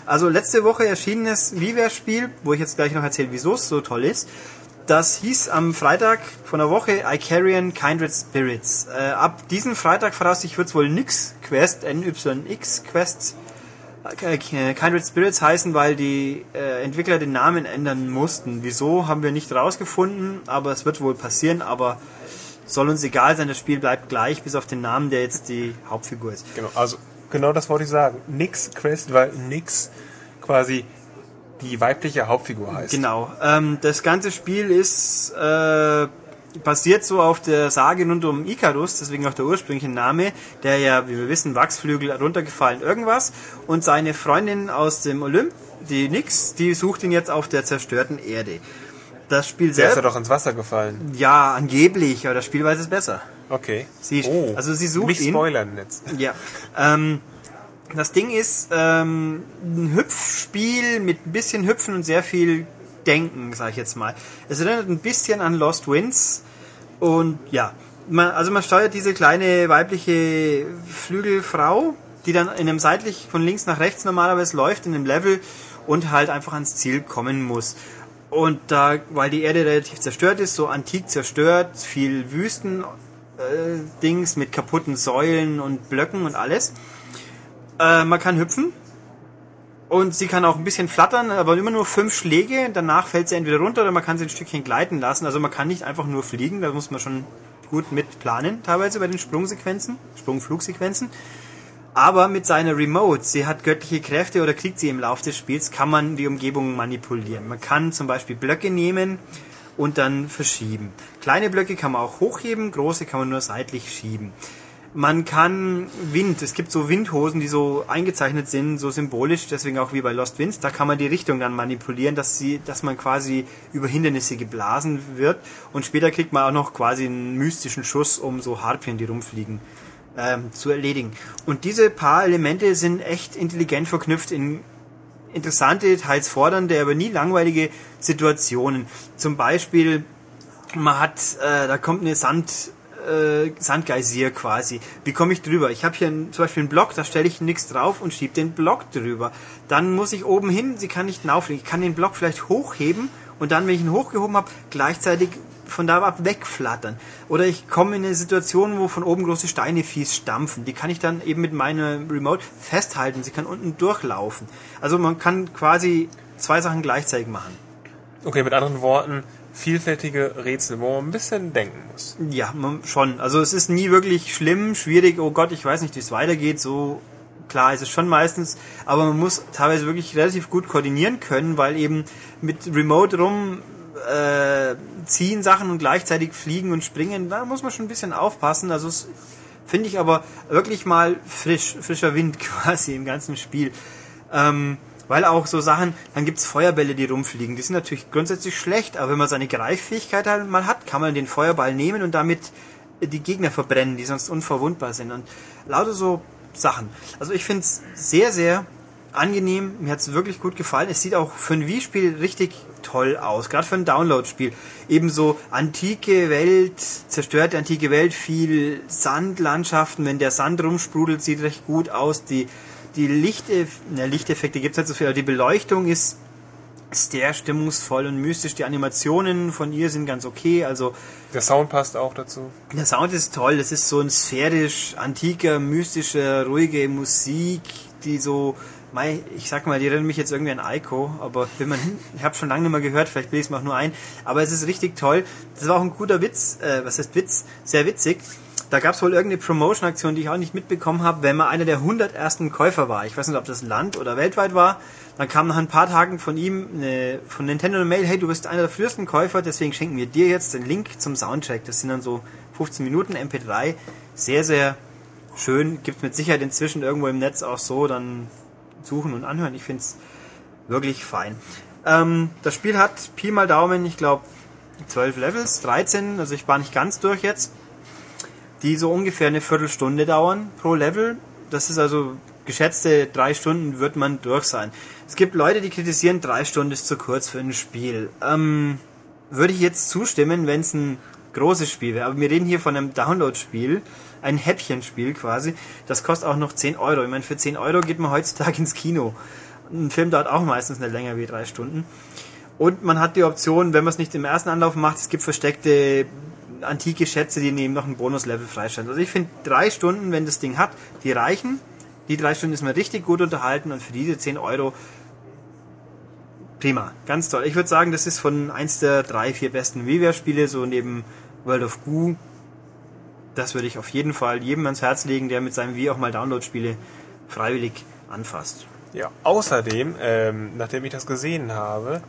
Also letzte Woche erschienenes WiiWare-Spiel, wo ich jetzt gleich noch erzähle, wieso es so toll ist. Das hieß am Freitag von der Woche Icarian Kindred Spirits. Äh, ab diesem Freitag voraussichtlich wird es wohl Nix Quest, NYX Quest, Kindred Spirits heißen, weil die äh, Entwickler den Namen ändern mussten. Wieso, haben wir nicht rausgefunden, aber es wird wohl passieren, aber soll uns egal sein, das Spiel bleibt gleich, bis auf den Namen, der jetzt die Hauptfigur ist. Genau, also genau das wollte ich sagen. Nix Quest, weil Nix quasi die weibliche Hauptfigur heißt. Genau. Ähm, das ganze Spiel ist äh, basiert so auf der Sage rund um Icarus, deswegen auch der ursprüngliche Name, der ja, wie wir wissen, Wachsflügel runtergefallen irgendwas und seine Freundin aus dem Olymp, die Nix, die sucht ihn jetzt auf der zerstörten Erde. Das Spiel Der ist ja selbst, doch ins Wasser gefallen. ja, angeblich, aber das Spiel weiß es besser. Okay. Sie, oh, also sie sucht nicht ihn. spoilern jetzt. Ja. Ähm, das Ding ist ähm, ein Hüpfspiel mit ein bisschen Hüpfen und sehr viel denken, sage ich jetzt mal. Es erinnert ein bisschen an Lost Winds und ja, man, also man steuert diese kleine weibliche Flügelfrau, die dann in einem seitlich von links nach rechts normalerweise läuft in einem Level und halt einfach ans Ziel kommen muss. Und da, weil die Erde relativ zerstört ist, so antik zerstört, viel Wüsten, äh, Dings mit kaputten Säulen und Blöcken und alles. Äh, man kann hüpfen. Und sie kann auch ein bisschen flattern, aber immer nur fünf Schläge. Danach fällt sie entweder runter oder man kann sie ein Stückchen gleiten lassen. Also man kann nicht einfach nur fliegen, da muss man schon gut mit planen, teilweise bei den Sprungsequenzen, Sprungflugsequenzen. Aber mit seiner Remote, sie hat göttliche Kräfte oder kriegt sie im Laufe des Spiels, kann man die Umgebung manipulieren. Man kann zum Beispiel Blöcke nehmen und dann verschieben. Kleine Blöcke kann man auch hochheben, große kann man nur seitlich schieben. Man kann Wind, es gibt so Windhosen, die so eingezeichnet sind, so symbolisch, deswegen auch wie bei Lost Winds, da kann man die Richtung dann manipulieren, dass sie, dass man quasi über Hindernisse geblasen wird und später kriegt man auch noch quasi einen mystischen Schuss, um so Harpien, die rumfliegen, ähm, zu erledigen. Und diese paar Elemente sind echt intelligent verknüpft in interessante, teils fordernde, aber nie langweilige Situationen. Zum Beispiel, man hat, äh, da kommt eine Sand, äh, Sandgeysir quasi. Wie komme ich drüber? Ich habe hier einen, zum Beispiel einen Block, da stelle ich nichts drauf und schiebe den Block drüber. Dann muss ich oben hin, sie kann nicht hinaufliegen. Ich kann den Block vielleicht hochheben und dann, wenn ich ihn hochgehoben habe, gleichzeitig von da ab wegflattern. Oder ich komme in eine Situation, wo von oben große Steine fies stampfen. Die kann ich dann eben mit meiner Remote festhalten. Sie kann unten durchlaufen. Also man kann quasi zwei Sachen gleichzeitig machen. Okay, mit anderen Worten, vielfältige Rätsel, wo man ein bisschen denken muss. Ja, schon. Also es ist nie wirklich schlimm, schwierig, oh Gott, ich weiß nicht, wie es weitergeht, so klar ist es schon meistens, aber man muss teilweise wirklich relativ gut koordinieren können, weil eben mit Remote rum äh, ziehen Sachen und gleichzeitig fliegen und springen, da muss man schon ein bisschen aufpassen. Also es finde ich aber wirklich mal frisch, frischer Wind quasi im ganzen Spiel. Ähm, weil auch so Sachen, dann gibt's Feuerbälle, die rumfliegen. Die sind natürlich grundsätzlich schlecht, aber wenn man seine Greiffähigkeit halt mal hat, kann man den Feuerball nehmen und damit die Gegner verbrennen, die sonst unverwundbar sind. Und lauter so Sachen. Also ich finde es sehr, sehr angenehm. Mir hat es wirklich gut gefallen. Es sieht auch für ein Wii-Spiel richtig toll aus. Gerade für ein Download-Spiel. Ebenso antike Welt, zerstörte antike Welt, viel Sandlandschaften. Wenn der Sand rumsprudelt, sieht recht gut aus. Die die Lichtef ne, Lichteffekte gibt es nicht so viel, aber die Beleuchtung ist sehr stimmungsvoll und mystisch. Die Animationen von ihr sind ganz okay. Also Der Sound passt auch dazu. der Sound ist toll. Das ist so ein sphärisch, antiker, mystischer, ruhige Musik, die so, mei, ich sag mal, die erinnert mich jetzt irgendwie an Aiko, aber wenn man, ich habe schon lange nicht mehr gehört, vielleicht will ich es mir auch nur ein. Aber es ist richtig toll. Das war auch ein guter Witz, äh, was heißt Witz? Sehr witzig. Da gab es wohl irgendeine Promotion-Aktion, die ich auch nicht mitbekommen habe, wenn man einer der 100 ersten Käufer war. Ich weiß nicht, ob das Land oder weltweit war. Dann kam nach ein paar Tagen von ihm eine, von Nintendo eine Mail, hey, du bist einer der frühesten Käufer, deswegen schenken wir dir jetzt den Link zum Soundtrack. Das sind dann so 15 Minuten MP3. Sehr, sehr schön. Gibt mit Sicherheit inzwischen irgendwo im Netz auch so, dann suchen und anhören. Ich finde es wirklich fein. Ähm, das Spiel hat Pi mal Daumen, ich glaube, 12 Levels, 13, also ich war nicht ganz durch jetzt die so ungefähr eine Viertelstunde dauern pro Level. Das ist also geschätzte drei Stunden wird man durch sein. Es gibt Leute, die kritisieren, drei Stunden ist zu kurz für ein Spiel. Ähm, würde ich jetzt zustimmen, wenn es ein großes Spiel wäre. Aber wir reden hier von einem Download-Spiel, ein Häppchenspiel quasi. Das kostet auch noch 10 Euro. Ich meine, für 10 Euro geht man heutzutage ins Kino. Ein Film dauert auch meistens nicht länger wie drei Stunden. Und man hat die Option, wenn man es nicht im ersten Anlauf macht, es gibt versteckte antike Schätze, die neben noch ein Bonuslevel freistellen. Also ich finde drei Stunden, wenn das Ding hat, die reichen. Die drei Stunden ist man richtig gut unterhalten und für diese 10 Euro prima, ganz toll. Ich würde sagen, das ist von eins der drei, vier besten WiiWare-Spiele, so neben World of Goo. Das würde ich auf jeden Fall jedem ans Herz legen, der mit seinem Wii auch mal Download-Spiele freiwillig anfasst. Ja, außerdem, ähm, nachdem ich das gesehen habe,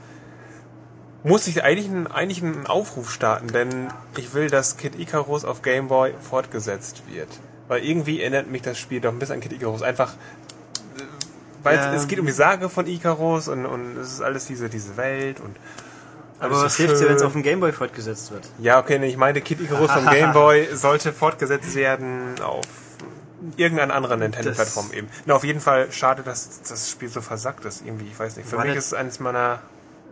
muss ich eigentlich einen, eigentlich einen Aufruf starten, denn ich will, dass Kid Icarus auf Game Boy fortgesetzt wird. Weil irgendwie erinnert mich das Spiel doch ein bisschen an Kid Icarus. Einfach, äh, weil Ähm. es, es geht um die Sage von Icarus und, und es ist alles diese, diese Welt und Aber was so hilft dir, wenn es auf dem Gameboy fortgesetzt wird? Ja, okay, ich meinte, Kid Icarus vom Game Boy sollte fortgesetzt werden auf irgendeiner anderen Nintendo-Plattform eben. Na, auf jeden Fall schade, dass das Spiel so versackt ist irgendwie. Ich weiß nicht. Für mich ist es eines meiner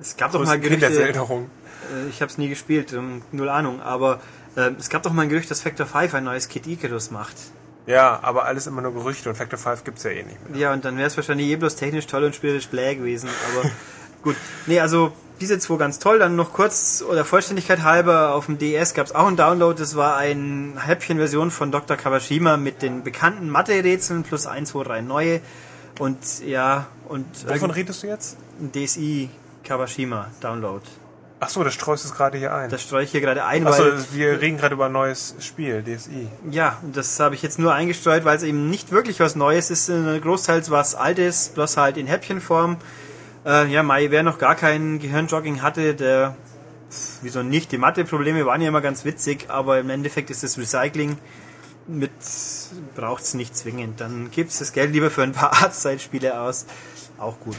Es gab doch mal Gerüchte, Kindheitserinnerung. äh, ich habe es nie gespielt, ähm, null Ahnung, aber äh, es gab doch mal ein Gerücht, dass Factor 5 ein neues Kid Icarus macht. Ja, aber alles immer nur Gerüchte und Factor 5 gibt's ja eh nicht mehr. Ja, und dann wäre es wahrscheinlich eh bloß technisch toll und spielerisch bläh gewesen, aber gut. Nee, also diese zwei ganz toll. Dann noch kurz oder Vollständigkeit halber, auf dem DS gab es auch einen Download. Das war eine Häppchenversion von Dr. Kawashima mit den bekannten Mathe-Rätseln plus ein, zwei, drei neue. Und ja, und Wovon redest du jetzt? ein DSI Kawashima Download. Ach so, das streust du gerade hier ein. Das streue ich hier gerade ein, Achso, weil wir reden gerade über ein neues Spiel, DSI. Ja, das habe ich jetzt nur eingestreut, weil es eben nicht wirklich was Neues ist. Großteils was Altes, bloß halt in Häppchenform. Äh, ja, Mai, wer noch gar kein Gehirnjogging hatte, der, wieso nicht? Die Mathe-Probleme waren ja immer ganz witzig, aber im Endeffekt ist das Recycling mit, braucht's nicht zwingend. Dann gibt's das Geld lieber für ein paar Arztzeitspiele aus. Auch gut.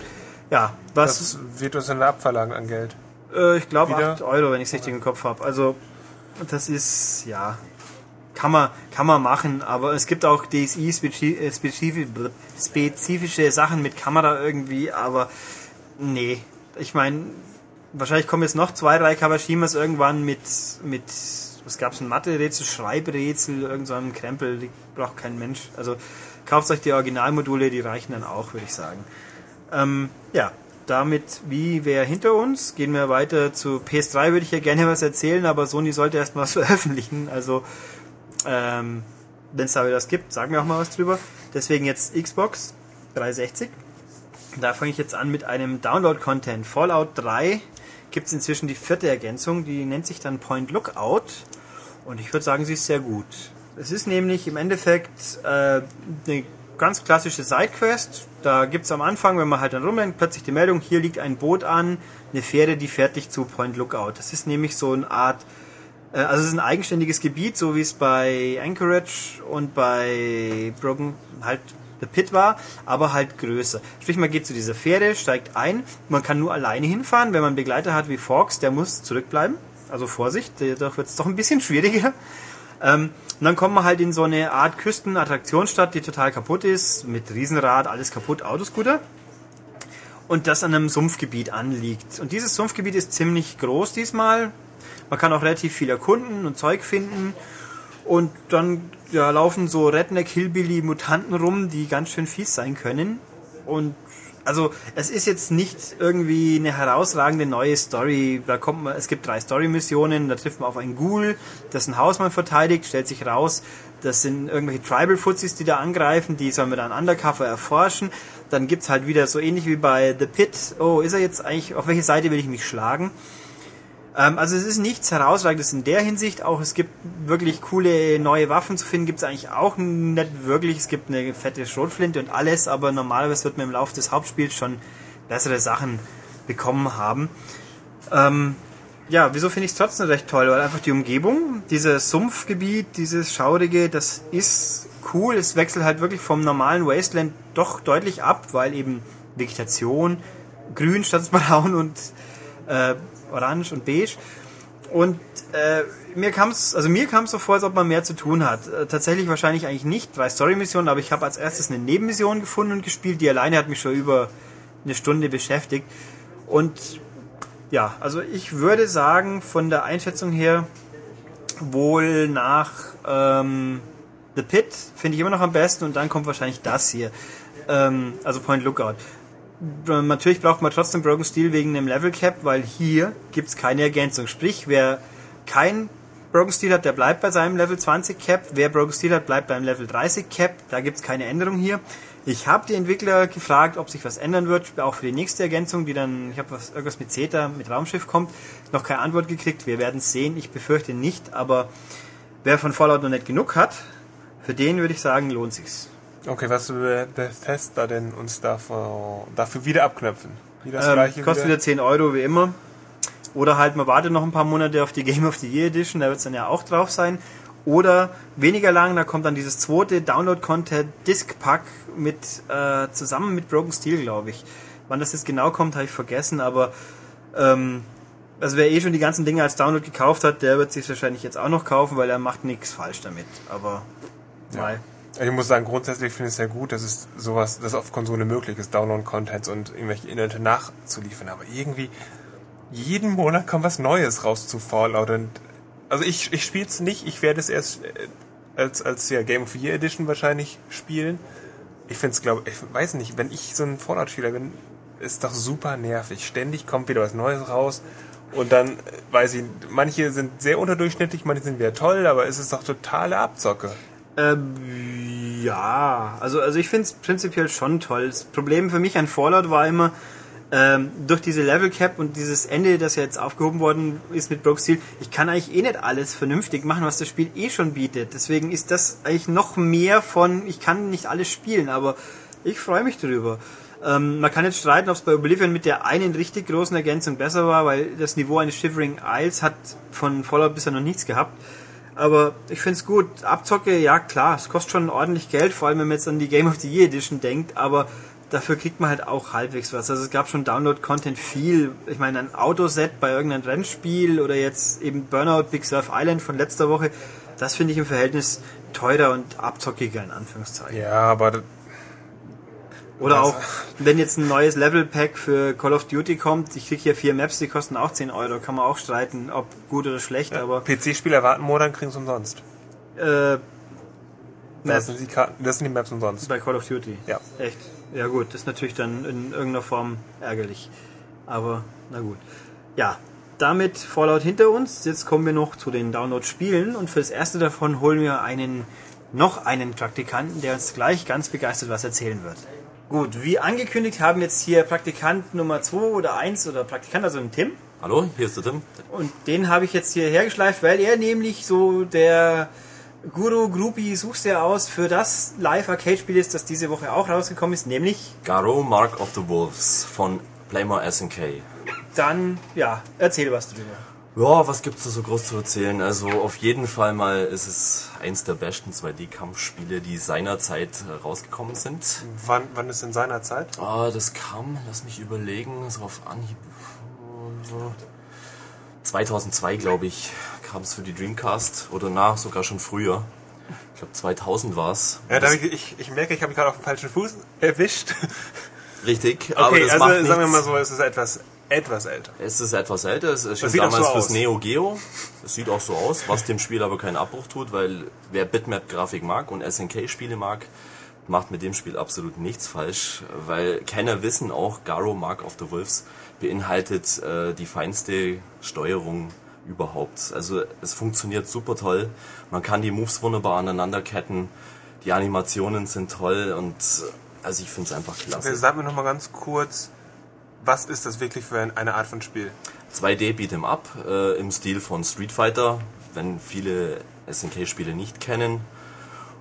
Ja, was, Das wird uns dann abverlangen an Geld. äh, ich glaube Wieder? 8 Euro, wenn ich es richtig im Kopf habe. Also das ist, ja, kann man, kann man machen, aber es gibt auch DSI-spezifische spezifische Sachen mit Kamera irgendwie, aber nee. Ich meine, wahrscheinlich kommen jetzt noch zwei, drei Kawashimas irgendwann mit, mit was gab's denn, Mathe-Rätsel, Schreibrätsel, irgend so Krempel, die braucht kein Mensch. Also kauft euch die Originalmodule, die reichen dann auch, würde ich sagen. Ähm, ja, damit, wie wer hinter uns, gehen wir weiter zu PS3, würde ich ja gerne was erzählen, aber Sony sollte erst mal was veröffentlichen. Also, ähm, wenn es da wieder was gibt, sagen wir auch mal was drüber. Deswegen jetzt Xbox 360. Da fange ich jetzt an mit einem Download-Content. Fallout 3 gibt es inzwischen die vierte Ergänzung, die nennt sich dann Point Lookout. Und ich würde sagen, sie ist sehr gut. Es ist nämlich im Endeffekt äh, eine ganz klassische Sidequest. Da gibt's am Anfang, wenn man halt dann rumrennt, plötzlich die Meldung, hier liegt ein Boot an, eine Fähre, die fährt dich zu Point Lookout. Das ist nämlich so eine Art, äh, also es ist ein eigenständiges Gebiet, so wie es bei Anchorage und bei Broken halt The Pit war, aber halt größer. Sprich, man geht zu dieser Fähre, steigt ein, man kann nur alleine hinfahren. Wenn man einen Begleiter hat wie Fox, der muss zurückbleiben. Also Vorsicht, dadurch wird es doch ein bisschen schwieriger. Ähm, und dann kommt man halt in so eine Art Küstenattraktionsstadt, die total kaputt ist, mit Riesenrad, alles kaputt, Autoscooter. Und das an einem Sumpfgebiet anliegt. Und dieses Sumpfgebiet ist ziemlich groß diesmal. Man kann auch relativ viel erkunden und Zeug finden. Und dann ja, laufen so Redneck-Hillbilly-Mutanten rum, die ganz schön fies sein können. Und also es ist jetzt nicht irgendwie eine herausragende neue Story. Da kommt man, es gibt drei Story-Missionen, da trifft man auf einen Ghoul, dessen Haus man verteidigt, stellt sich raus, das sind irgendwelche Tribal-Fuzis, die da angreifen, die sollen wir dann undercover erforschen. Dann gibt's halt wieder so ähnlich wie bei The Pit, oh, ist er jetzt eigentlich, auf welche Seite will ich mich schlagen? Ähm, also es ist nichts herausragendes in der Hinsicht. Auch es gibt wirklich coole neue Waffen zu finden, gibt es eigentlich auch nicht wirklich. Es gibt eine fette Schrotflinte und alles, aber normalerweise wird man im Laufe des Hauptspiels schon bessere Sachen bekommen haben. Ähm, ja, wieso finde ich es trotzdem recht toll? Weil einfach die Umgebung, dieses Sumpfgebiet, dieses Schaurige, das ist cool. Es wechselt halt wirklich vom normalen Wasteland doch deutlich ab, weil eben Vegetation, grün statt braun und äh, orange und beige. Und äh, mir kam es, also mir kam so vor, als ob man mehr zu tun hat. Äh, tatsächlich wahrscheinlich eigentlich nicht drei Story-Missionen, aber ich habe als erstes eine Nebenmission gefunden und gespielt. Die alleine hat mich schon über eine Stunde beschäftigt. Und ja, also ich würde sagen, von der Einschätzung her, wohl nach ähm, The Pit finde ich immer noch am besten und dann kommt wahrscheinlich das hier. Ähm, also Point Lookout. Äh, Natürlich braucht man trotzdem Broken Steel wegen dem Level Cap, weil hier gibt's keine Ergänzung. Sprich, wer kein Broken Steel hat, der bleibt bei seinem Level 20 Cap. Wer Broken Steel hat, bleibt beim Level 30 Cap. Da gibt's keine Änderung hier. Ich habe die Entwickler gefragt, ob sich was ändern wird, auch für die nächste Ergänzung, die dann, ich habe was irgendwas mit Zeta, mit Raumschiff kommt, noch keine Antwort gekriegt. Wir werden sehen. Ich befürchte nicht, aber wer von Fallout noch nicht genug hat, für den würde ich sagen, lohnt sich's. Okay, was will Bethesda denn uns dafür, dafür wieder abknöpfen? Wie das Ähm, gleiche kostet wieder 10 Euro wie immer. Oder halt, man wartet noch ein paar Monate auf die Game of the Year Edition, da wird es dann ja auch drauf sein. Oder weniger lang, da kommt dann dieses zweite Download-Content Disc Pack mit äh, zusammen mit Broken Steel, glaube ich. Wann das jetzt genau kommt, habe ich vergessen, aber ähm, also wer eh schon die ganzen Dinge als Download gekauft hat, der wird sich wahrscheinlich jetzt auch noch kaufen, weil er macht nichts falsch damit. Aber mal. Ich muss sagen, grundsätzlich finde ich es sehr gut, dass es sowas, dass auf Konsole möglich ist, Download-Contents und irgendwelche Inhalte nachzuliefern. Aber irgendwie jeden Monat kommt was Neues raus zu Fallout und also ich, ich spiele es nicht, ich werde es erst äh, als, als ja, Game of the Year Edition wahrscheinlich spielen. Ich finde es, glaube ich, weiß nicht, wenn ich so ein Fallout-Spieler bin, ist doch super nervig. Ständig kommt wieder was Neues raus und dann, äh, weiß ich, manche sind sehr unterdurchschnittlich, manche sind wieder toll, aber es ist doch totale Abzocke. Ähm, ja, also, also ich finde es prinzipiell schon toll. Das Problem für mich an Fallout war immer, ähm, durch diese Level Cap und dieses Ende, das ja jetzt aufgehoben worden ist mit Broke Steel, ich kann eigentlich eh nicht alles vernünftig machen, was das Spiel eh schon bietet. Deswegen ist das eigentlich noch mehr von, ich kann nicht alles spielen, aber ich freue mich drüber. Ähm, man kann jetzt streiten, ob es bei Oblivion mit der einen richtig großen Ergänzung besser war, weil das Niveau eines Shivering Isles hat von Fallout bisher noch nichts gehabt. Aber ich finde es gut. Abzocke, ja klar, es kostet schon ordentlich Geld, vor allem wenn man jetzt an die Game of the Year Edition denkt, aber dafür kriegt man halt auch halbwegs was. Also es gab schon Download-Content viel. Ich meine, ein Autoset bei irgendeinem Rennspiel oder jetzt eben Burnout Big Surf Island von letzter Woche, das finde ich im Verhältnis teurer und abzockiger in Anführungszeichen. Ja, aber Oder Also- auch, wenn jetzt ein neues Level-Pack für Call of Duty kommt, ich krieg hier vier Maps, die kosten auch 10 Euro. Kann man auch streiten, ob gut oder schlecht, aber PC-Spieler warten Monat kriegen es umsonst. äh, Das sind, die Karten, das sind die Maps umsonst. bei Call of Duty. Ja. Echt? Ja gut, das ist natürlich dann in irgendeiner Form ärgerlich. Aber na gut. Ja, damit Fallout hinter uns. Jetzt kommen wir noch zu den Download-Spielen und für das erste davon holen wir einen noch einen Praktikanten, der uns gleich ganz begeistert was erzählen wird. Gut, wie angekündigt haben jetzt hier Praktikant Nummer 2 oder 1 oder Praktikant, also ein Tim. Hallo, hier ist der Tim. Und den habe ich jetzt hier hergeschleift, weil er nämlich so der Guru Groupie suchst er aus für das Live-Arcade-Spiel ist, das diese Woche auch rausgekommen ist, nämlich Garo Mark of the Wolves von Playmore SNK. dann, ja, erzähl was drüber. Ja, was gibt's da so groß zu erzählen? Also auf jeden Fall mal ist es eins der besten 2D-Kampfspiele, die seinerzeit äh, rausgekommen sind. Wann, wann ist in seiner Zeit? Ah, das kam, lass mich überlegen, so auf Anhieb. so 2002, glaube ich, kam es für die Dreamcast oder nach, sogar schon früher. Ich glaube 2000 war's. Ja, da ich, ich, ich merke, ich habe mich gerade auf den falschen Fuß erwischt. Richtig, aber Okay, das also macht sagen wir nichts. mal so, es ist etwas, etwas älter. Es ist etwas älter, es erschien damals so fürs aus. Neo Geo. Es sieht auch so aus, was dem Spiel aber keinen Abbruch tut, weil wer Bitmap-Grafik mag und SNK-Spiele mag, macht mit dem Spiel absolut nichts falsch, weil Kenner wissen auch, Garo Mark of the Wolves beinhaltet äh, die feinste Steuerung überhaupt. Also es funktioniert super toll, man kann die Moves wunderbar aneinanderketten, die Animationen sind toll und äh, also ich finde es einfach klasse. Sag mir noch mal ganz kurz, was ist das wirklich für ein- eine Art von Spiel? 2D Beat'em Up äh, im Stil von Street Fighter, wenn viele SNK-Spiele nicht kennen.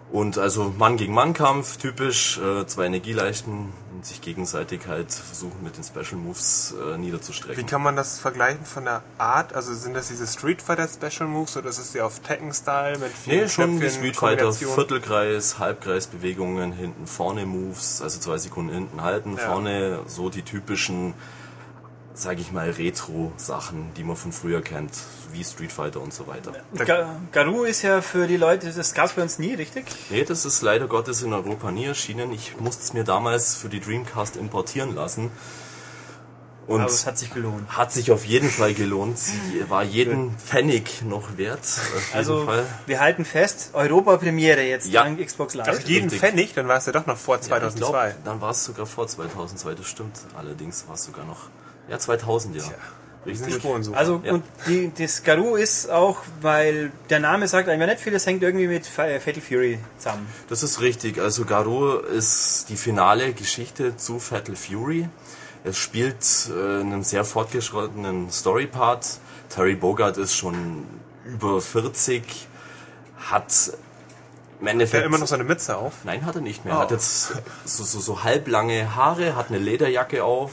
Und also Mann gegen Mann Kampf, typisch, äh, zwei Energieleichten und sich gegenseitig halt versuchen mit den Special Moves äh, Wie niederzustrecken. kann man das vergleichen von der Art? Also sind das diese Street Fighter Special Moves oder ist es ja auf Tekken-Style mit vielen Nee, schon wie Knöpfchen, Street Fighter? Viertelkreis, Halbkreisbewegungen, hinten vorne Moves, also zwei Sekunden hinten halten, Ja. vorne so die typischen, sag ich mal, Retro-Sachen, die man von früher kennt, wie Street Fighter und so weiter. Ga Garou ist ja für die Leute, das gab's bei uns nie, richtig? Nee, das ist leider Gottes in Europa nie erschienen. Ich musste es mir damals für die Dreamcast importieren lassen. Und Aber es hat sich gelohnt. hat sich auf jeden Fall gelohnt. Sie war jeden Pfennig noch wert. Auf jeden Also, Fall. wir halten fest, Europa-Premiere jetzt Ja. dank Xbox Live. Auf jeden Richtig. Pfennig, dann war es ja doch noch vor Ja, ich 2002. glaub, dann war es sogar vor 2002, das stimmt. Allerdings war es sogar noch. Ja, 2000, ja. Sind Richtig. Spurensucher. Also, Ja. und die, das Garou ist auch, weil der Name sagt einem ja nicht viel, das hängt irgendwie mit Fa- Fatal Fury zusammen. Das ist richtig. Also Garou ist die finale Geschichte zu Fatal Fury. Es spielt äh, in einem sehr fortgeschrittenen Story-Part. Terry Bogard ist schon über 40, hat im Hat Endeffekt... er immer noch seine Mütze auf? Nein, hat er nicht mehr. Oh. Er hat jetzt so, so, so halblange Haare, hat eine Lederjacke auf,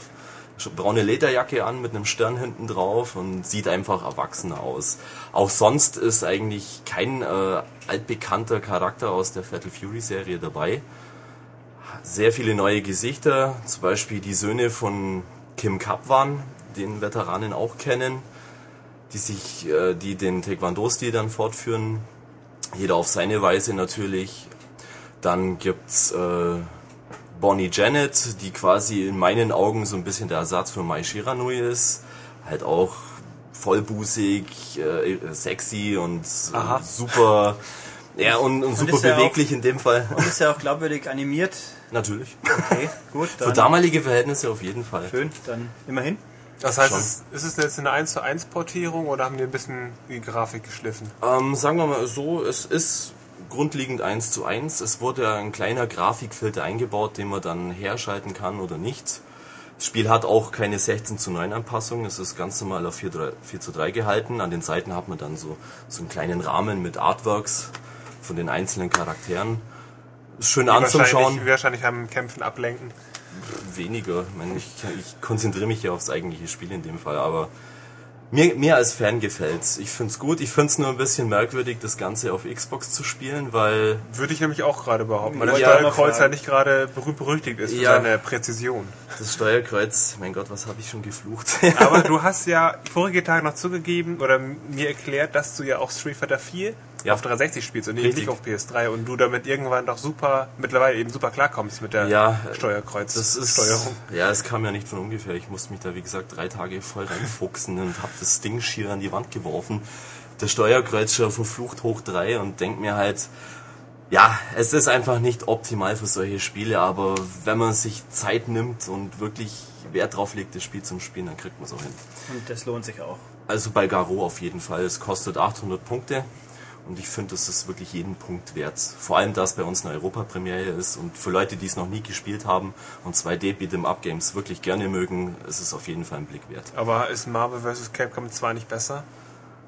braune Lederjacke an mit einem Stern hinten drauf und sieht einfach erwachsener aus. Auch sonst ist eigentlich kein äh, altbekannter Charakter aus der Fatal Fury Serie dabei. Sehr viele neue Gesichter, zum Beispiel die Söhne von Kim Kapwan, den Veteranen auch kennen, die sich, äh, die den Taekwondo-Stil dann fortführen. Jeder auf seine Weise natürlich. Dann gibt's äh, Bonnie Janet, die quasi in meinen Augen so ein bisschen der Ersatz für Mai Shiranui ist. halt auch vollbusig, äh, sexy und äh, Aha. super, ja, und, und super ist ja beweglich in dem Fall. Und ist ja auch glaubwürdig animiert. Natürlich. Okay, gut, Für dann damalige Verhältnisse auf jeden Fall. schön, dann immerhin. Das heißt, es, ist es jetzt eine 1 zu 1 Portierung oder haben die ein bisschen die Grafik geschliffen? Ähm, sagen wir mal so, es ist grundlegend 1 zu 1. Es wurde ein kleiner Grafikfilter eingebaut, den man dann herschalten kann oder nicht. Das Spiel hat auch keine 16 zu 9 Anpassung. Es ist ganz normal auf 4, 3, 4 zu 3 gehalten. An den Seiten hat man dann so, so einen kleinen Rahmen mit Artworks von den einzelnen Charakteren. Ist schön anzuschauen. Wahrscheinlich, wahrscheinlich haben Kämpfen ablenken. Weniger. Ich, meine, ich, ich konzentriere mich ja aufs eigentliche Spiel in dem Fall, aber mir, mir als Fan gefällt's. Ich find's gut. Ich find's nur ein bisschen merkwürdig, das Ganze auf Xbox zu spielen, weil Würde ich nämlich auch gerade behaupten, weil das noch Steuerkreuz ja nicht gerade berühmt berüchtigt ist für Ja. seine Präzision. das Steuerkreuz, mein Gott, was habe ich schon geflucht? Aber du hast ja vorige Tage noch zugegeben oder mir erklärt, dass du ja auch Street Fighter 4 Ja. auf 360 spielst und Richtig. nicht auf PS3 und du damit irgendwann doch super, mittlerweile eben super klarkommst mit der Ja, Steuerkreuz Das ist Steuerung. Ja, es kam ja nicht von ungefähr. Ich musste mich da, wie gesagt, drei Tage voll reinfuchsen und habe das Ding schier an die Wand geworfen. Der Steuerkreuz schon verflucht hoch drei und denk mir halt, ja, es ist einfach nicht optimal für solche Spiele, aber wenn man sich Zeit nimmt und wirklich Wert drauf legt, das Spiel zum Spielen, dann kriegt man es auch hin. Und das lohnt sich auch. Also bei Garo auf jeden Fall. Es kostet 800 Punkte und ich finde, das ist wirklich jeden Punkt wert. Vor allem, da es bei uns eine Europapremiere ist und für Leute, die es noch nie gespielt haben und 2D Beat'em Up Games wirklich gerne mögen, ist es auf jeden Fall ein Blick wert. Aber ist Marvel vs. Capcom 2 nicht besser?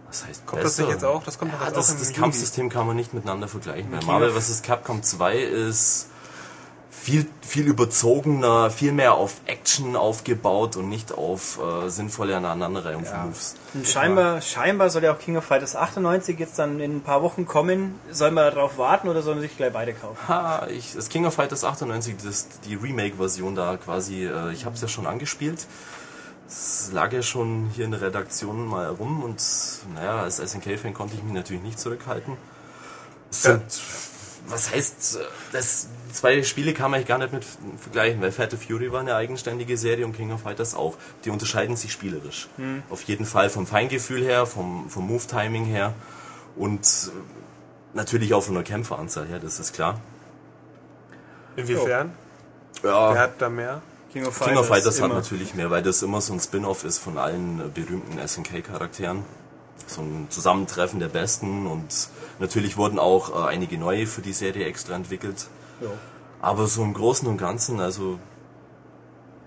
Was heißt Kommt das nicht jetzt auch? Das kommt doch ja, jetzt das, auch im das Juli. Kampfsystem kann man nicht miteinander vergleichen. Bei Marvel vs. Capcom 2 ist viel, viel überzogener, viel mehr auf Action aufgebaut und nicht auf äh, sinnvolle Aneinanderreihung von Moves. Und scheinbar, scheinbar soll ja auch King of Fighters 98 jetzt dann in ein paar Wochen kommen. Soll man darauf warten oder soll man sich gleich beide kaufen? Ha, ich, das King of Fighters 98, das, die Remake-Version da quasi, äh, ich habe es ja schon angespielt. Es lag ja schon hier in der Redaktion mal rum und naja, als SNK-Fan konnte ich mich natürlich nicht zurückhalten. Es Ja. Was heißt, äh, das, zwei Spiele kann man eigentlich gar nicht mit vergleichen, weil Fatal Fury war eine eigenständige Serie und King of Fighters auch. Die unterscheiden sich spielerisch. Auf jeden Fall vom Feingefühl her, vom, vom Move-Timing her und äh, natürlich auch von der Kämpferanzahl her, das ist klar. Inwiefern? Ja, Wer hat da mehr? King of King of Fighters hat natürlich mehr, weil das immer so ein Spin-off ist von allen äh, berühmten SNK-Charakteren. So ein Zusammentreffen der Besten und natürlich wurden auch äh, einige neue für die Serie extra entwickelt. Ja. Aber so im Großen und Ganzen, also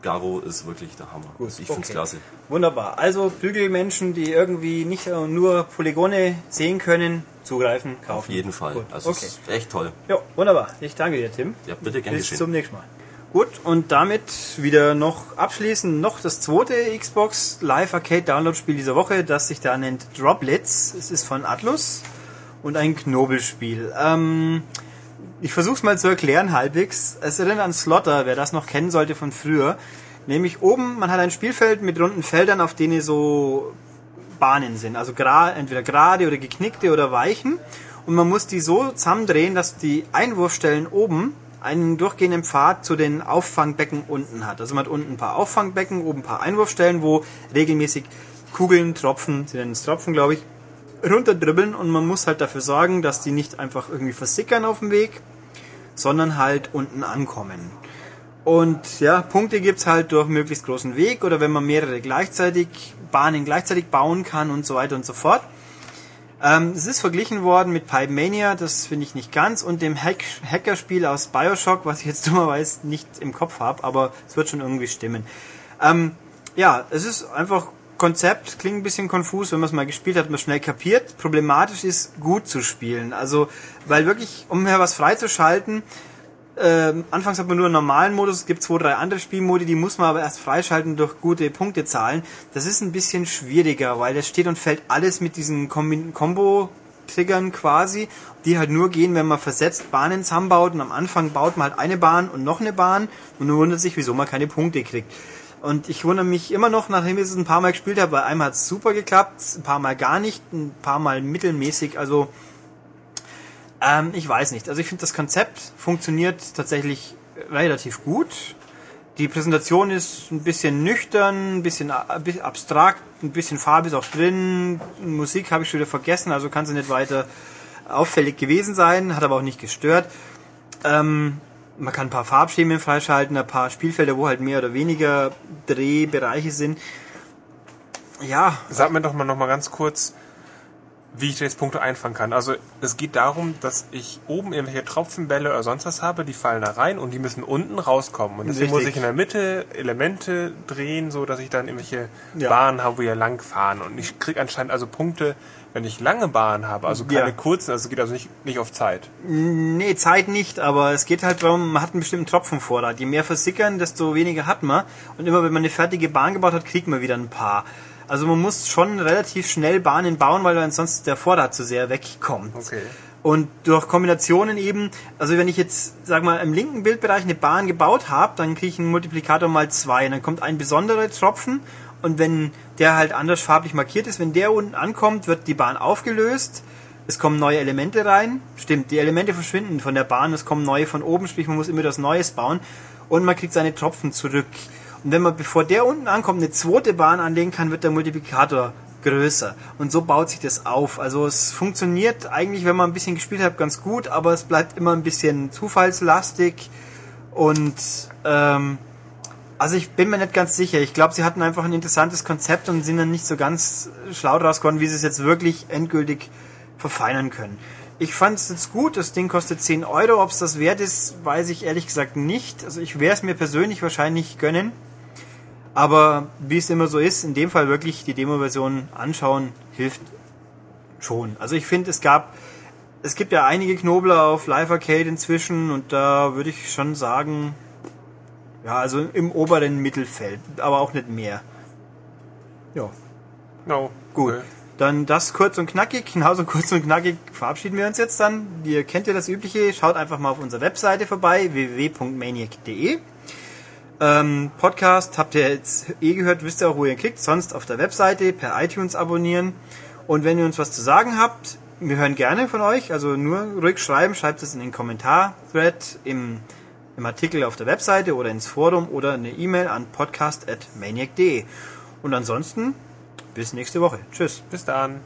Garo ist wirklich der Hammer. Gut, ich find's okay. klasse. Wunderbar. Also Bügelmenschen, die irgendwie nicht äh, nur Polygone sehen können, zugreifen, kaufen. Auf jeden Fall. Gut. Also okay. es ist echt toll. Ja, wunderbar. Ich danke dir, Tim. Ja, bitte gern Bis geschehen. zum nächsten Mal. Gut, und damit wieder noch abschließend noch das zweite Xbox Live Arcade Download Spiel dieser Woche, das sich da nennt Droplets. Es ist von Atlus und ein Knobelspiel. Ähm, ich versuch's mal zu erklären halbwegs. Es erinnert an Slotter, wer das noch kennen sollte von früher. Nämlich oben, man hat ein Spielfeld mit runden Feldern, auf denen so Bahnen sind. Also gra entweder gerade oder geknickte oder weichen. Und man muss die so zusammendrehen, dass die Einwurfstellen oben einen durchgehenden Pfad zu den Auffangbecken unten hat. Also man hat unten ein paar Auffangbecken, oben ein paar Einwurfstellen, wo regelmäßig Kugeln, Tropfen, sie nennen es Tropfen, glaube ich, runterdribbeln und man muss halt dafür sorgen, dass die nicht einfach irgendwie versickern auf dem Weg, sondern halt unten ankommen. Und ja, Punkte gibt's halt durch möglichst großen Weg oder wenn man mehrere gleichzeitig Bahnen gleichzeitig bauen kann und so weiter und so fort. Ähm, es ist verglichen worden mit Pipe Mania, das finde ich nicht ganz, und dem Hack Hackerspiel aus Bioshock, was ich jetzt dummerweise nicht im Kopf habe, aber es wird schon irgendwie stimmen. Ähm, ja, es ist einfach Konzept, klingt ein bisschen konfus, wenn man es mal gespielt hat, hat man schnell kapiert. Problematisch ist, gut zu spielen. Also, weil wirklich, um hier was freizuschalten, ähm, anfangs hat man nur einen normalen Modus, es gibt zwei, drei andere Spielmodi, die muss man aber erst freischalten durch gute Punktezahlen. Das ist ein bisschen schwieriger, weil das steht und fällt alles mit diesen Combo-Triggern quasi, die halt nur gehen, wenn man versetzt Bahnen zusammenbaut und am Anfang baut man halt eine Bahn und noch eine Bahn und man wundert sich, wieso man keine Punkte kriegt. Und ich wundere mich immer noch, nachdem ich es ein paar Mal gespielt habe, weil einmal hat es super geklappt, ein paar Mal gar nicht, ein paar Mal mittelmäßig, also ähm, ich weiß nicht. Also ich finde das Konzept funktioniert tatsächlich relativ gut. Die Präsentation ist ein bisschen nüchtern, ein bisschen abstrakt, ein bisschen Farbe ist auch drin. Musik habe ich schon wieder vergessen, also kann sie nicht weiter auffällig gewesen sein, hat aber auch nicht gestört. Ähm, man kann ein paar Farbschemen freischalten, ein paar Spielfelder, wo halt mehr oder weniger Drehbereiche sind. Ja, Sag mir doch mal noch mal ganz kurz, wie ich jetzt Punkte einfangen kann. Also es geht darum, dass ich oben irgendwelche Tropfenbälle oder sonst was habe, die fallen da rein und die müssen unten rauskommen. Und deswegen Richtig. muss ich in der Mitte Elemente drehen, so dass ich dann irgendwelche Ja. Bahnen habe, wo wir lang fahren. Und ich kriege anscheinend also Punkte, wenn ich lange Bahnen habe, also keine Ja. kurzen, also es geht also nicht, nicht auf Zeit. Nee, Zeit nicht, aber es geht halt darum, man hat einen bestimmten Tropfenvorrat. Je mehr versickern, desto weniger hat man. Und immer wenn man eine fertige Bahn gebaut hat, kriegt man wieder ein paar. Also man muss schon relativ schnell Bahnen bauen, weil ansonsten der Vorrat zu sehr wegkommt. Okay. Und durch Kombinationen eben, also wenn ich jetzt, sag mal, im linken Bildbereich eine Bahn gebaut habe, dann kriege ich einen Multiplikator mal zwei. Und dann kommt ein besonderer Tropfen und wenn der halt anders farblich markiert ist, wenn der unten ankommt, wird die Bahn aufgelöst. Es kommen neue Elemente rein. Stimmt, die Elemente verschwinden von der Bahn, es kommen neue von oben, sprich man muss immer das Neues bauen. Und man kriegt seine Tropfen zurück. Und wenn man, bevor der unten ankommt, eine zweite Bahn anlegen kann, wird der Multiplikator größer. Und so baut sich das auf. Also es funktioniert eigentlich, wenn man ein bisschen gespielt hat, ganz gut, aber es bleibt immer ein bisschen zufallslastig. Und ähm, also ich bin mir nicht ganz sicher. Ich glaube, sie hatten einfach ein interessantes Konzept und sind dann nicht so ganz schlau draus geworden, wie sie es jetzt wirklich endgültig verfeinern können. Ich fand es jetzt gut, das Ding kostet 10 Euro. Ob es das wert ist, weiß ich ehrlich gesagt nicht. Also ich werde es mir persönlich wahrscheinlich gönnen. Aber wie es immer so ist, in dem Fall wirklich die Demo-Version anschauen hilft schon. Also ich finde, es gab, es gibt ja einige Knobler auf Live Arcade inzwischen und da würde ich schon sagen, ja, also im oberen Mittelfeld, aber auch nicht mehr. Ja, No. gut. Okay. Dann das kurz und knackig, genauso kurz und knackig verabschieden wir uns jetzt dann. Ihr kennt ja das Übliche, schaut einfach mal auf unserer Webseite vorbei, www.maniac.de. Ähm, Podcast habt ihr jetzt eh gehört, wisst ihr auch, wo ihr klickt, sonst auf der Webseite per iTunes abonnieren. Und wenn ihr uns was zu sagen habt, wir hören gerne von euch, also nur ruhig schreiben, schreibt es in den Kommentar-Thread im, im Artikel auf der Webseite oder ins Forum oder eine E-Mail an podcast.maniac.de. Und ansonsten bis nächste Woche. Tschüss. Bis dann.